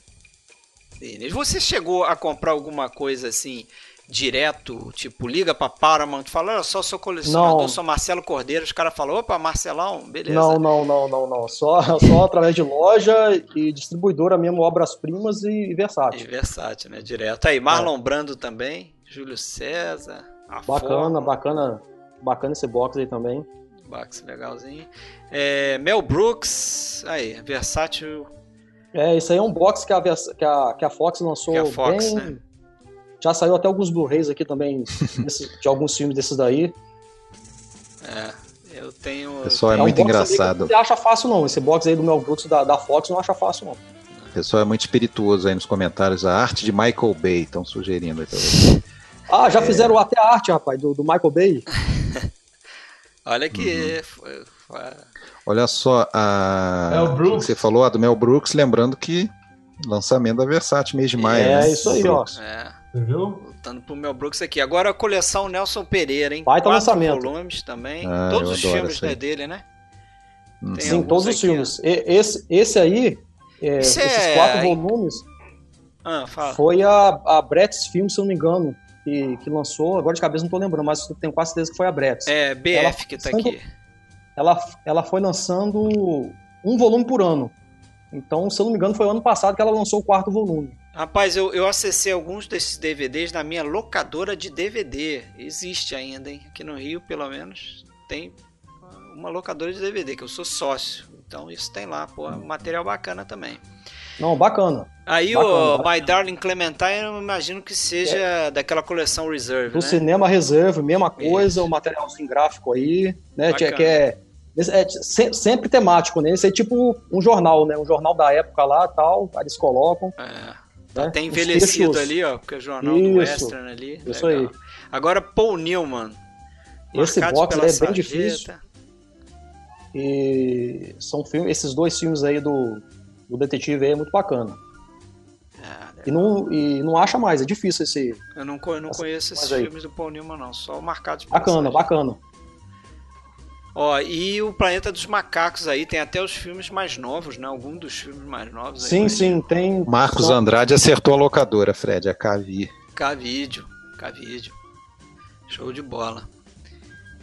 Você chegou a comprar alguma coisa assim direto, tipo, liga pra Paramount, fala, eu só sou colecionador, não. sou Marcelo Cordeiro, os caras falam, opa, Marcelão, beleza. Não, não, não, não, não. Só, <laughs> só através de loja e distribuidora mesmo, obras-primas e versátil. E versátil, né? Direto. Aí, Marlon é. Brando também, Júlio César. bacana, bacana, bacana esse box aí também. Box legalzinho. É, Mel Brooks, aí, versátil é, isso aí é um box que a, que a, que a Fox lançou a Fox, bem... Né? Já saiu até alguns Blu-rays aqui também, <laughs> de alguns filmes desses daí. É, eu tenho... O pessoal é, é muito um engraçado. Você acha fácil não, esse box aí do Mel Brooks da, da Fox não acha fácil não. O pessoal é muito espirituoso aí nos comentários. A arte de Michael Bay, estão sugerindo aí pra você. Ah, já é... fizeram até a arte, rapaz, do, do Michael Bay. <laughs> Olha que uhum. foi, foi... Olha só, a. Você falou a do Mel Brooks, lembrando que lançamento da Versátil mês de maio. É né? isso aí, Brooks. ó. É. Você viu? Voltando pro Mel Brooks aqui. Agora a coleção Nelson Pereira, hein? Vai Quatro lançamento. volumes também. Ah, todos os filmes né, dele, né? Hum. Sim, todos os filmes. Esse, esse aí, é, esses é... quatro volumes, ah, foi a, a Bretts Film, se eu não me engano, que, que lançou. Agora de cabeça não tô lembrando, mas tenho quase certeza que foi a Bretts. É, BF Ela, que tá aqui ela, ela foi lançando um volume por ano. Então, se eu não me engano, foi ano passado que ela lançou o quarto volume. Rapaz, eu, eu acessei alguns desses DVDs na minha locadora de DVD. Existe ainda, hein? Aqui no Rio, pelo menos, tem uma locadora de DVD, que eu sou sócio. Então, isso tem lá, pô, material bacana também. Não, bacana. Aí bacana, o bacana. My Darling Clementine, eu imagino que seja é. daquela coleção Reserve, Do né? cinema Reserve, mesma coisa, o um materialzinho gráfico aí, né? Bacana. Que é é, sempre temático, né? Isso é tipo um jornal, né? Um jornal da época lá tal, aí eles colocam. É. Tá né? até envelhecido ali, ó, porque é o jornal Isso. do Western ali. Isso legal. aí. Agora, Paul Newman. Esse box é bem difícil. E são filmes, esses dois filmes aí do, do detetive aí é muito bacana. Ah, e, não, e não acha mais, é difícil esse. Eu não, eu não conheço esses filmes do Paul Newman, não, só marcados Bacana, bacana. Ó, e o Planeta dos Macacos aí tem até os filmes mais novos, né? Algum dos filmes mais novos. Sim, sim, tem. Marcos Andrade acertou a locadora, Fred, a Cavi. Cavídeo, Cavídeo. Show de bola.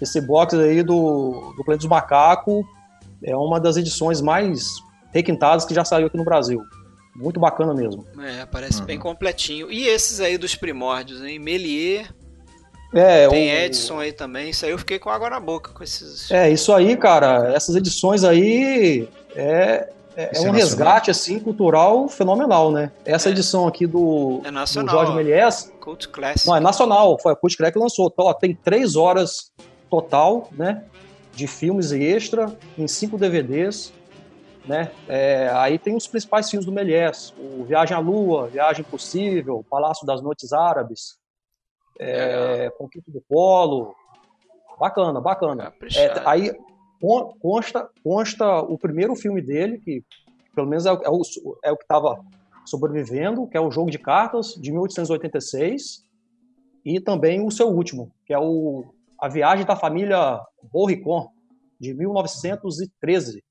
Esse box aí do, do Planeta dos Macacos é uma das edições mais requintadas que já saiu aqui no Brasil. Muito bacana mesmo. É, parece uhum. bem completinho. E esses aí dos primórdios, hein? Melier, é, Tem o... Edson aí também, isso aí eu fiquei com água na boca com esses. É, isso aí, cara, essas edições aí é, é, é um resgate assim cultural fenomenal, né? Essa é. edição aqui do, é nacional, do Jorge Méliès. Cult Classic. Não, é nacional, foi a Cult Classic que lançou. Então, ó, tem três horas total, né? De filmes extra, em cinco DVDs. Né? É, aí tem os principais filmes do Méliès, o Viagem à Lua, Viagem Possível, Palácio das Noites Árabes, é, Conquista do Polo. Bacana, bacana. É, aí consta, consta o primeiro filme dele, que pelo menos é, é o, é o que estava sobrevivendo, que é o Jogo de Cartas, de 1886, e também o seu último, que é o A Viagem da Família Borricon, de 1913.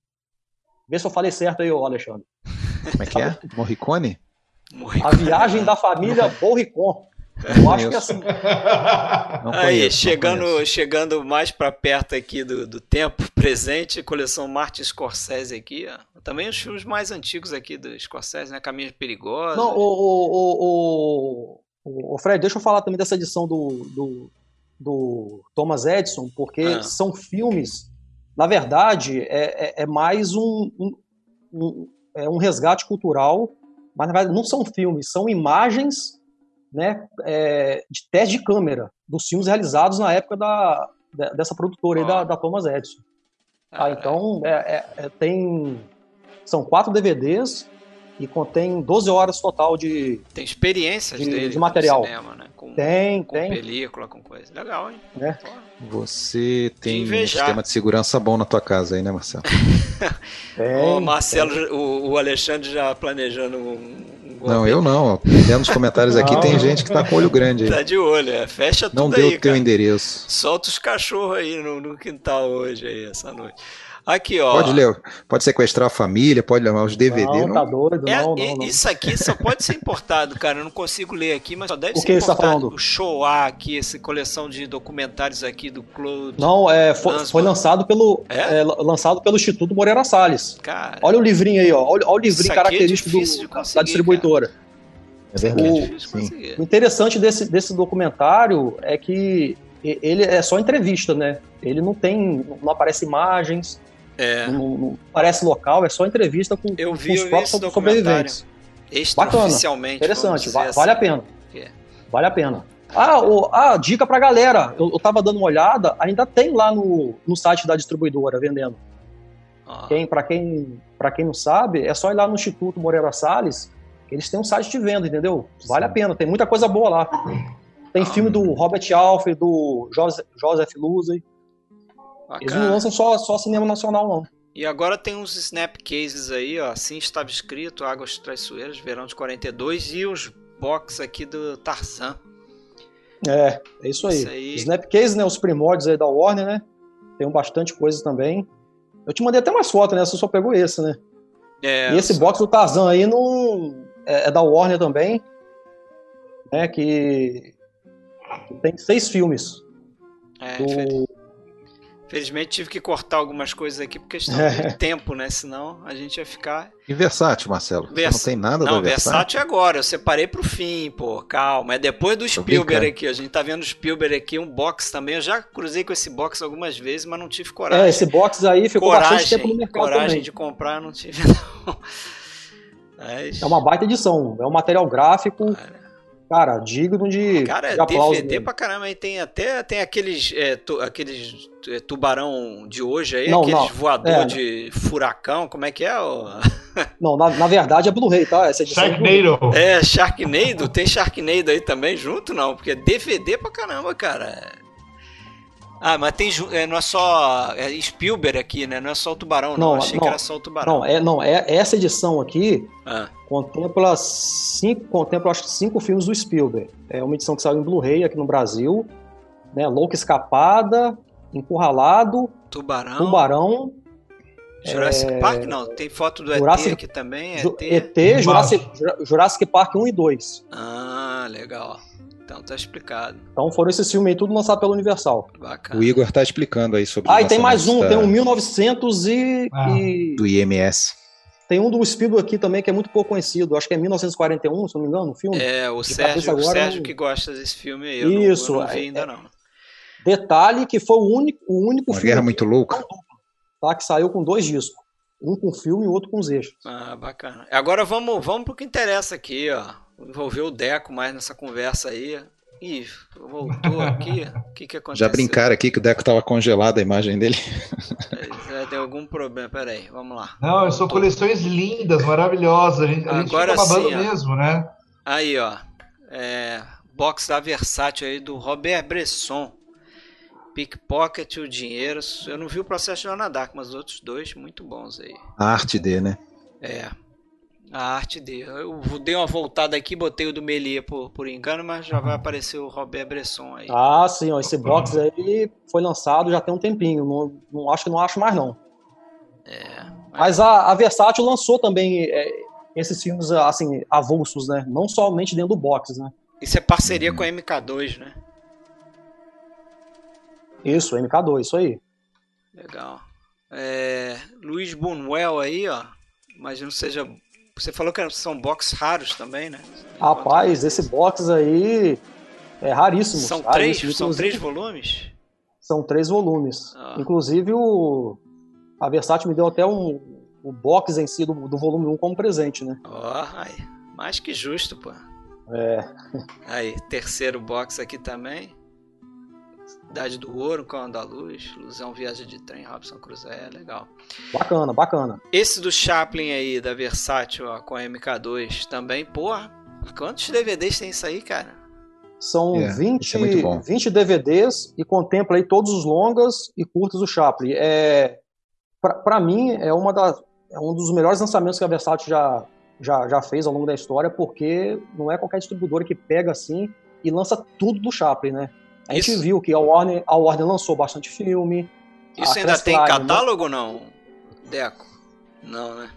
Vê se eu falei certo aí, Alexandre. Como é que é? Morricone? A Viagem da Família <laughs> Borricon. Eu acho que assim. Aí, chegando, chegando mais para perto aqui do, do tempo presente, coleção Martin Scorsese aqui, ó. Também os filmes mais antigos aqui do Scorsese, né? Caminhos Perigosos. Não, o, o, o, o, Fred, deixa eu falar também dessa edição do, do, do Thomas Edison, porque ah. são filmes, na verdade, é, é, é mais um, um, um, é um resgate cultural, mas na verdade não são filmes, são imagens né, é, de teste de câmera dos filmes realizados na época da, dessa produtora aí, da, da Thomas Edison. Ah, então, é, é, é, tem. São quatro DVDs e contém 12 horas total de. Tem experiências de, dele de material. Cinema, né? Com, tem, com tem. película, com coisa. Legal, hein? É. Você tem um sistema de segurança bom na tua casa aí, né, Marcelo? <laughs> tem, o Marcelo, o, o, Alexandre já planejando um. não, eu não. Lendo os comentários aqui, não. tem gente que tá com olho grande aí. Tá de olho, é. Fecha tudo não aí. Não deu o teu cara. endereço. Solta os cachorros aí no, no quintal hoje, aí, essa noite. Aqui, ó. Pode ler, pode sequestrar a família, pode levar os DVD. Não, não. tá doido, é, não, não, não, Isso aqui só pode ser importado, cara. Eu não consigo ler aqui, mas só deve o ser que importado. Você tá falando? O Showa aqui, essa coleção de documentários aqui do Claude. Não, é, foi, foi lançado pelo é? É, lançado pelo Instituto Moreira Salles. Cara, olha o livrinho aí, ó. Olha, olha o livrinho característico do, da distribuidora. Cara. É verdade. O, o interessante desse, desse documentário é que ele é só entrevista, né? Ele não tem, não aparece imagens, é. Não, não, parece local, é só entrevista com, eu vi, com os próprios eu sobreviventes. Bacana, interessante, vale, assim. vale a pena. É. Vale a pena. Ah, o, ah, dica pra galera. Eu, eu tava dando uma olhada, ainda tem lá no, no site da distribuidora vendendo. Ah. Quem, para quem, pra quem não sabe, é só ir lá no Instituto Moreira Salles, eles têm um site de venda, entendeu? Vale Sim. a pena, tem muita coisa boa lá. Tem ah, filme do Robert Alfred, do Joseph, Joseph Luzey. Bacana. Eles não lançam só, só cinema nacional, não. E agora tem uns snap cases aí, ó. Assim estava escrito, Águas Traiçoeiras, verão de 42, e os box aqui do Tarzan. É, é isso aí. aí. Snap case, né? Os primórdios aí da Warner, né? Tem bastante coisa também. Eu te mandei até mais fotos, né? Você só pegou esse, né? É, e esse só... box do Tarzan aí não... é, é da Warner também. Né? Que tem seis filmes. É, do... Felizmente tive que cortar algumas coisas aqui por questão é. de tempo, né? Senão a gente ia ficar. E versátil, Marcelo? Vers... Não tem nada Não, da versátil é agora. Eu separei pro fim, pô. Calma. É depois do Spielberg aqui. A gente tá vendo o Spielberg aqui, um box também. Eu já cruzei com esse box algumas vezes, mas não tive coragem. É, esse box aí ficou coragem, bastante tempo no mercado Coragem também. de comprar, não tive, <laughs> não. Mas... É uma baita edição. É um material gráfico. Cara cara, digno de, cara, de aplauso. DVD mesmo. pra caramba, aí tem até tem aqueles, é, tu, aqueles tubarão de hoje aí, não, aqueles não. voador É. de furacão, como é que é? o- <laughs> Não, na, na verdade é Blu-ray, tá? Essa edição é. Sharknado. É, Sharknado, tem Sharknado aí também junto, não? Porque é DVD pra caramba, cara. Ah, mas tem, é, não é só é Spielberg aqui, né? Não é só o tubarão, não. Não, Achei não. que era só o tubarão. Não, é, não, é essa edição aqui Ah, contempla cinco, contempla acho que cinco filmes do Spielberg. É uma edição que saiu em Blu-ray aqui no Brasil, né? Louca Escapada, Encurralado, tubarão. Tubarão, Jurassic é, Park, não. Tem foto do Jurassic- ET aqui também. Ju- ET. ET, Jurassic, Jura- Jurassic Park 1 e 2. Ah, legal. Então tá explicado. Então foram esses filmes aí tudo lançado pela Universal. Bacana. O Igor tá explicando aí sobre Ah, e tem mais um, lançamentos tem um da- 1900 e, Ah. e do IMS. tem um do Spielberg aqui também que é muito pouco conhecido. Acho que é 1941, se não me engano, o filme. É, o De Sérgio, o Sérgio não- que gosta desse filme aí. Eu Isso, não, eu não vi é- ainda é- não. Detalhe que foi o único, o único Uma filme guerra muito louca. tá, que saiu com dois discos. Um com filme e outro com os eixos. Ah, bacana. Agora vamos, vamos pro que interessa aqui, ó. Envolver o Deco mais nessa conversa aí. Ih, voltou aqui. O que que aconteceu? Já brincaram aqui que o Deco tava congelado a imagem dele. Já deu algum problema. Pera aí, vamos lá. Não, são coleções lindas, maravilosas. A gente, a gente Agora fica babando sim, mesmo, né? Aí, ó. É, box da Versátil aí do Robert Bresson. Pickpocket, o dinheiro. Eu não vi o processo de Joana Dark, mas os outros dois muito bons aí. A arte dele, né? É. A arte dele. Eu dei uma voltada aqui, botei o do Melia por, por engano, mas já vai aparecer o Robert Bresson aí. Ah, sim, ó, esse box aí foi lançado já tem um tempinho. Não, não acho que não acho mais, não. É. Mas a, a Versátil lançou também é, esses filmes assim, avulsos, né? Não somente dentro do box, né? Isso é parceria uhum. com a MK2, né? Isso, MK2, isso aí. Legal. É, Luiz Bunwell aí, ó. Imagino que seja. Você falou que são box raros também, né? Rapaz, esse box aí é raríssimo. São três, são três volumes? São três volumes. Ah. Inclusive o. A Versátil me deu até um, o box em si do, do volume 1 como presente, né? Ó, oh, mais que justo, pô. É. Aí, terceiro box aqui também. Idade do Ouro, Cão da Luz, Ilusão Viagem de Trem, Robson Crusoe, é legal. Bacana, bacana. Esse do Chaplin aí, da Versátil, ó, com a MK2, também, porra, quantos DVDs tem isso aí, cara? São yeah, 20, é 20 DVDs e contempla aí todos os longas e curtas do Chaplin. É, para mim, é, uma das, é um dos melhores lançamentos que a Versátil já, já, já fez ao longo da história, porque não é qualquer distribuidora que pega assim e lança tudo do Chaplin, né? A gente Isso. viu que a Warner, a Warner lançou bastante filme. Isso ainda tem Line, catálogo ou não, Deco? Não, né?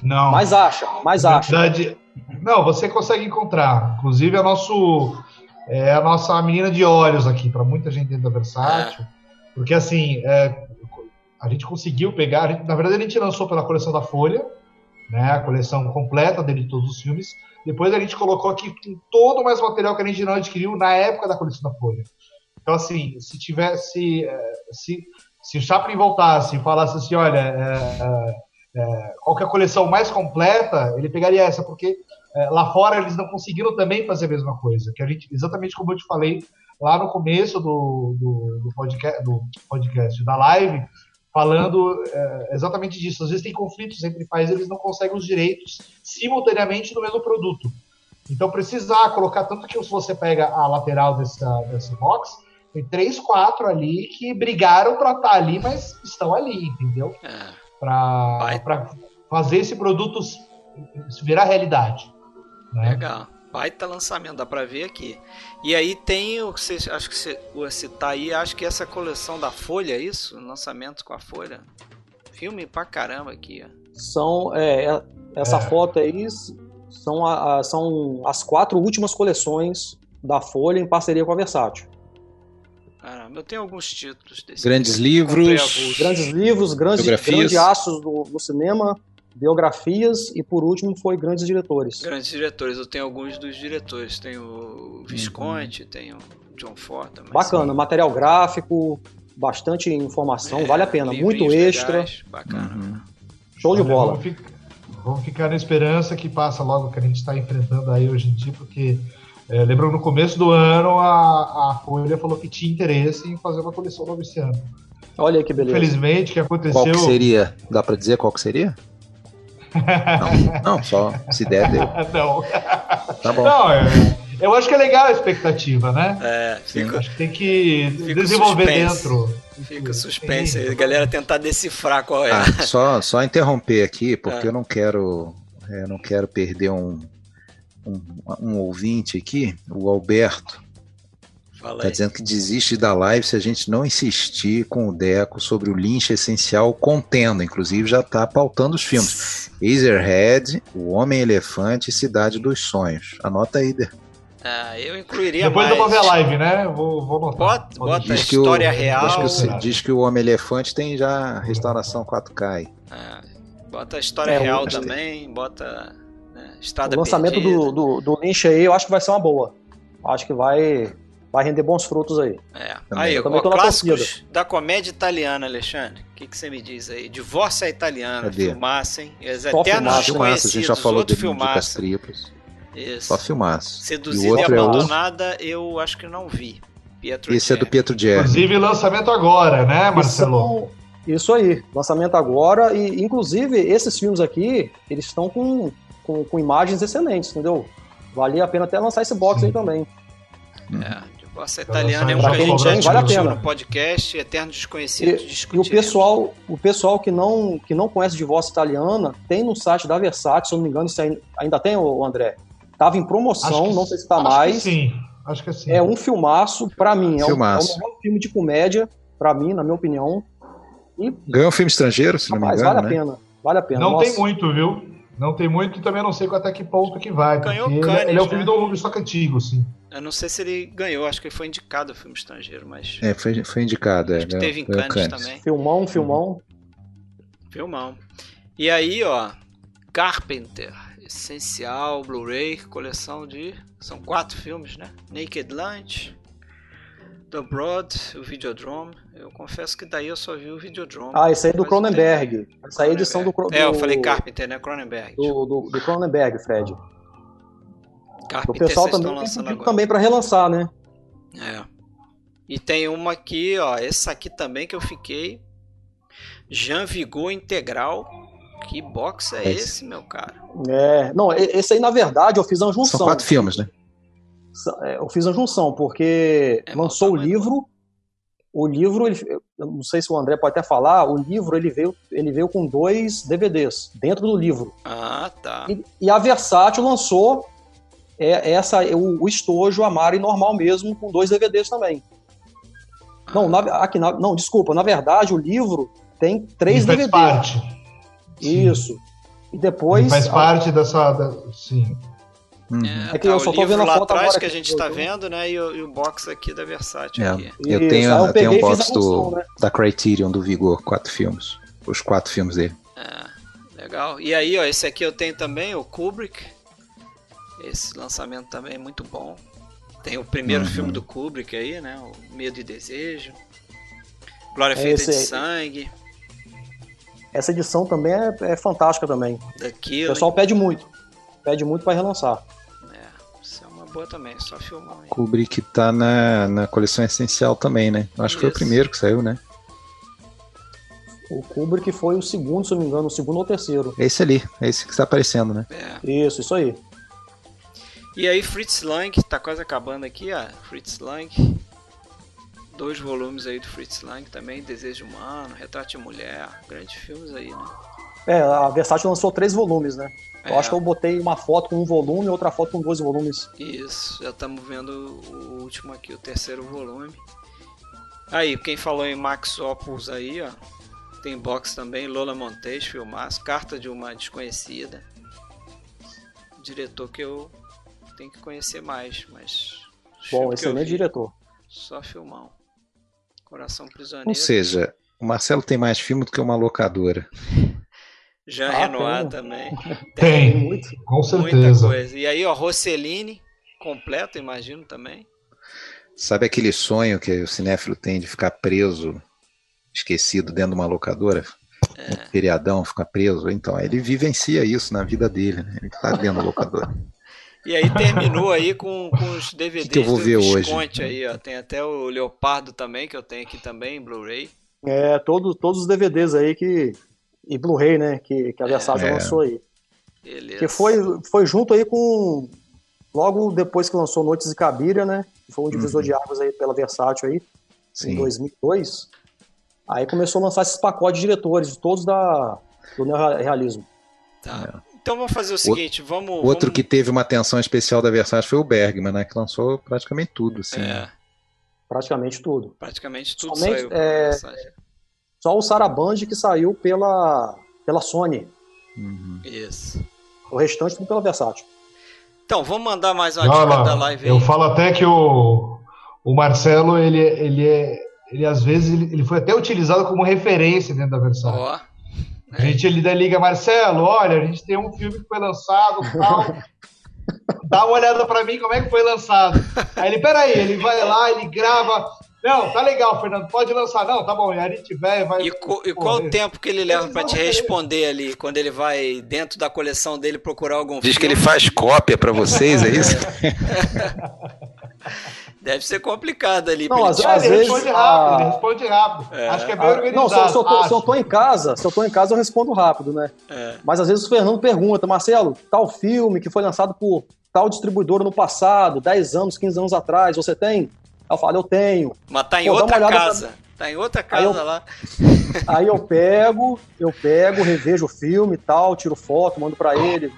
Não. Mas acha, mas acha. Verdade, não, você consegue encontrar. Inclusive, a, nosso, é a nossa menina de olhos aqui, para muita gente dentro da Versátil. É. Porque, assim, é, a gente conseguiu pegar. Gente, na verdade, a gente lançou pela coleção da Folha, né, a coleção completa dele de todos os filmes. Depois a gente colocou aqui todo mais material que a gente não adquiriu na época da coleção da Folha. Então, assim, se tivesse. É, se, se o Chaplin voltasse e falasse assim: olha, é, é, qual é a coleção mais completa, ele pegaria essa, porque é, lá fora eles não conseguiram também fazer a mesma coisa. Que a gente, exatamente como eu te falei lá no começo do, do, do, podcast, do podcast, da live, falando é, exatamente disso. Às vezes tem conflitos entre países, eles não conseguem os direitos simultaneamente no mesmo produto. Então precisar colocar tanto que se você pega a lateral dessa, desse box, tem três, quatro ali que brigaram para estar tá ali, mas estão ali, entendeu? É. Para fazer esse produto virar realidade. Né? Legal. Baita lançamento, dá pra ver aqui. E aí tem o que você acho que você tá aí, acho que essa coleção da Folha, é isso? Lançamento com a Folha. Filme pra caramba aqui, ó. São, é, é essa é. foto aí são, a, a, são as quatro últimas coleções da Folha em parceria com a Versátil. Caramba, eu tenho alguns títulos desse. Grandes livros. Grandes livros, grandes, grandes aços do, do cinema biografias e por último foi grandes diretores. Grandes diretores, eu tenho alguns dos diretores, tenho o Visconti, uhum. tenho o John Ford também. Bacana, sim. material gráfico, bastante informação, é, vale a pena, muito extra. Legais, bacana. Uhum. Show de bola. Vamos ficar, vamos ficar, na esperança que passa logo que a gente está enfrentando aí hoje em dia, porque é, lembro no começo do ano a, a Folha falou que tinha interesse em fazer uma coleção nova esse ano. Olha aí que beleza. Infelizmente, o que aconteceu. Qual que seria? Dá para dizer qual que seria? Não, não, só se der, deu. <laughs> Não. Tá bom. Não, é, eu acho que é legal a expectativa, né? É, fica, acho que tem que desenvolver suspense. dentro. Fica suspense aí, a galera tentar decifrar qual é. Ah, só, só interromper aqui, porque é. eu não quero. Eu não quero perder um, um, um ouvinte aqui, o Alberto. Está dizendo que desiste da live se a gente não insistir com o Deco sobre o Lynch essencial contendo. Inclusive já está pautando os filmes. Ezerhead, O Homem-Elefante e Cidade dos Sonhos. Anota aí, Deco. Ah, eu incluiria Depois mais... eu vou ver a live, né? Vou, vou notar. Bota, bota a história o, real. Diz que, o, diz que o Homem-Elefante tem já restauração 4K aí. Ah, bota a história é, real também, bota... Né, Estrada o lançamento do, do, do Lynch aí eu acho que vai ser uma boa. Acho que vai vai render bons frutos aí. É. Aí, eu ó, clássicos da comédia italiana, Alexandre. O que, que você me diz aí? Divórcio é italiana, Cadê? filmaço, hein? Os eternos desconhecidos, a gente já falou outro filmaço. Triplas. Isso. Só filmaço. Seduzida e, e abandonada, é o... eu acho que não vi. Pietro Esse Jerry. é do Pietro Jerry. Inclusive lançamento agora, né, Marcelo? Isso, isso aí, lançamento agora e inclusive esses filmes aqui, eles estão com, com, com imagens excelentes, entendeu? Valia a pena até lançar esse box Sim. aí também. É, Bossa Italiana é um que a gente já vale a pena. no podcast, Eterno Desconhecido. E, e, o pessoal, o pessoal que não, que não conhece de voz italiana, tem no site da Versace, se eu não me engano, isso ainda tem, o André? Tava em promoção, que, não sei se tá mais. sim, acho que sim. É um filmaço, para mim, é, filmaço. Um, é o melhor filme de comédia, para mim, na minha opinião. E, Ganhou um filme estrangeiro, se rapaz, não me engano. Vale né? a pena, vale a pena. Não Nossa. tem muito, viu? Não tem muito e também não sei até que ponto que vai. Ganhou porque Cannes, ele é um né? filme do Hollywood, só que antigo, assim. Eu não sei se ele ganhou, acho que ele foi indicado ao filme estrangeiro, mas. É, foi, foi indicado. acho é, que teve em Cannes Cannes. também. Filmão, filmão. Filmão. E aí, ó, Carpenter, Essencial, Blu-ray, coleção de. São quatro filmes, né? Naked Lunch, The Broad, o Videodrome. Eu confesso que daí eu só vi o Videodrome. Ah, esse aí é do Cronenberg. Essa aí é a edição do, Cro- É, eu falei Carpenter, né? Cronenberg. do, do, do Cronenberg, Fred. O Carpenter pessoal vocês também estão tem lançando pedido agora. também para relançar, né? É. E tem uma aqui, ó. Essa aqui também que eu fiquei. Jean Vigo Integral. Que box é Esse. esse, meu cara? É, não, esse aí, na verdade, eu fiz uma São junção. quatro filmes, né? É, Eu fiz a junção, porque É, lançou o bom tamanho. livro. O livro, ele, eu não sei se o André pode até falar, o livro ele veio, ele veio com dois DVDs dentro do livro. Ah, tá. E, e a Versátil lançou é, essa, o, o estojo, a Mari normal mesmo, com dois DVDs também. Não, na, aqui, na- não, desculpa, na verdade o livro tem três Ele faz DVDs. parte. Sim. Isso. E depois. Ele faz parte dessa. da- sim. Uhum. É, É que tá, eu só o tô vendo a lá foto atrás agora que a gente do- tá vendo, né? E o, e o box aqui da Versátil É. aqui. Eu tenho, aí eu tenho um box a função, do, né? da Criterion do Vigor, quatro filmes. Os quatro filmes dele. É, legal. E aí, ó, esse aqui eu tenho também, o Kubrick. Esse lançamento também é muito bom. Tem o primeiro Uhum. filme do Kubrick aí, né? O Medo e Desejo. Glória É Feita de aí. Sangue. Essa edição também é, é fantástica também. O Daquilo. pessoal pede muito. Pede muito para relançar. Boa também, só. Kubrick tá na, na coleção essencial também, né? Acho que foi o Isso. primeiro que saiu, né? O Kubrick foi o segundo, se eu não me engano, o segundo ou o terceiro. É esse ali, é esse que está aparecendo, né? É. Isso, isso aí. E aí, Fritz Lang, tá quase acabando aqui, ó. Fritz Lang. Dois volumes aí do Fritz Lang também, Desejo Humano, Retrato de Mulher, grandes filmes aí, né? É, a Versátil lançou três volumes, né? Eu É. acho que eu botei uma foto com um volume e outra foto com dois volumes. Isso, já estamos vendo o último aqui, o terceiro volume. Aí, quem falou em Max Opus aí, ó. Tem box também, Lola Montes, filmaço, Carta de uma Desconhecida. Diretor que eu tenho que conhecer mais, mas. Bom, excelente vi, diretor. Só filmão. Coração Prisioneiro. Ou seja, o Marcelo tem mais filme do que uma locadora. <laughs> Jean Ah, Renoir tem. também. <laughs> Tem, muito. com Muita certeza. coisa. E aí, ó, Rossellini, completo, imagino também. Sabe aquele sonho que o cinéfilo tem de ficar preso, esquecido dentro de uma locadora? É. Um feriadão, ficar preso? Então, ele vivencia isso na vida dele, né? Ele tá dentro da locadora. <laughs> E aí terminou aí com, com os <laughs> DVDs Que que eu vou do ver hoje? Aí, ó. Tem até o Leopardo também, que eu tenho aqui também, em Blu-ray. É, todo, todos os DVDs aí que. E Blu-ray, né? Que, que a Versátil É. lançou aí. Beleza. Que foi, foi junto aí com. Logo depois que lançou Noites de Cabiria, né? Que foi um divisor Uhum. de águas aí pela Versátil aí, em Sim. 2002. Aí começou a lançar esses pacotes de diretores, todos da, do neorrealismo. Tá. Então vamos fazer o seguinte, vamos... Outro vamos... que teve uma atenção especial da Versace foi o Bergman, né? Que lançou praticamente tudo, assim. É, Praticamente tudo. praticamente tudo Somente, saiu. é. Só o Saraband que saiu pela, pela Sony. Uhum. Isso. O restante tudo pela Versátil. Então, vamos mandar mais uma dica lá, da live aí. eu falo até que o, o Marcelo, ele, ele é. Ele às vezes ele, ele foi até utilizado como referência dentro da versão. Ó, A gente ele daí liga, Marcelo, olha, a gente tem um filme que foi lançado, tal. <laughs> Dá uma olhada pra mim como é que foi lançado. Aí ele, peraí, ele vai lá, ele grava. Não, tá legal, Fernando, pode lançar. Não, tá bom, e aí a gente vai, vai. e, co- e qual o tempo que ele leva pra te responder ali, quando ele vai dentro da coleção dele procurar algum Diz que filme? ele faz cópia pra vocês, é isso? <laughs> Deve ser complicado ali. Não, às- Ah, às ele vezes, responde rápido, a- ele responde rápido. É. Acho que é bem Ah, organizado. não, se eu, se eu tô, se eu tô em casa, se eu tô em casa, eu respondo rápido, né? É. Mas às vezes o Fernando pergunta, Marcelo, tal filme que foi lançado por tal distribuidora no passado, 10 anos, 15 anos atrás, você tem? Aí eu falo, eu tenho. Mas tá em Pô, outra casa. Tá em outra Aí casa eu- lá. <laughs> Aí eu pego, eu pego, revejo o filme e tal, tiro foto, mando pra ele,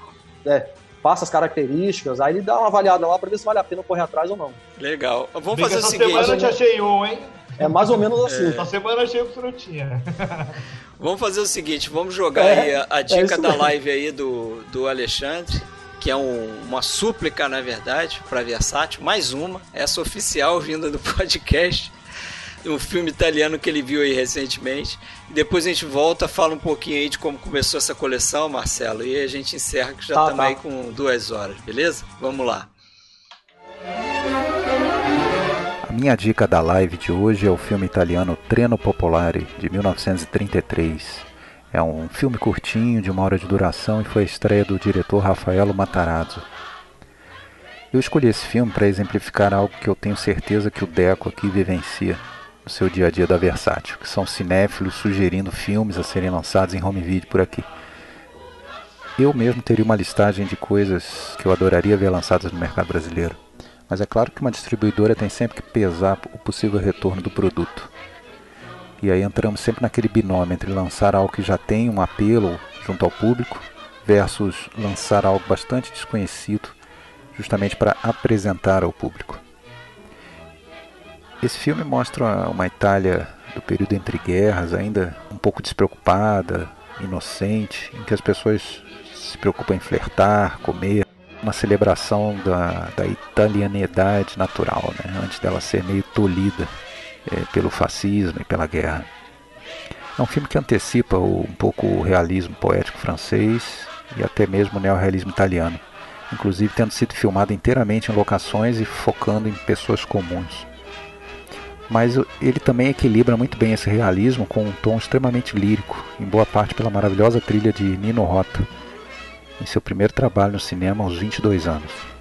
né, passa as características, aí ele dá uma avaliada lá pra ver se vale a pena correr atrás ou não. Legal. Vamos Bem fazer o essa seguinte. semana eu te achei um, hein? É mais ou menos assim. É. semana cheia pro Frutinha. Vamos fazer o seguinte, vamos jogar é, aí a, a é dica da live aí do, do Alexandre, que é um, uma súplica, na verdade, para Versátil, mais uma, essa oficial vinda do <laughs> podcast um filme italiano que ele viu aí recentemente. Depois a gente volta, fala um pouquinho aí de como começou essa coleção, Marcelo, e a gente encerra que já estamos tá, tá. aí com duas horas, beleza? Vamos lá. A minha dica da live de hoje é o filme italiano Treno Popolare, de 1933. É um filme curtinho, de uma hora de duração, e foi a estreia do diretor Raffaello Matarazzo. Eu escolhi esse filme para exemplificar algo que eu tenho certeza que o Deco aqui vivencia no seu dia a dia da Versátil, que são cinéfilos sugerindo filmes a serem lançados em home video por aqui. Eu mesmo teria uma listagem de coisas que eu adoraria ver lançadas no mercado brasileiro. Mas é claro que uma distribuidora tem sempre que pesar o possível retorno do produto. E aí entramos sempre naquele binômio entre lançar algo que já tem um apelo junto ao público versus lançar algo bastante desconhecido justamente para apresentar ao público. Esse filme mostra uma Itália do período entre guerras, ainda um pouco despreocupada, inocente, em que as pessoas se preocupam em flertar, comer, uma celebração da, da italianidade natural, né? antes dela ser meio tolhida é, pelo fascismo e pela guerra. É um filme que antecipa o, um pouco o realismo poético francês e até mesmo o neorrealismo italiano, inclusive tendo sido filmado inteiramente em locações e focando em pessoas comuns. Mas ele também equilibra muito bem esse realismo com um tom extremamente lírico, em boa parte pela maravilhosa trilha de Nino Rota em seu primeiro trabalho no cinema aos 22 anos.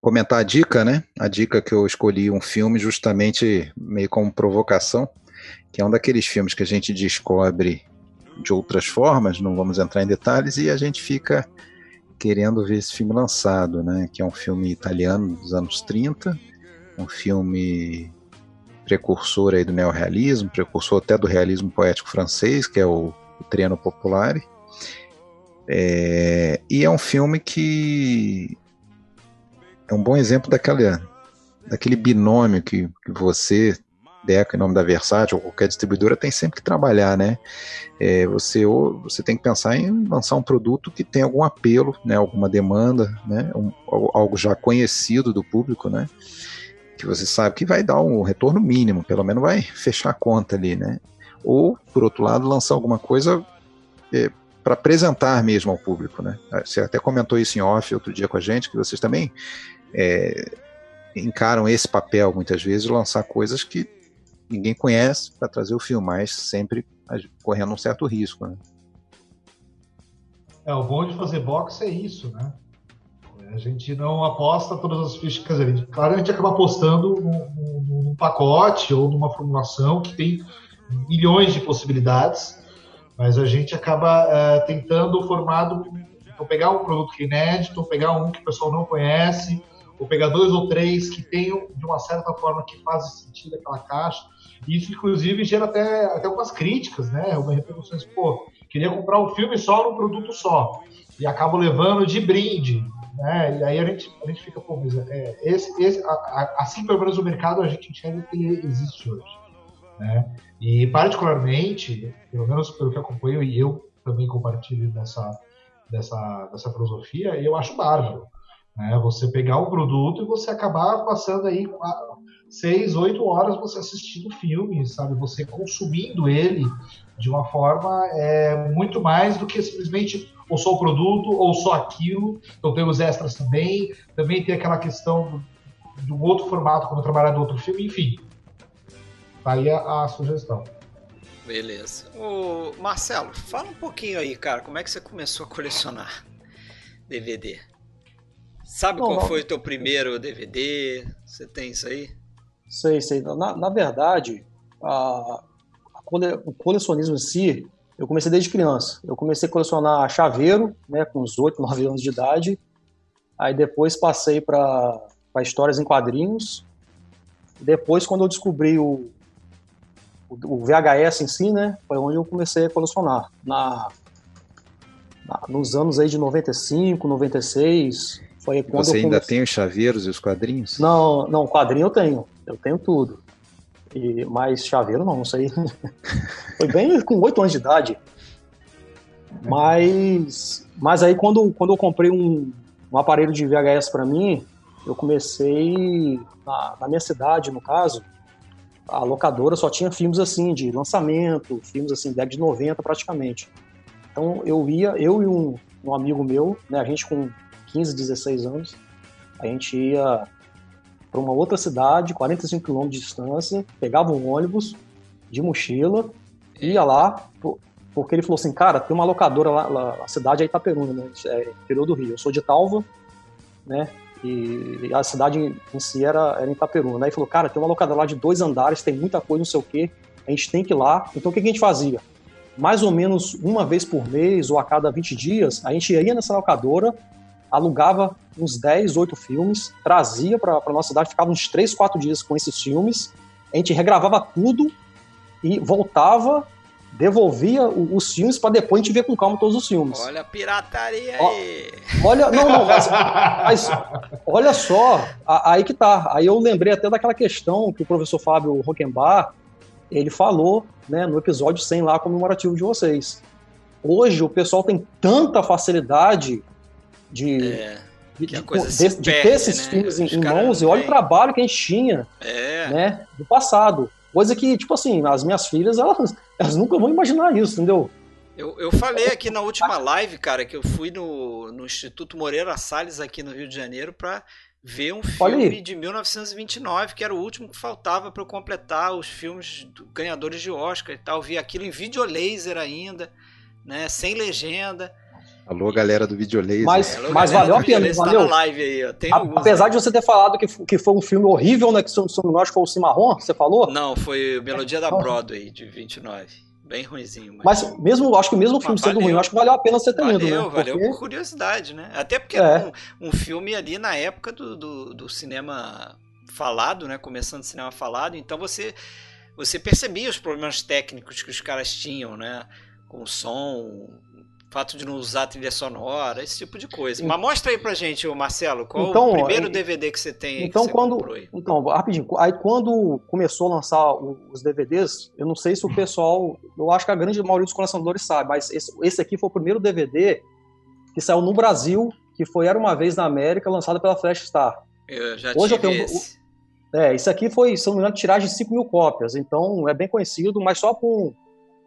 Comentar a dica, né? A dica que eu escolhi um filme justamente meio como provocação, que é um daqueles filmes que a gente descobre de outras formas, não vamos entrar em detalhes, e a gente fica querendo ver esse filme lançado, né? Que é um filme italiano dos anos 30, um filme precursor aí do neorrealismo, precursor até do realismo poético francês, que é o, o Triano Popolare. É, e é um filme que é um bom exemplo daquela, daquele binômio que, que você, Deca, em nome da Versátil, ou qualquer distribuidora, tem sempre que trabalhar, né? É, você, ou, você tem que pensar em lançar um produto que tem algum apelo, né, alguma demanda, né, um, algo já conhecido do público, né? que você sabe que vai dar um retorno mínimo, pelo menos vai fechar a conta ali, né? Ou, por outro lado, lançar alguma coisa é, para apresentar mesmo ao público, né? Você até comentou isso em off outro dia com a gente, que vocês também é, encaram esse papel muitas vezes, de lançar coisas que ninguém conhece para trazer o filme, mas sempre correndo um certo risco, né? É, o bom de fazer box é isso, né? A gente não aposta todas as fichas. Quer dizer, claro, a gente acaba apostando num, num pacote ou numa formulação que tem milhões de possibilidades, mas a gente acaba é, tentando formado. Então, pegar um produto que é inédito, pegar um que o pessoal não conhece, ou pegar dois ou três que tenham, de uma certa forma, que fazem sentido aquela caixa. Isso, inclusive, gera até, até algumas críticas, né? Algumas repercussões. Pô, queria comprar um filme só num produto só. E acabo levando de brinde né? E aí a gente, a gente fica, pô, mas é, esse, esse, a, a, assim pelo menos o mercado a gente enxerga que ele existe hoje. Né? E particularmente, pelo menos pelo que acompanho, e eu também compartilho dessa, dessa, dessa filosofia, eu acho bárbaro. Né? Você pegar um produto e você acabar passando aí seis, oito horas você assistindo filme, sabe? Você consumindo ele de uma forma é, muito mais do que simplesmente ou só o produto, ou só aquilo. Então tem os extras também. Também tem aquela questão do, do outro formato, quando trabalhar no outro filme, enfim. Tá aí a, a sugestão. Beleza. O Marcelo, fala um pouquinho aí, cara, como é que você começou a colecionar DVD? Sabe qual foi o teu primeiro DVD? Você tem isso aí? Sei, sei. Na, na verdade, a, a, o colecionismo em si, eu comecei desde criança. Eu comecei a colecionar chaveiro, né, com uns 8, 9 <laughs> anos de idade. Aí depois passei para histórias em quadrinhos. Depois, quando eu descobri o, o, VHS em si, né, foi onde eu comecei a colecionar. Na, nos anos aí de 95, 96, foi quando Você ainda tem os chaveiros e os quadrinhos? Não, não, quadrinho eu tenho, eu tenho tudo. E, mas chaveiro não, isso aí <laughs> foi bem com 8 anos de idade. Mas, mas aí quando, quando eu comprei um, um aparelho de VHS para mim, eu comecei na, na, minha cidade, no caso, a locadora só tinha filmes assim de lançamento, filmes assim década de 90 praticamente. Então eu ia, eu e um, um amigo meu, né, a gente com 15, 16 anos, a gente ia para uma outra cidade, 45 quilômetros de distância, pegava um ônibus de mochila, ia lá, porque ele falou assim, cara, tem uma locadora lá, lá a cidade é Itaperuna, né, é interior do Rio. Eu sou de Talva, né, e a cidade em si era, era em Itaperuna. Aí né, falou, cara, tem uma locadora lá de dois andares, tem muita coisa, não sei o quê, a gente tem que ir lá. Então o que a gente fazia? Mais ou menos uma vez por mês ou a cada 20 dias, a gente ia nessa locadora, alugava uns 10, 8 filmes, trazia para a nossa cidade, ficava uns 3, 4 dias com esses filmes, a gente regravava tudo e voltava, devolvia os filmes para depois a gente ver com calma todos os filmes. Olha a pirataria aí! Olha, não, não, mas, <laughs> mas olha só, aí que tá. Aí eu lembrei até daquela questão que o professor Fábio Rockenbach, ele falou né, no episódio 100 lá comemorativo de vocês. Hoje o pessoal tem tanta facilidade de, é, de, de, de, de, ter esses né? filmes em, em mãos e olha o trabalho que a gente tinha é. né, do passado. Coisa que, tipo assim, as minhas filhas, elas, elas nunca vão imaginar isso, entendeu? Eu, eu falei aqui na última live, cara, que eu fui no, no Instituto Moreira Salles aqui no Rio de Janeiro para ver um filme de 1929, que era o último que faltava para eu completar os filmes ganhadores de Oscar e tal. Vi aquilo em videolaser ainda, né, sem legenda. Alô, galera do videolaser. Mas, Alô, mas valeu a pena, tá valeu. live aí, A, alguns, apesar né? de você ter falado que, que foi um filme horrível, né, que sobre nós foi o Cimarron, que você falou. Não, foi Melodia da Broadway, de 29. Bem ruimzinho. Mas mesmo, acho que mesmo o filme Mas sendo valeu. ruim, acho que valeu a pena você ter Valeu, ido, né? valeu Porque- por curiosidade, né? Até porque É. era um, um filme ali na época do, do, do cinema falado, né? Começando o cinema falado, então você, você percebia os problemas técnicos que os caras tinham, né? Com o som, fato de não usar trilha sonora, esse tipo de coisa. Mas mostra aí pra gente, Marcelo, qual Então, o primeiro DVD que você tem Então, você quando. Então, rapidinho. Aí, quando começou a lançar os DVDs, eu não sei se o pessoal. Eu acho que a grande maioria dos colecionadores sabe, mas esse, esse aqui foi o primeiro DVD que saiu no Brasil, que foi Era uma Vez na América, lançado pela Flash Star. Eu já Hoje eu tenho- esse. É, isso aqui foi, se não me engano, tiragem de 5 mil cópias, então é bem conhecido, mas só com.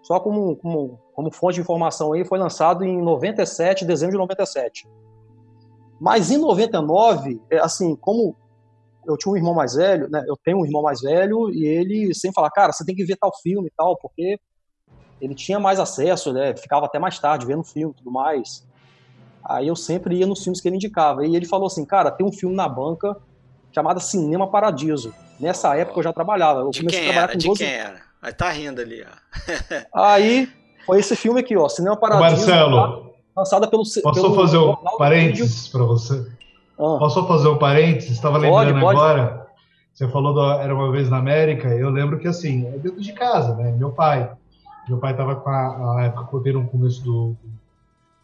Só como, como, como fonte de informação aí, foi lançado em 97, dezembro de 97. Mas em 99, é, assim, como eu tinha um irmão mais velho, né? Eu tenho um irmão mais velho e ele sempre fala, cara, você tem que ver tal filme e tal, porque ele tinha mais acesso, né? Ficava até mais tarde vendo filme e tudo mais. Aí eu sempre ia nos filmes que ele indicava. E ele falou assim, cara, tem um filme na banca chamado Cinema Paradiso. Nessa época eu já trabalhava. Eu De comecei quem a trabalhar era? com De 12 quem era? Aí tá rindo ali, ó. Aí foi esse filme aqui, ó, Cinema Paradiso. Marcelo, Lançado pelo. posso pelo fazer um parênteses para você? Ah, Posso fazer um parênteses? Estava lembrando pode. agora. Você falou do Era uma vez na América. Eu lembro que assim, é dentro de casa, né? Meu pai. Meu pai estava com a, a época que eu contei no começo do,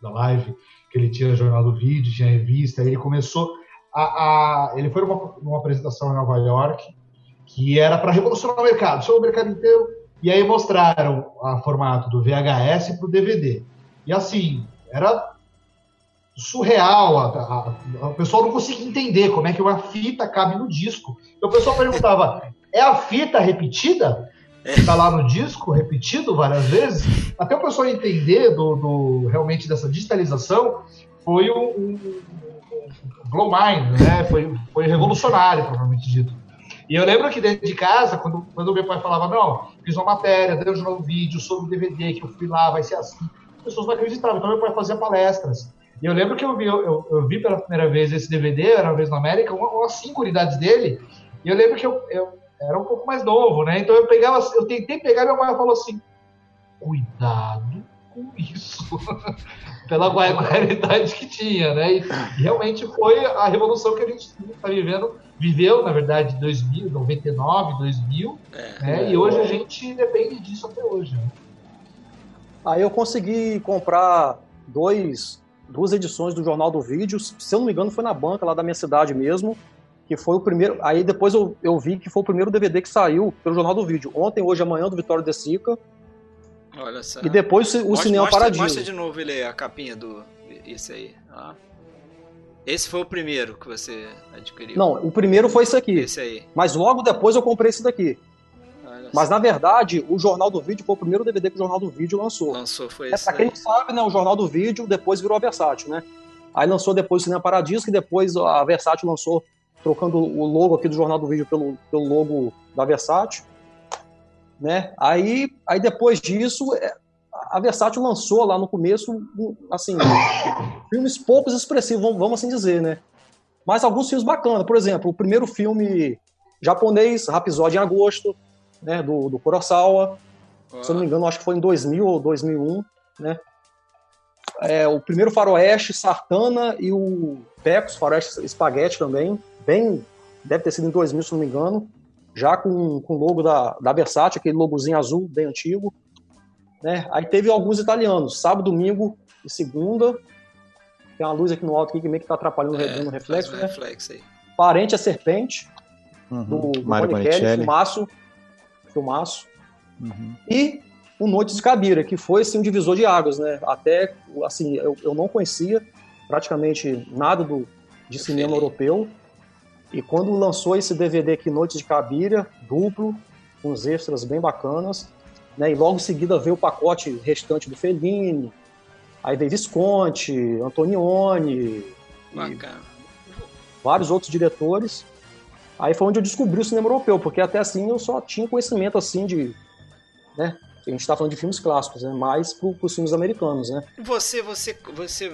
da live, que ele tinha jornal do vídeo, tinha revista. Aí ele começou a. a- ele foi numa, numa apresentação em Nova York que era para revolucionar o mercado, sobre o mercado inteiro. E aí mostraram a formato do VHS para o DVD. E assim, era surreal. A, a- a- o pessoal não conseguia entender como é que uma fita cabe no disco. Então o pessoal perguntava: <laughs> é a fita repetida? Está lá no disco, repetido várias vezes? Até o pessoal entender do, do- realmente dessa digitalização foi um, um, um blow mind, né? Foi, foi revolucionário, provavelmente dito. E eu lembro que dentro de casa, quando, quando meu pai falava, não, fiz uma matéria, deu um novo vídeo sobre o DVD, que eu fui lá, vai ser assim, as pessoas não acreditavam. Então meu pai fazia palestras. E eu lembro que eu vi, eu, eu vi pela primeira vez esse DVD, era uma vez na América, uma- umas cinco unidades dele, e eu lembro que eu, eu era um pouco mais novo, né? Então eu pegava, eu tentei pegar, e meu pai falou assim, cuidado com isso. <laughs> Pela <laughs> realidade que tinha, né? E, realmente foi a revolução que a gente está vivendo, viveu, na verdade, em 2000, 99, 2000, É. né? E hoje a gente depende disso até hoje. Né? Aí eu consegui comprar dois, duas edições do Jornal do Vídeo. Se eu não me engano, foi na banca lá da minha cidade mesmo. Que foi o primeiro. Aí depois eu, eu vi que foi o primeiro DVD que saiu pelo Jornal do Vídeo. Ontem, hoje, amanhã, do Vitório de Sica. Olha só. E depois o mostra, Cinema mostra, Paradiso. Mostra de novo ele, a capinha do. Esse aí. Esse foi o primeiro que você adquiriu. Não, o primeiro foi esse aqui. Esse aí. Mas logo depois eu comprei esse daqui. Olha Mas só. na verdade, o Jornal do Vídeo foi o primeiro DVD que o Jornal do Vídeo lançou. lançou foi É, esse pra quem aí. não sabe, né, o Jornal do Vídeo depois virou a Versátil, né? Aí lançou depois o Cinema Paradiso, que depois a Versátil lançou, trocando o logo aqui do Jornal do Vídeo pelo, pelo logo da Versátil. Né? Aí, aí depois disso, é, a Versátil lançou lá no começo, assim, filmes poucos expressivos, vamos- assim dizer, né? Mas alguns filmes bacanas. Por exemplo, o primeiro filme japonês, Rapisode em Agosto, né, do, do Kurosawa. Ó, Se eu não me engano, acho que foi em 2000 ou 2001, né? É, o primeiro faroeste, Sartana, e o Pecos, faroeste espaguete também, bem, deve ter sido em 2000, se não me engano, já com, com o logo da, da Versace, aquele logozinho azul, bem antigo. Né? Aí teve alguns italianos, sábado, domingo e segunda. Tem uma luz aqui no alto aqui que meio que tá atrapalhando o é, faz reflexo, um né? reflexo aí. Parente a Serpente, Uhum. do, do Mário filmaço, filmaço. Uhum. E o Noites de Cabira, que foi assim, um divisor de águas, né? Até, assim, eu, eu não conhecia praticamente nada do, de Eu cinema feliz. europeu. E quando lançou esse DVD aqui, Noites de Cabira, duplo, com uns extras bem bacanas, né? E logo em seguida veio o pacote restante do Fellini, aí veio Visconti, Antonioni, vários outros diretores. Aí foi onde eu descobri o cinema europeu, porque até assim eu só tinha conhecimento assim de, né? A gente está falando de filmes clássicos, né? Mais para os filmes americanos, né? Você, você, você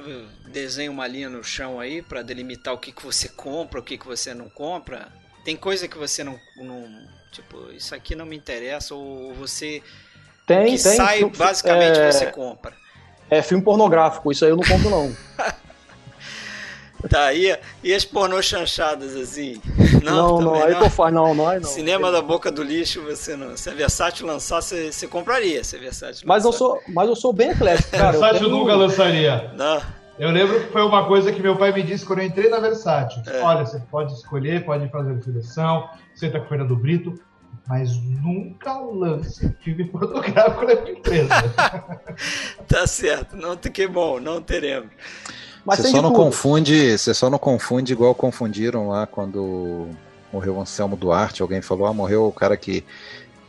desenha uma linha no chão aí pra delimitar o que, que você compra, o que, que você não compra? Tem coisa que você não, não tipo, isso aqui não me interessa ou você Tem, que tem. sai filme- basicamente é, você compra. é filme pornográfico, isso aí eu não compro não. <laughs> Tá aí e as pornô chanchadas assim? não, não, também aí tô faz, não, não, aí não. Cinema da boca do lixo, você não. Se a Versátil lançar, você, você compraria. Se a Versátil Mas eu sou, mas eu sou bem eclético, cara. eu Versátil tenho- nunca lançaria. Não, Eu lembro que foi uma coisa que meu pai me disse quando eu entrei na Versátil. É. Olha, você pode escolher, pode fazer seleção, senta com o Fernando Brito, mas nunca lance filme <laughs> pornográfico na minha empresa. tá certo. Não, que bom, não teremos. Mas você só não tudo. confunde, você só não confunde igual confundiram lá quando morreu o Anselmo Duarte. Alguém falou, ah, morreu o cara que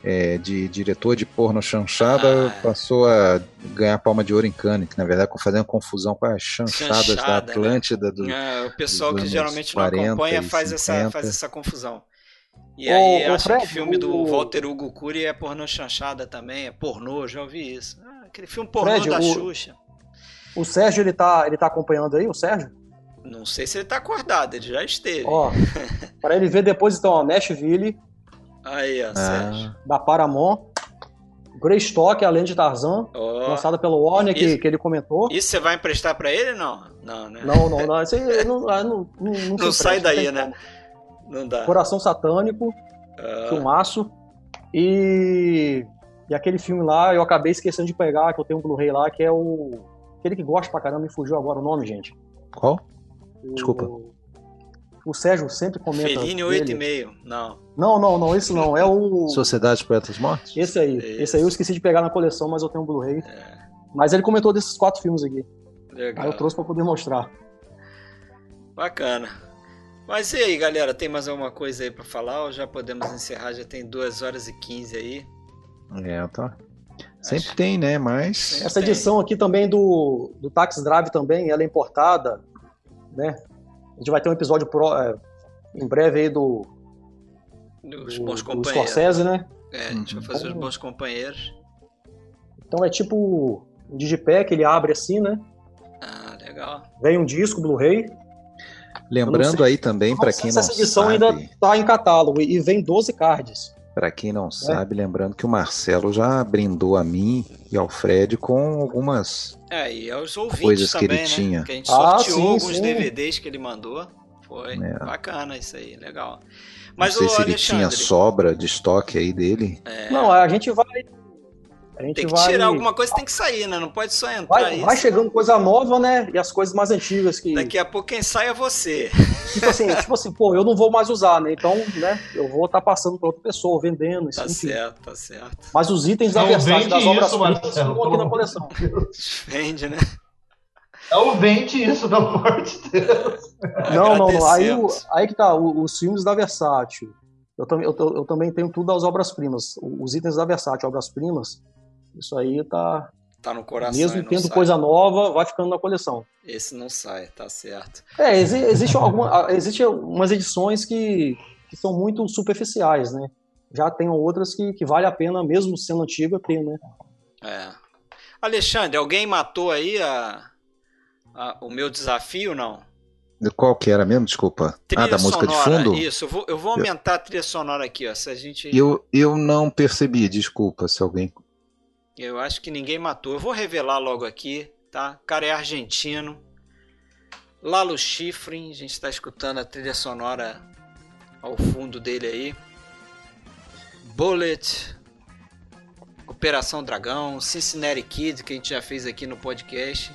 é, de diretor de porno chanchada Ah. passou a ganhar palma de ouro em Cannes, que na verdade fazendo confusão com as chanchadas Chanchada, da né? Atlântida do, É, o pessoal que geralmente não 40 acompanha e faz essa, 50. faz essa confusão. E Ô, aí ô, acha Fred, que filme do o- Walter Hugo Cury é pornô chanchada também, é pornô, já ouvi isso. Ah, aquele filme pornô Fred, da o- Xuxa. O Sérgio, ele tá, ele tá acompanhando aí, o Sérgio? Não sei se ele tá acordado, ele já esteve. Ó, <laughs> para ele ver depois, então, ó, Nashville, Aí, ó, Sérgio. Ah, da Paramount, Greystock, Além de Tarzan, Ó, lançada pelo Warner, que, Isso. que ele comentou. Isso você vai emprestar pra ele? Não, não, né? Não, não, não. Isso aí <laughs> não, ah, não, não, não, Não se sai daí, né? como. Não dá. Coração Satânico, Ah, filmaço. E, e aquele filme lá, eu acabei esquecendo de pegar, que eu tenho um Blu-ray lá, que é o. Aquele que gosta pra caramba, me fugiu agora o nome, gente. qual? O- Desculpa. O Sérgio sempre comenta. Fellini dele. 8,5. Não. Não, não, não, esse não. É o. Sociedade de Poetas Mortos? Esse aí. Isso. Esse aí eu esqueci de pegar na coleção, mas eu tenho um Blu-ray. É, Mas ele comentou desses quatro filmes aqui. legal. Aí eu trouxe pra poder mostrar. Bacana. Mas e aí, galera, tem mais alguma coisa aí pra falar ou já podemos encerrar? Já tem 2 horas e 15 aí. É, tá. Sempre Acho- tem, né? Mas Essa Tem. edição aqui também do, do Taxi Drive também, ela é importada, né? A gente vai ter um episódio pro- é, em breve aí do, Dos do, bons do companheiros. Scorsese, né? É, a gente vai Uhum. fazer os bons companheiros. Então é tipo um digipack, ele abre assim, né? Ah, legal. Vem um disco, Blu-ray. lembrando aí também para quem não essa edição sabe, ainda tá em catálogo e vem 12 cards. Para quem não sabe, lembrando que o Marcelo já brindou a mim e ao Fred com algumas É, e aos ouvintes Coisas que também, ele né? tinha. Que a gente Ah, sorteou sim, alguns sim. DVDs que ele mandou. Foi É. bacana isso aí, legal. Mas não sei o se ele tinha Alexandre, sobra de estoque aí dele. é, Não, a gente vai A gente Tem que vai, tirar alguma coisa, tem que sair, né? Não pode só entrar vai, isso. vai chegando coisa nova, né? E as coisas mais antigas que. Daqui a pouco quem sai é você. <laughs> Tipo assim, tipo assim, pô, eu não vou mais usar, né? Então, né, eu vou estar passando para outra pessoa, vendendo, isso, Tá enfim. certo, tá certo. Mas os itens da Versace, vende das isso, obras-primas, Marcelo, estão aqui na coleção. Vende, né? Não vende isso, pelo amor de Deus. Não, não, não. Aí, aí que tá, os filmes da Versátil. Eu, também- eu, eu também tenho tudo das obras-primas. Os itens da Versátil, obras-primas, isso aí tá. Tá no coração. Mesmo tendo sai. coisa nova, vai ficando na coleção. Esse não sai, tá certo. É, exi existe, alguma, existe umas edições que, que são muito superficiais, né? Já tem outras que, que vale a pena, mesmo sendo antiga, ter, né? É. Alexandre, alguém matou aí a, a- o meu desafio, não? De Qual que era mesmo? Desculpa. ah, da música sonora, de fundo? Isso, eu vou, eu vou aumentar a trilha sonora aqui, ó. Se a gente. Eu, eu não percebi, desculpa se alguém. Eu acho que ninguém matou. Eu vou revelar logo aqui, tá? O cara é argentino. Lalo Schifrin, a gente está escutando a trilha sonora ao fundo dele aí. Bullet, Operação Dragão, Cincinnati Kid, que a gente já fez aqui no podcast.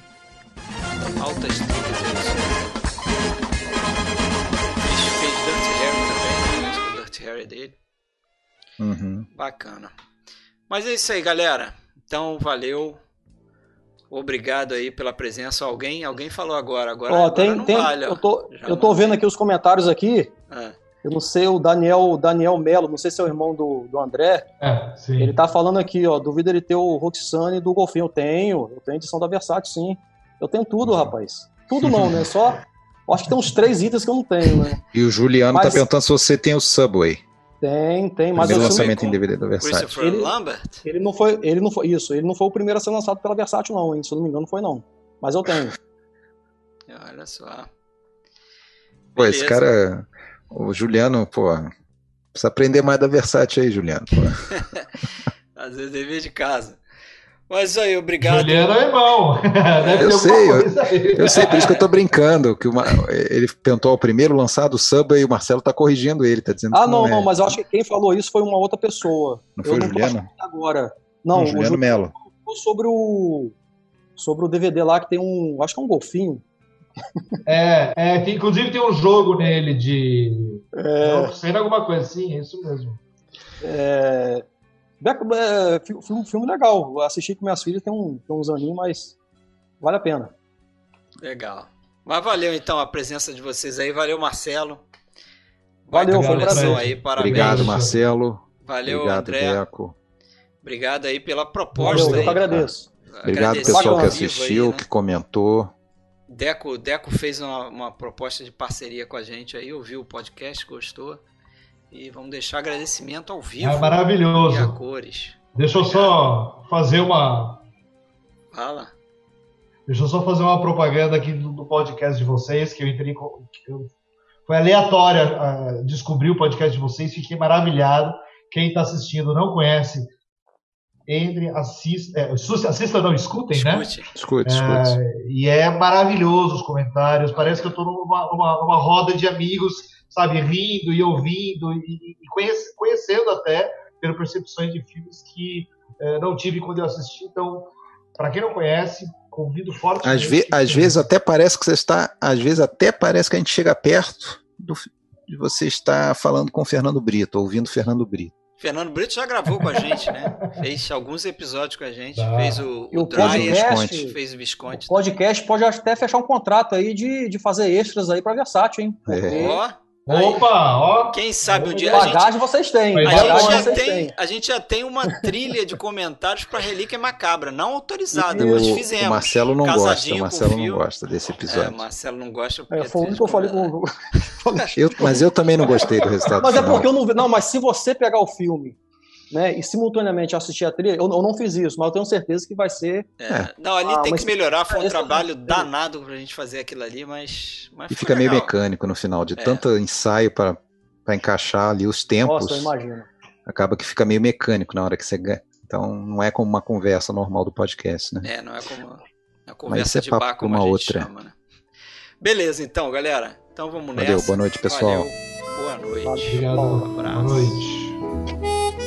Altas trilhas aí. Ele fez Dirty Harry também, né? a música Dirty Harry dele. Uhum. Bacana. Mas é isso aí, galera. Então, valeu. Obrigado aí pela presença. Alguém, alguém falou agora. Agora, Ó, agora tem, não tem, vale, eu, tô, Já eu tô não- vendo aqui os comentários aqui. Ah, Eu não sei, o Daniel, o Daniel Melo, não sei se é o irmão do, do André, É, sim. ele tá falando aqui, ó, duvido ele ter o Roxane do Golfinho. Eu tenho, eu tenho edição da Versátil, sim. Eu tenho tudo, rapaz. Tudo não, né? <laughs> Só, acho que tem uns três itens que eu não tenho, né? E o Juliano Mas- tá perguntando se você tem o Subway. Tem, tem, mas primeiro lançamento em DVD da Versace. Christopher Ele- Lambert? ele não foi, ele não foi, isso, ele não foi o primeiro a ser lançado pela Versátil não, hein? Se eu não me engano, foi não. Mas eu tenho. <laughs> Olha só. Pô, esse Beleza. cara, o Juliano, pô, precisa aprender mais da Versace aí, Juliano. <laughs> Às vezes dever de casa. Mas aí, obrigado. Juliano é irmão. <laughs> Deve Eu ter sei, alguma eu- coisa aí. Eu sei, por isso que eu tô brincando, que uma- ele tentou o primeiro lançado o Subway e o Marcelo tá corrigindo ele, tá dizendo Ah, que não, é. não, mas eu acho que quem falou isso foi uma outra pessoa. Não eu foi o não Juliano? agora. Não, o o Juliano Ju- Melo. falou sobre o sobre o DVD lá que tem um, acho que é um golfinho. É, é, que inclusive tem um jogo nele de. É, Não alguma coisa assim, é isso mesmo. é, é, fi- filme, filme legal. Eu assisti com minhas filhas tem, um, tem uns aninhos, mas vale a pena. Legal. Mas valeu então a presença de vocês aí. Valeu, Marcelo. Valeu, foi um prazer. aí, parabéns. Obrigado, Marcelo. Valeu, Obrigado, André. Deco. Obrigado aí pela Valeu, proposta eu aí. que agradeço. Obrigado, Agradecer pessoal que assistiu, aí, né? que comentou. Deco, Deco fez uma, uma proposta de parceria com a gente aí, ouviu o podcast, gostou. E vamos deixar agradecimento ao vivo É e a maravilhoso. cores. Deixa eu só fazer uma. Fala. Deixa eu só fazer uma propaganda aqui do, podcast de vocês, que eu entrei com. que eu- foi aleatória descobrir o podcast de vocês, fiquei maravilhado. Quem está assistindo não conhece, entre, assista, é, assista, assista não, escutem, né? Escute. Escute, escute. E é maravilhoso os comentários. Parece que eu estou numa, numa, numa roda de amigos, sabe, rindo e ouvindo e, e conhece- conhecendo até pelo percepções de filmes que eh, não tive quando eu assisti. Então, para quem não conhece, convido fortemente. Às, ve- às vezes até parece que você está. Às vezes até parece que a gente chega perto do, de você estar falando com o Fernando Brito, ouvindo o Fernando Brito. Fernando Brito já gravou com a gente, né? Fez alguns episódios com a gente. Tá. Fez o, o Dryer, podcast, fez o Visconde. o podcast pode até fechar um contrato aí de, de fazer extras aí pra Versátil, hein? Porque É. Opa, ó. quem sabe um dia a gente, bagagem vocês têm. A Bagagem gente, Bagagem já vocês tem, têm. a gente já tem uma trilha de comentários para Relíquia Macabra, não autorizada, O, mas fizemos. o Marcelo não gosta, Casadinho o Marcelo não gosta desse É, episódio. Marcelo não gosta É, foi o único que eu falei com <laughs> Eu- mas eu também não gostei do resultado Mas é final. porque eu não vi. Não, mas se você pegar o filme, né, e simultaneamente assistir a trilha, eu, eu não fiz isso, mas eu tenho certeza que vai ser. É. Não, ali Ah, tem que melhorar, foi um esse- trabalho danado pra gente fazer aquilo ali, mas, mas E fica meio legal. mecânico no final, de É. tanto ensaio para encaixar ali os tempos, Nossa, eu imagino. acaba que fica meio mecânico na hora que você ganha. Então não é como uma conversa normal do podcast, né? É, não é como a isso conversa é de papo bar, como a uma gente outra. chama, né? Beleza, então, galera. Então vamos Valeu, nessa. boa noite, pessoal. Valeu, boa noite. Obrigado. Um Boa abraço. noite.